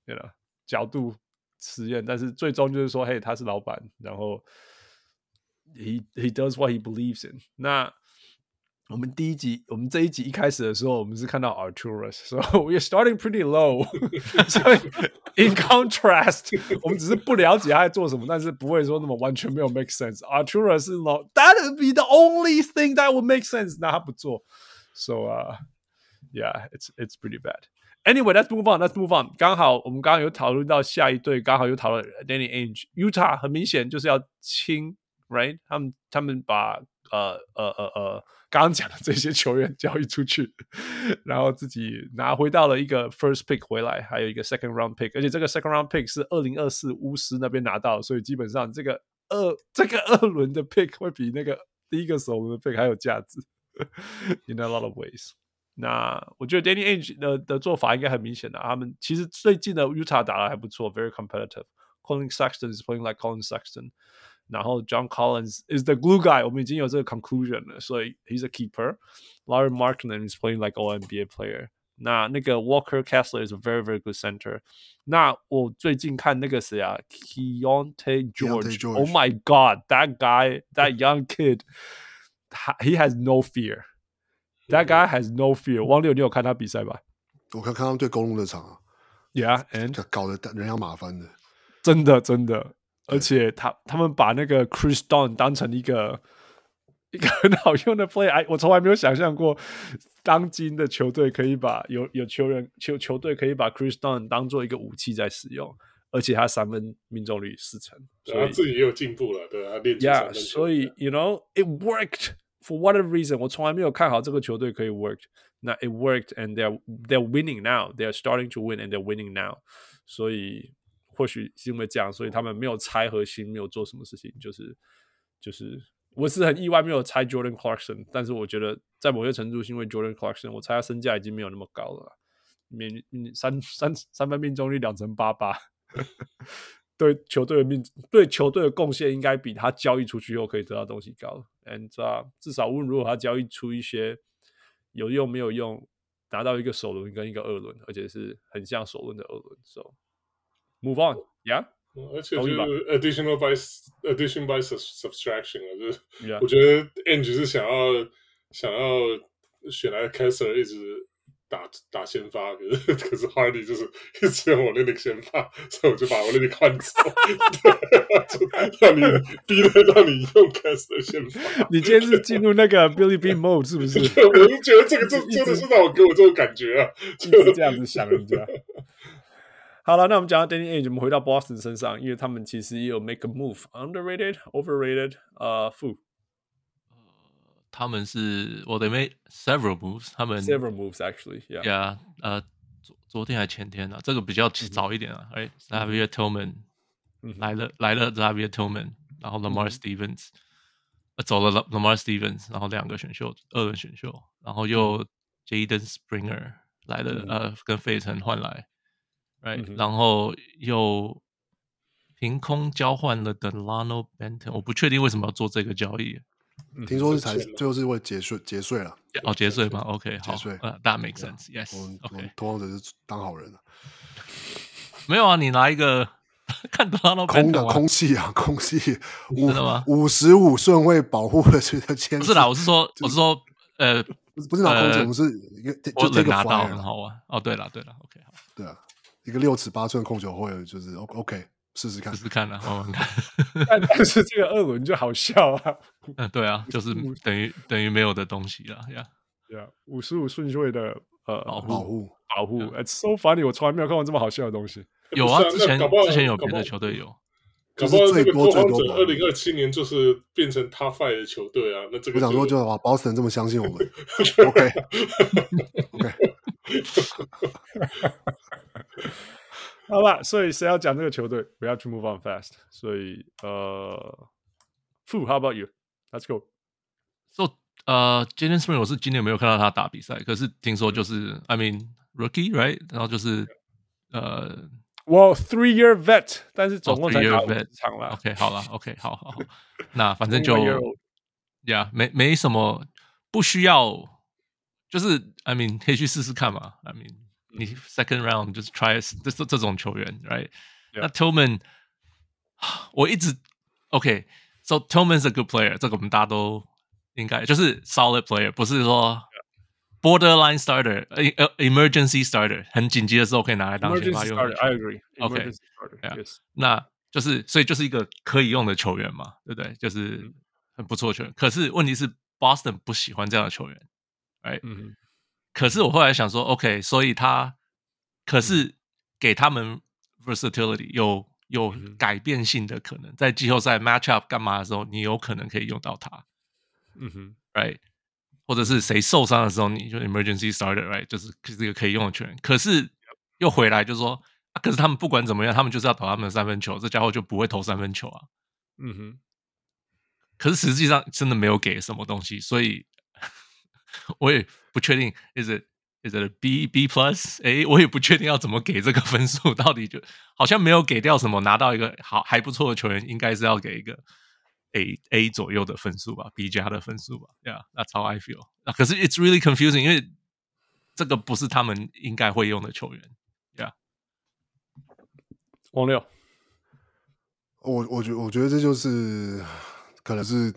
you know，角度 实验，但是最终就是说，嘿，他是老板，然后 he he does what he believes in。那我们第一集，我们这一集一开始的时候，我们是看到 Arturas，so we're starting pretty low。所以 in contrast，我们只是不了解他在做什么，但是不会说那么完全没有 make sense。Arturas 是 low，that would be the only thing that would make sense。那他不做，so 啊、uh,，yeah，it's it's pretty bad。 Anyway，let's move on，let's move on。刚好我们刚刚有讨论到下一队，刚好有讨论 Danny Ainge，Utah 很明显就是要清，right？他们他们把呃呃呃呃。刚刚讲的这些球员交易出去，然后自己拿回到了一个 first pick 回来，还有一个 second round pick，而且这个 second round pick 是二零二四巫师那边拿到，所以基本上这个二这个二轮的 pick 会比那个第一个首轮的 pick 还有价值，in a lot of ways。那我觉得 Danny Ainge 的的做法应该很明显的，他们其实最近的 Utah 打得还不错，very competitive。Collin Sexton is playing like Collin Sexton。然后 John Collins is the glue guy，我们已经有这个 conclusion 了，所以 he's a keeper。Lauri Markkanen is playing like all NBA player。那那个 Walker Kessler is a very very good center。那我最近看那个谁啊，Keyonte George, George。Oh my God, that guy, that young kid, he has no fear. That guy has no fear。汪六，你有看他比赛吧？我看看他们对公路的场啊，Yeah，and 搞得人仰马翻的，真的真的。而且他他们把那个 Chris Dunn 当成一个一个很好用的 play，哎，我从来没有想象过，当今的球队可以把有有球员球球队可以把 Chris Dunn 当做一个武器在使用，而且他三分命中率四成，所以他自己也有进步了，对啊，练出三分球。所以 you know it worked for whatever reason，我从来没有看好这个球队可以 work，那 it worked and they're they're winning now，they're starting to win and they're winning now，所以。或许是因为这样，所以他们没有拆核心，没有做什么事情，就是就是，我是很意外没有拆 Jordan Clarkson，但是我觉得在某些程度是因为 Jordan Clarkson，我猜他身价已经没有那么高了，命三三三分命中率两成八八，对球队的命对球队的贡献应该比他交易出去后可以得到东西高，and、uh, 至少问如果他交易出一些有用没有用，拿到一个首轮跟一个二轮，而且是很像首轮的二轮，so。Move on, yeah。而且就是 additional by addition by subtraction 啊，就是我觉得 Ainge 是想要想要选来 Kessler 一直打打先发，可是 可是 Hardy 就是一直用我那个先发，所以我就把我那个换走，让你逼得让你用 Kessler 先发。你今天是进入那个 Billy Beane mode 是不是？我就觉得这个真真的是让我给我这种感觉啊，就是这样子想人家。好了，那我们讲到 Danny Ainge，我们回到 Boston 身上，因为他们其实也有 make a move，underrated, overrated，呃、uh,，Fu。他们是，Well they made several moves，他们 several moves actually，yeah，呃，昨昨天还前天呢、啊，这个比较早一点啊，哎、mm hmm.，Xavier Tillman、mm hmm. 来了来了，Xavier Tillman，然后 Lamar Stevens，、mm hmm. 走了 Lamar Stevens，然后两个选秀，二轮选秀，然后又 Jaden Springer 来了，mm hmm. 呃，跟费城换来，right，、mm hmm. 然后又凭空交换了 Delano Banton，我不确定为什么要做这个交易。 听说是才最后是为结税结税了哦，结税吗？OK，好，结税呃，That makes sense，Yes，我们同样只是当好人了。没有啊，你拿一个看到那空的空气啊，空气，真的吗？五十五顺位保护的这个签，不是啦，我是说，我是说，呃，不是拿空气，我们是一个就这个拿到很好啊。哦，对了，对了，OK，好，对啊，一个六尺八寸控球会就是 OK。试试看，试试看啊，慢慢看。但但是这个二轮就好笑啊。嗯，对啊，就是等于等于没有的东西了呀。对啊，五十五顺位的呃保护保护，It's so funny，我从来没有看过这么好笑的东西。有啊，之前之前有别的球队有。搞不好这个拓荒者二零二七年就是变成 Top Five 的球队啊。那这个我想说，就哇，Boston 这么相信我们。OK OK。好吧，所以谁要讲这个球队？We have to move on fast。所以呃，Fu，How about you？Let's go。So，呃，Jaden Springer 我是今年没有看到他打比赛，可是听说就是，I mean rookie，right？然后就是呃，Well three-year vet，但是总共才打五场了。OK，好了，OK，好好好，那反正就，Yeah，没没什么，不需要，就是 I mean 可以去试试看嘛，I mean。你 second round 就是 try 这这这种球员，right？Yeah. 那 Tillman，我一直 OK，so Tillman's a good player，这个我们大家都应该就是 solid player，不是说 borderline starter，emergency starter，很紧急的时候可以拿来当先发用。I agree。OK，那就是所以就是一个可以用的球员嘛，对不对？就是很不错的球员。可是问题是 Boston 不喜欢这样的球员，right？可是我后来想说，OK，所以他可是给他们 versatility 有有改变性的可能，在季后赛 match up 干嘛的时候，你有可能可以用到他，嗯哼，right，或者是谁受伤的时候，你就 emergency starter，right，就是这个可以用的球员。可是又回来就说，啊，可是他们不管怎么样，他们就是要投他们的三分球，这家伙就不会投三分球啊，嗯哼。可是实际上真的没有给什么东西，所以。我也不确定，is it is it a B B plus？哎，我也不确定要怎么给这个分数，到底就好像没有给掉什么，拿到一个好还不错的球员，应该是要给一个 A A 左右的分数吧，B 加的分数吧，Yeah，that's how I feel。那可是 it's really confusing，因为这个不是他们应该会用的球员，Yeah。王六，我我觉我觉得这就是可能是。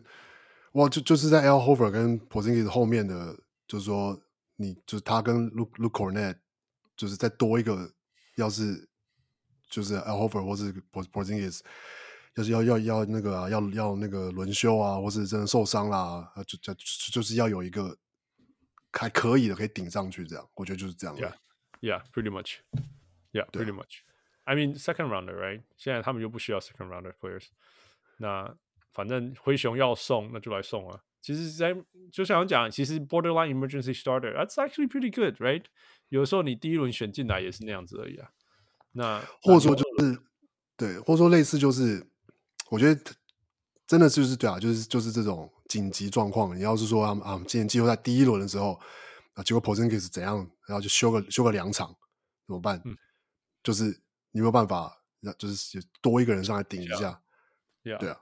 哇，就就是在 Al Horford 跟 Porzingis 后面的，就是说，你就是他跟 Luke Luke Cornet，就是再多一个，要是就是 Al Horford 或是 Porzingis，要是要要要那个啊，要要那个轮休啊，或是真的受伤啦，就就就是要有一个还可以的，可以顶上去这样，我觉得就是这样。Yeah, yeah, pretty much. Yeah, pretty much. I mean, second rounder, right? 现在他们又不需要 second rounder players，那。反正灰熊要送，那就来送啊！其实在，在就像我讲，其实 borderline emergency starter，that's actually pretty good，right？有的时候你第一轮选进来也是那样子而已啊。那或者说就是对，或者说类似就是，我觉得真的就是对啊，就是就是这种紧急状况。你要是说啊啊，今年季后赛第一轮的时候啊，结果 Porzingis 怎样，然后就休个休个两场，怎么办？嗯、就是你没有办法，就是多一个人上来顶一下，yeah. Yeah. 对啊。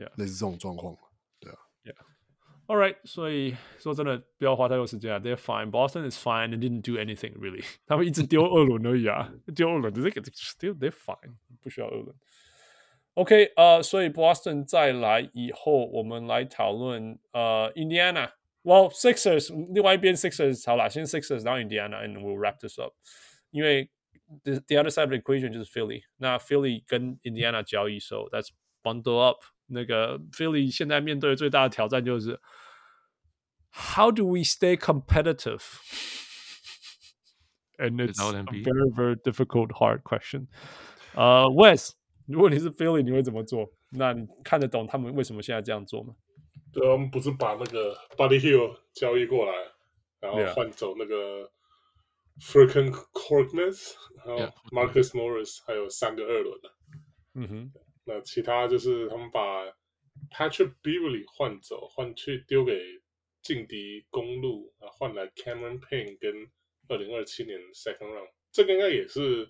Yeah. 类似这种状况，对啊，Yeah，All right，所以说真的不要花太多时间啊。They're fine，Boston is fine，they didn't do anything really。他们一直丢二轮而已啊，丢二轮，这个 still they're fine，不需要二轮。OK，呃、uh,，所以 Boston 再来以后，我们来讨论呃、uh, Indiana。Well Sixers，另外一边 Sixers 好啦，先 Sixers，然后 Indiana，and we'll wrap this up。因为 the the other side of the equation 就是 Philly，那 Philly 跟 Indiana 交易，so that's bundle up。 那个 Philly 现在面对的最大的挑战就是，How do we stay competitive and it's Without a Embiid. very very difficult hard question. 呃、uh,，Wes，如果你是 Philly，你会怎么做？那你看得懂他们为什么现在这样做吗？对啊，我们不是把那个 Buddy Hill 交易过来，然后 Yeah. 换走那个 Furkan Korkmaz，然后 Yeah. Marcus Morris，还有三个二轮的。嗯哼， 那其他就是他们把 Patrick Beverly 换走，换去丢给劲敌公路，啊换来 Cameron Payne 跟二零二七年 Second Round，这个应该也是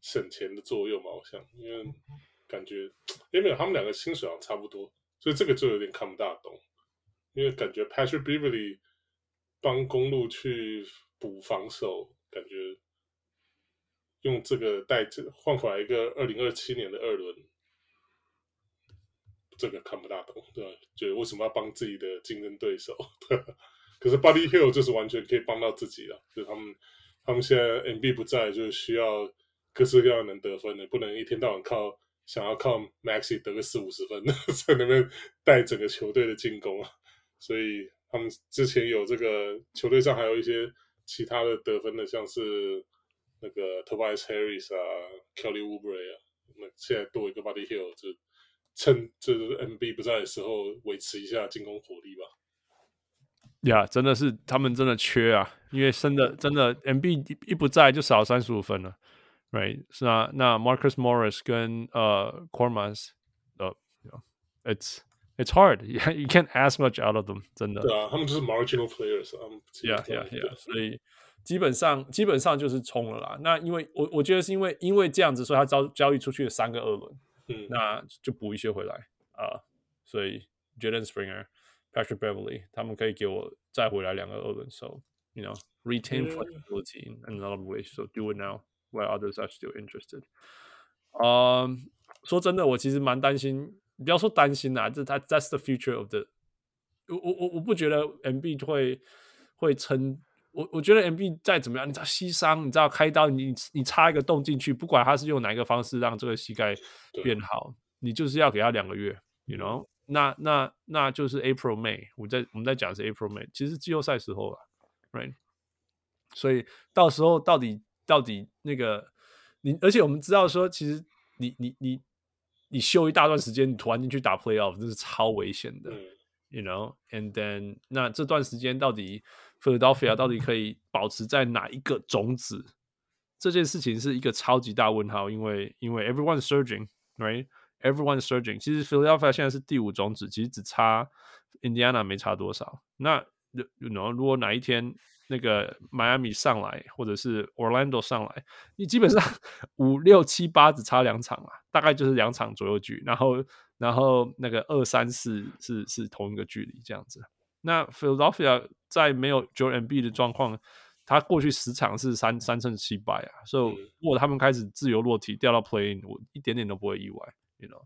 省钱的作用吧？我想，因为感觉因为没有他们两个薪水好像差不多，所以这个就有点看不大懂，因为感觉 Patrick Beverly 帮公路去补防守，感觉用这个代这换回来一个二零二七年的二轮。这个看不大懂，对吧？就为什么要帮自己的竞争对手？对可是 Buddy Hill 就是完全可以帮到自己了。就他们，他们现在 MB 不在，就需要各式各样能得分的，不能一天到晚靠想要靠 Maxi 得个四五十分，在那边带整个球队的进攻啊。所以他们之前有这个球队上还有一些其他的得分的，像是那个 Tobias Harris 啊、Kelly Oubre 啊，那现在多一个 Buddy Hill 就。趁这个 MB 不在的时候，维持一下进攻火力吧。呀，yeah, 真的是他们真的缺啊，因为真的真的 MB 一不在就少三十五分了，right？是啊，那 Marcus Morris 跟呃 Korkmaz 呃，it's it's hard. You can't ask much out of them，真的。对啊，他们就是 marginal players 啊。Yeah, yeah, yeah。所以基本上基本上就是冲了啦。那因为我我觉得是因为因为这样子，所以他交交易出去了三个二轮。嗯，那就补一些回来啊，uh, 所以 Jaden Springer、Patrick Beverly 他们可以给我再回来两个二轮手，you know retain flexibility in another way, so do it now while others are still interested。嗯，说真的，我其实蛮担心，不要说担心啦，这他 That's the future of the，我我我我不觉得 MB 会会撑。我我觉得 MB 再怎么样，你知道膝伤，你知道开刀，你你插一个洞进去，不管他是用哪一个方式让这个膝盖变好，你就是要给他两个月，you know？那那那就是 April May，我在我们在讲是 April May，其实季后赛时候了，right？所以到时候到底到底那个你，而且我们知道说，其实你你你你休一大段时间，你突然进去打 Playoff，这是超危险的，you know？And then 那这段时间到底？Philadelphia 到底可以保持在哪一个种子？这件事情是一个超级大问号，因为因为 everyone surging，right？Everyone surging。其实 Philadelphia 现在是第五种子，其实只差 Indiana 没差多少。那 you know 如果哪一天那个 Miami 上来，或者是 Orlando 上来，你基本上 五六七八只差两场啊，大概就是两场左右距。然后然后那个二三四是是同一个距离这样子。那 Philadelphia 在没有 Joel Embiid 的状况，他过去十场是三三胜七败啊，所以如果他们开始自由落体掉到 Play-in，我一点点都不会意外，you know。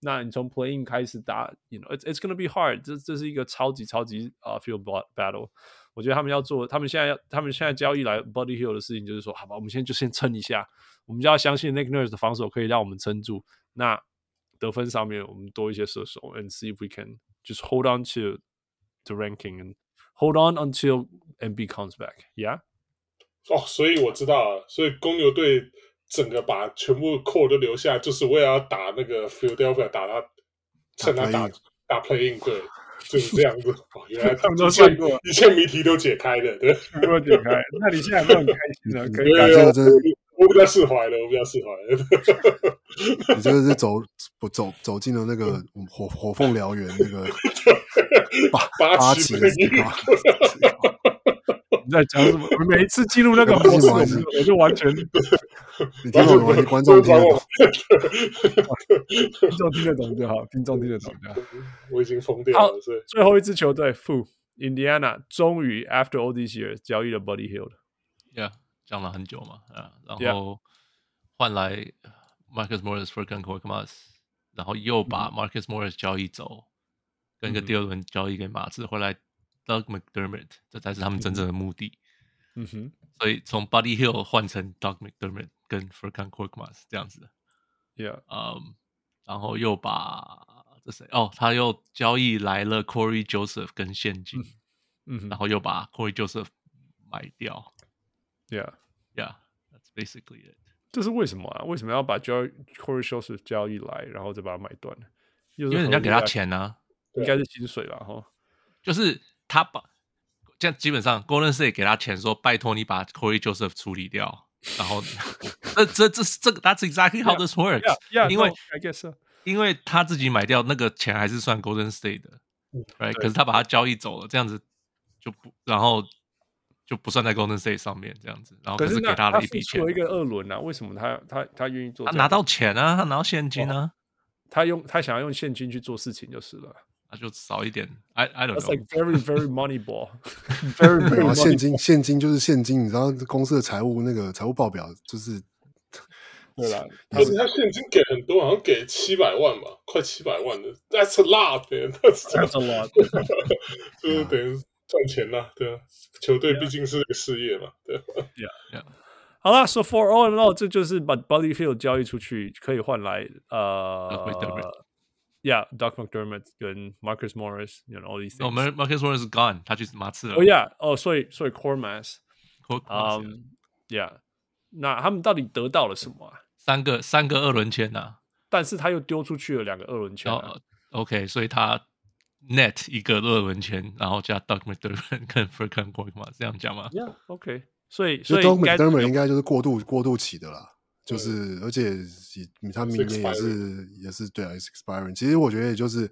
那你从 Play-in 开始打，you know，it's it's gonna be hard，这这是一个超级超级啊、uh, field battle。我觉得他们要做，他们现在要，他们现在交易来 Buddy Hield 的事情就是说，好吧，我们现在就先撑一下，我们就要相信 Nick Nurse 的防守可以让我们撑住。那得分上面我们多一些射手，and see if we can just hold on to。The ranking and hold on until MB comes back. Yeah. 哦，所以我知道了，所以公牛队整个把全部 core 都留下，就是为了要打那个 Philadelphia，打他，趁他打打 playing 对，就是这样子。哦，原来他们都算过，一切谜题都解开了，对，都解开。那你现在都很开心了，可以我比较释怀了，我比较释怀了。你这个是走不走走进了那个火火凤燎原那个 八八旗的地方。你在讲什么？每一次进入那个模式，我就完全 你听懂吗？观众听得懂，听众听得懂就好，听众听得懂就好。我已经疯掉了。是最后一支球队，负 Indiana，终于 After all these years 交易了 Buddy Hield。Yeah，讲了很久嘛，啊，然后换来。Marcus Morris、Furkan Korkmaz，然后又把 Marcus Morris 交易走，跟个第二轮交易给马刺，回来 Doug McDermott，这才是他们真正的目的。嗯哼，所以从 Buddy Hield 换成 Doug McDermott 跟 Furkan Korkmaz 这样子的。Yeah，嗯，然后又把这谁？哦，他又交易来了 Corey Joseph 跟现金，嗯，然后又把 Corey Joseph 买掉。Yeah。 Yeah, that's basically it. 这是为什么啊？为什么要把交易 Corey Joseph 交易来，然后再把它买断呢？因为人家给他钱呢、啊，应该是薪水吧？哈，就是他把这样基本上 Golden State 给他钱，说拜托你把 Corey Joseph 处理掉，然后这这这这个 That's exactly how this works。Yeah, yeah, 因为 no, I guess so. 因为他自己买掉那个钱还是算 Golden State 的，right？可是他把他交易走了，这样子就不然后。 就不算在 Golden State 上面这样子，然后可是给他了一笔钱。做一个二轮啊？为什么他他他愿意做？他拿到钱啊，他拿到现金啊，他用他想要用现金去做事情就是了。那就少一点。I I don't know. That's like very very money ball. Very very 现金现金就是现金，你知道公司的财务那个财务报表就是 对啦。可是他现金给很多，好像给七百万吧，快七百万的。That's a lot, man. That's a lot. 就是等于。赚钱啦，对啊，球队毕竟是个事业嘛，对吧。Yeah, yeah. 好了，So for all in all，这就是把 Buddy Field 交易出去，可以换来呃，Yeah，Doug McDermott 跟 Marcus Morris，you know all these things。哦，Marcus Morris is gone，他去马刺了。哦，Yeah，哦，所以所以 Korkmaz，Yeah，那他们到底得到了什么啊？三个三个二轮签呐，但是他又丢出去了两个二轮签。OK，所以他。Net 一个论文签，然后加 Doug McDermott 跟 Furkan Korkmaz，这样讲吗？Yeah，OK，所以所以 Doug McDermott 应该就是过渡过渡期的啦，就是而且他明年也是也是对啊，也是 expiring。其实我觉得也就是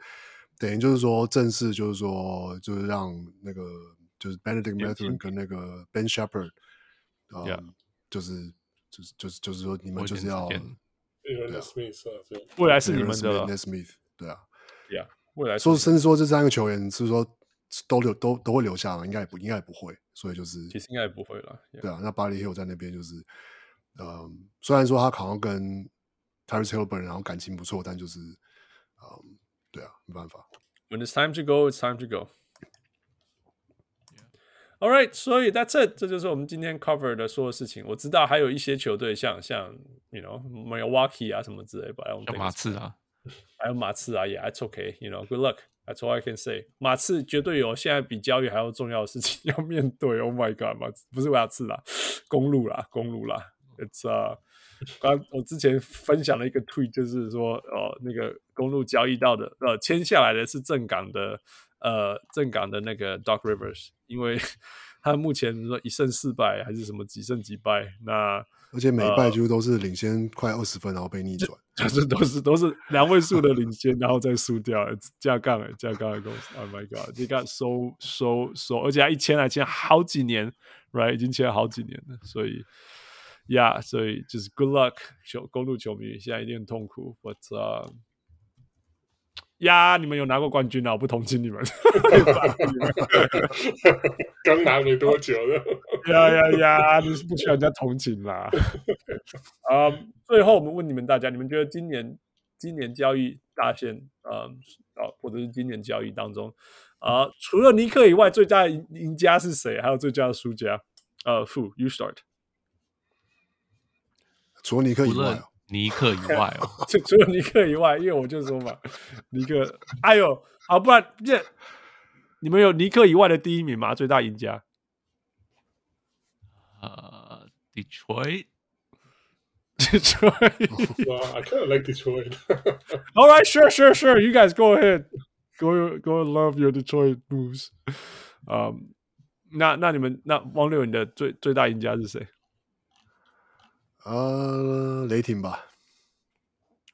等于就是说正式就是说就是让那个就是 Bennedict Mathurin 跟那个 Ben Sheppard，嗯，就是就是就是就是说你们就是要未来是你们的 Smith，对啊，Yeah。说，甚至说这三个球员是说都留都都会留下吗？应该也不应该也不会，所以就是其实应该也不会了。Yeah. 对啊，那 Buddy Hield 在那边就是，嗯，虽然说他好像跟 Tyrese Haliburton 然后感情不错，但就是，嗯，对啊，没办法。When it's time to go, it's time to go. All right，所以 That's it，这就是我们今天 cover 的所有事情。我知道还有一些球队像像 you know Milwaukee 啊什么之类吧，像马刺啊。还有马刺啊，也、yeah, It's okay，you know，good luck，that's all I can say。马刺绝对有现在比交易还要重要的事情 要面对。Oh my god，马刺不是马刺啦，公路啦，公路啦。It's 啊、uh,，刚我之前分享了一个 tweet，就是说哦，那个公路交易到的呃签下来的是正港的呃正港的那个 Doc Rivers，因为 他目前说一胜四败还是什么几胜几败那。而且每一败几乎都是领先快二十分，然后被逆转，就是都是都是两位数的领先，然后再输掉，加杠哎，加杠的公司。Oh my god，你看收收收，而且还一签还签好几年，right，已经签了好几年了，所以，yeah, 所以就是 good luck，球公路球迷现在一定很痛苦，but 啊。呀，你们有拿过冠军啊？我不同情你们。刚拿没多久的。呀呀呀！你是不需要人家同情啦。啊，最后我们问你们大家，你们觉得今年今年交易大限，啊、嗯、啊，或者是今年交易当中，啊，除了尼克以外，最佳赢赢家是谁？还有最佳的输家？呃，Fu you start。除了尼克以外。尼克以外哦，除除了尼克以外，因为我就说嘛，尼克，哎呦，好，不然这你们有尼克以外的第一名吗？最大赢家？呃、uh,，Detroit，Detroit，Wow, I kind of like Detroit. All right, sure, sure, sure. You guys go ahead, go, go, love your Detroit moves. 嗯、um,，那那你们那汪六，你的最最大赢家是谁？呃，雷霆吧。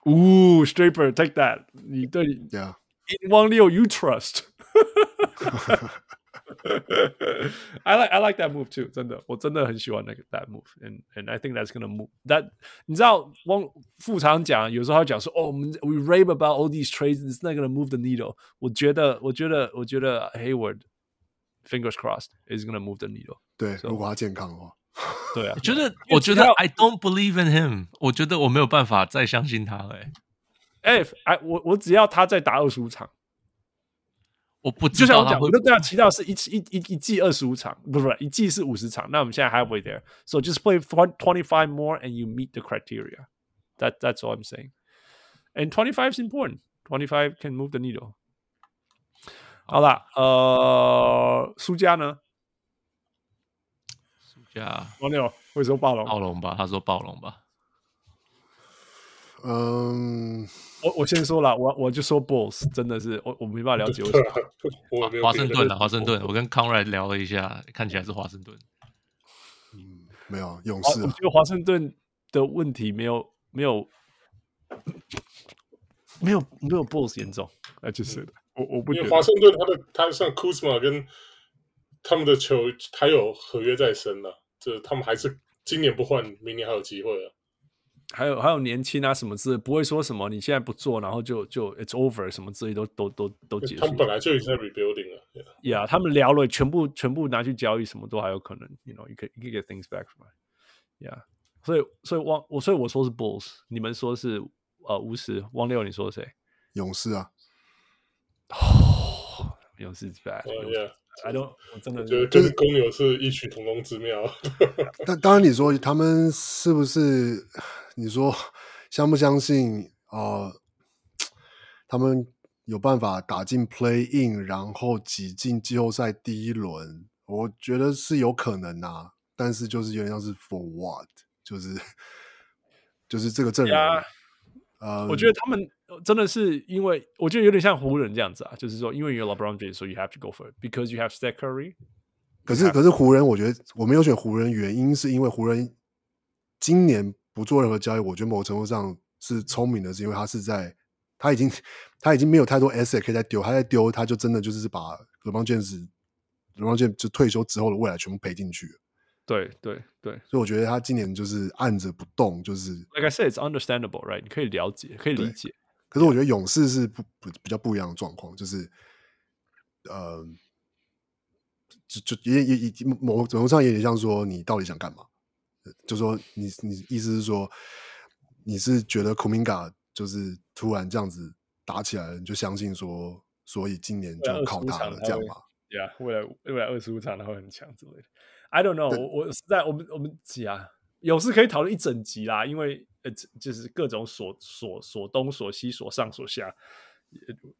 Ooh, Straper, take that. 你对，Yeah. In 汪六，you trust. I like I like that move too. 真的，我真的很喜欢那个 that move. And and I think that's gonna move. That 你知道汪副常讲，有时候他讲说，哦，我们 we rave about all these trades, it's not gonna move the needle. 我觉得，我觉得，我觉得 Hayward, fingers crossed, is gonna move the needle. 对，so, 如果他健康的话。 对啊，我觉得，我觉得 I don't believe in him。我觉得我没有办法再相信他了。哎，哎，我我只要他再打二十五场，我不就像我讲，我都对他期待是一一一一季二十五场，不是不是一季是五十场。那我们现在 halfway there, so just play twenty five more and you meet the criteria. That that's all I'm saying. And twenty five is important. Twenty five can move the needle. 好了，呃，输家呢？ Yeah，王六会说暴龙，暴龙吧？他说暴龙吧。嗯，我我先说了，我我就说 Bulls 真的是我我没办法了解为 什么。华盛顿啊，华盛顿，我跟 Conrad 聊了一下，看起来是华盛顿。嗯，没有勇士、啊，我觉得华盛顿的问题没有没有没有没有 Bulls 严重，那就是我我不觉得华盛顿他的他像 Kuzma 跟他们的球还有合约在身呢、啊，就是他们还是今年不换，明年还有机会啊。还有还有年轻啊什么之类，不会说什么你现在不做，然后就就 it's over 什么之类都都都都结束。他们本来就已经在 rebuilding 了。Yeah，, yeah 他们聊了，全部全部拿去交易，什么都还有可能。You know，you can you can get things back from it. Yeah，所以所以汪我所以我说是 Bulls，你们说是呃巫师，汪六你说是谁？勇士啊。哦，勇士 bad。Oh, yeah. I don't，我真的觉得跟公牛是异曲同工之妙。但当然，你说他们是不是？你说相不相信啊、呃？他们有办法打进 Play In，然后挤进季后赛第一轮？我觉得是有可能啊，但是就是有点像是 For what？就是就是这个阵容。Yeah. 呃，我觉得他们真的是因为，我觉得有点像湖人这样子啊，就是说，因为有 LeBron James，所以 you have to go for it，because you have Steph Curry。可是，可是湖人，我觉得我没有选湖人，原因是因为湖人今年不做任何交易，我觉得某程度上是聪明的，是因为他是在他已经他已经没有太多 asset 可以再丢，他在丢，他就真的就是把 LeBron James，LeBron James 就退休之后的未来全部赔进去了。对对对，所以我觉得他今年就是按着不动，就是 like I said, it's understandable, right？你可以了解，可以理解。可是我觉得勇士是不不比较不一样的状况，就是呃，就就也也也某种上也有点像说，你到底想干嘛？就说你你意思是说，你是觉得库明加就是突然这样子打起来了，你就相信说，所以今年就靠他了，这样吗？对啊，未来未来二十五场他会很强之类的。I don't know，我我实在我们我们讲啊，勇士可以讨论一整集啦，因为呃就是各种锁锁锁东锁西锁上锁下，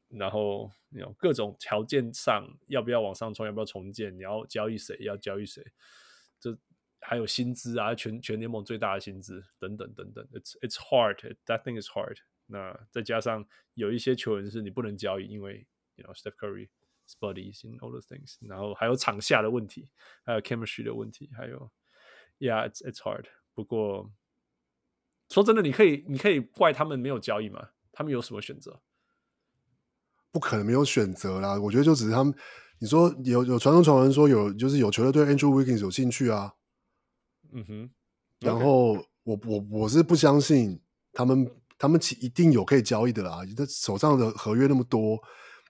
然后有各种条件上要不要往上冲，要不要重建，你要交易谁，要交易谁，这还有薪资啊，全全联盟最大的薪资等等等等，it's it's hard，that thing is hard。那再加上有一些球员是你不能交易，因为 you know Steph Curry。Buddies and all those things，然后还有场下的问题，还有 chemistry 的问题，还有，Yeah，it's it's hard。不过说真的，你可以你可以怪他们没有交易吗？他们有什么选择？不可能没有选择啦。我觉得就只是他们，你说有有传统传闻说有，就是有球队对 Andrew Wiggins 有兴趣啊。嗯哼。然后我我我是不相信他们他们其一定有可以交易的啦。他手上的合约那么多。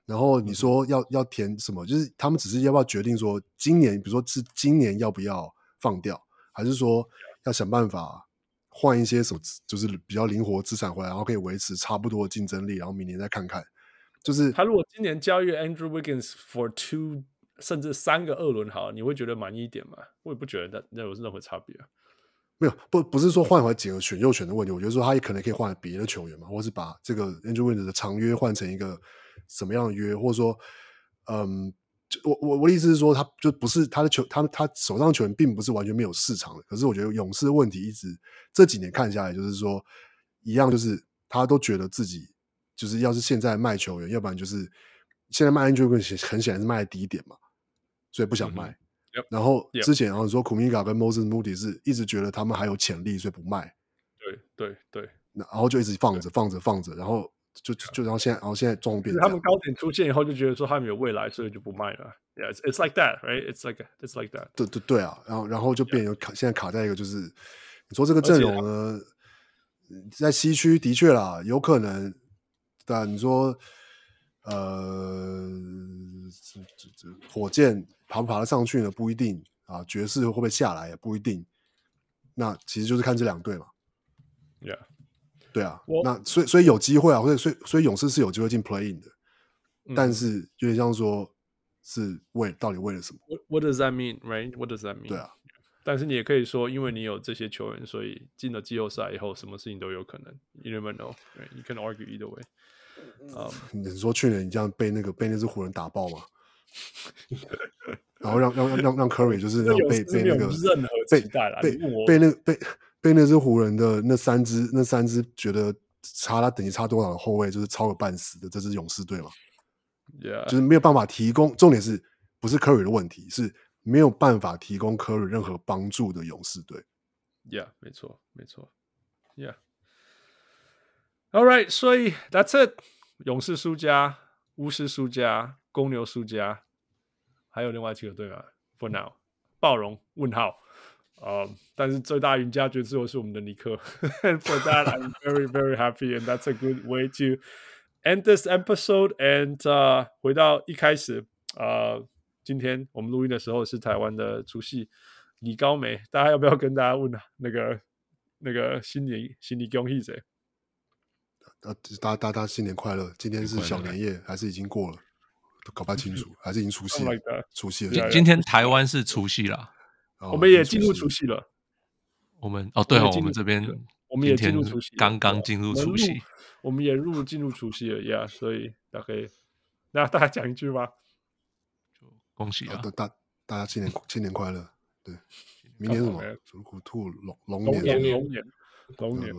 然后你说要要填什么？就是他们只是要不要决定说今年，比如说是今年要不要放掉，还是说要想办法换一些什么，就是比较灵活资产回来，然后可以维持差不多的竞争力，然后明年再看看。就是他如果今年交易 Andrew Wiggins for two 甚至三个二轮，好，你会觉得满意一点吗？我也不觉得那那有任何差别啊。没有，不不是说换回几个选右选的问题，我觉得说他也可能可以换别的球员嘛，或是把这个 Andrew Wiggins 的长约换成一个。什么样的约，或者说，嗯，我我我的意思是说，他就不是他的球，他他手上球员并不是完全没有市场的。可是我觉得勇士的问题一直这几年看下来，就是说一样，就是他都觉得自己就是要是现在卖球员，要不然就是现在卖 Andrew Wiggins 很显然是卖的低点嘛，所以不想卖。嗯 yep, 然后之前然后说 Kuminga 跟 Moses Moody 是一直觉得他们还有潜力，所以不卖。对对对，然后就一直放着放着放着，然后。就就然后现在，然后现在状况变，他们高点出现以后，就觉得说他们有未来，所以就不卖了。Yeah, it's, it's like that, right? It's like it's like that. 对对对啊，然后然后就变有卡，现在卡在一个就是，你说这个阵容呢，在西区的确啦，有可能，但你说，呃，这这这火箭爬不爬得上去呢？不一定啊，爵士会不会下来也不一定。那其实就是看这两队嘛。Yeah. 对啊，那所以所以有机会啊，或者所以所以勇士是有机会进 play in 的，嗯、但是有点像说，是为到底为了什么？What, does that mean, right? What does that mean? 对啊，但是你也可以说，因为你有这些球员，所以进了季后赛以后，什么事情都有可能。You never know, right? You can argue either way. 嗯，你说去年你这样被那个被那只湖人打爆吗？然后让让让让 Curry 就是让被被那个任何期待啦，被被那被被那支湖人的那三支那三支觉得差他等级差多少的后卫就是超个半死的这支勇士队嘛，Yeah，就是没有办法提供，重点是不是 Curry 的问题，是没有办法提供 Curry 任何帮助的勇士队，Yeah，没错没错，Yeah，All right，所以 That's it，勇士输家，巫师输家，公牛输家。还有另外几个队啊，For now，暴龙问号，呃、um，但是最大赢家绝对是我们的尼克。For that, I'm very very happy, and that's a good way to end this episode. And、uh, 回到一开始，呃、uh，今天我们录音的时候是台湾的除夕，李高梅，大家要不要跟大家问啊？那个那个新年新年恭喜谁？呃，大大家新年快乐！今天是小年夜还是已经过了？都搞不太清楚，还是已经除夕 了？除夕了。今今天台湾是除夕啦，我们也进入除夕了。我们哦，对哦，我们这边我们也进入除夕，刚刚进入除夕，我们也入进入除夕了呀。所以大家可以，那大家讲一句吧，就恭喜啊！大大家新年新年快乐。对，明年什么？属虎兔龙龙年龙年龙年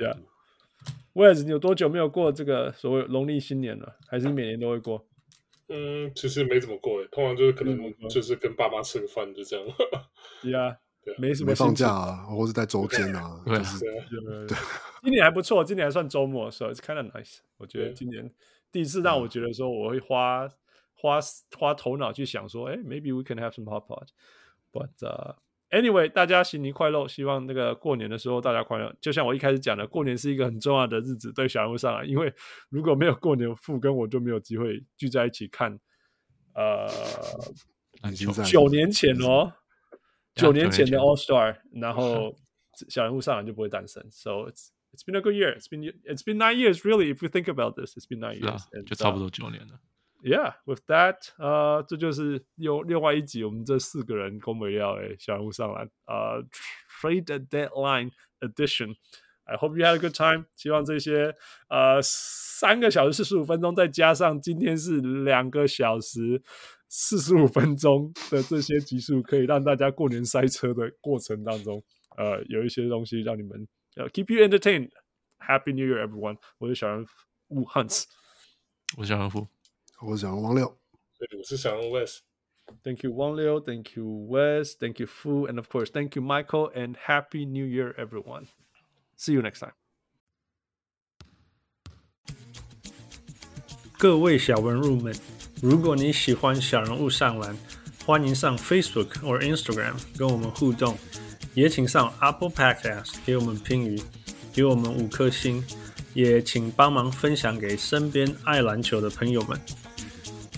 呀。威尔兹，你有多久没有过这个所谓农历新年了？还是每年都会过？嗯，其实没怎么过诶，通常就是可能就是跟爸妈吃个饭就这样。对啊，对，没什么没放假啊，或者在周间啊，对就是对，对。今年还不错，今年还算周末，所以 it's kind of nice。我觉得今年第一次让我觉得说我会花花花头脑去想说，哎，maybe we can have some hot pot，but、uh, Anyway，大家新年快乐！希望那个过年的时候大家快乐。就像我一开始讲的，过年是一个很重要的日子，对小人物上来，因为如果没有过年，富跟我就没有机会聚在一起看。呃，九年前哦，九年前的 All Star，然后小人物上来就不会诞生。So it's it's been a good year. It's been it's been nine years, really. If you think about this, it's been nine years. 就差不多九年了。Yeah, with that，呃、uh,，这就是又另外一集，我们这四个人攻没料诶，小人物上篮，呃、uh,，Trade Deadline Edition。I hope you had a good time。希望这些呃三个小时四十五分钟，再加上今天是两个小时四十五分钟的这些集数，可以让大家过年塞车的过程当中，呃，有一些东西让你们呃、keep you entertained。Happy New Year, everyone！我是小人物 Hans，我是小人物。我是小人王六，对，我是小人 West。Thank you, 王六。Thank you, West. Thank you, Fu. And of course, thank you, Michael. And Happy New Year, everyone. See you next time. 各位小文入们，如果你喜欢小人物上篮，欢迎上 Facebook 或 Instagram 跟我们互动，也请上 Apple Podcast 给我们评语，给我们五颗星，也请帮忙分享给身边爱篮球的朋友们。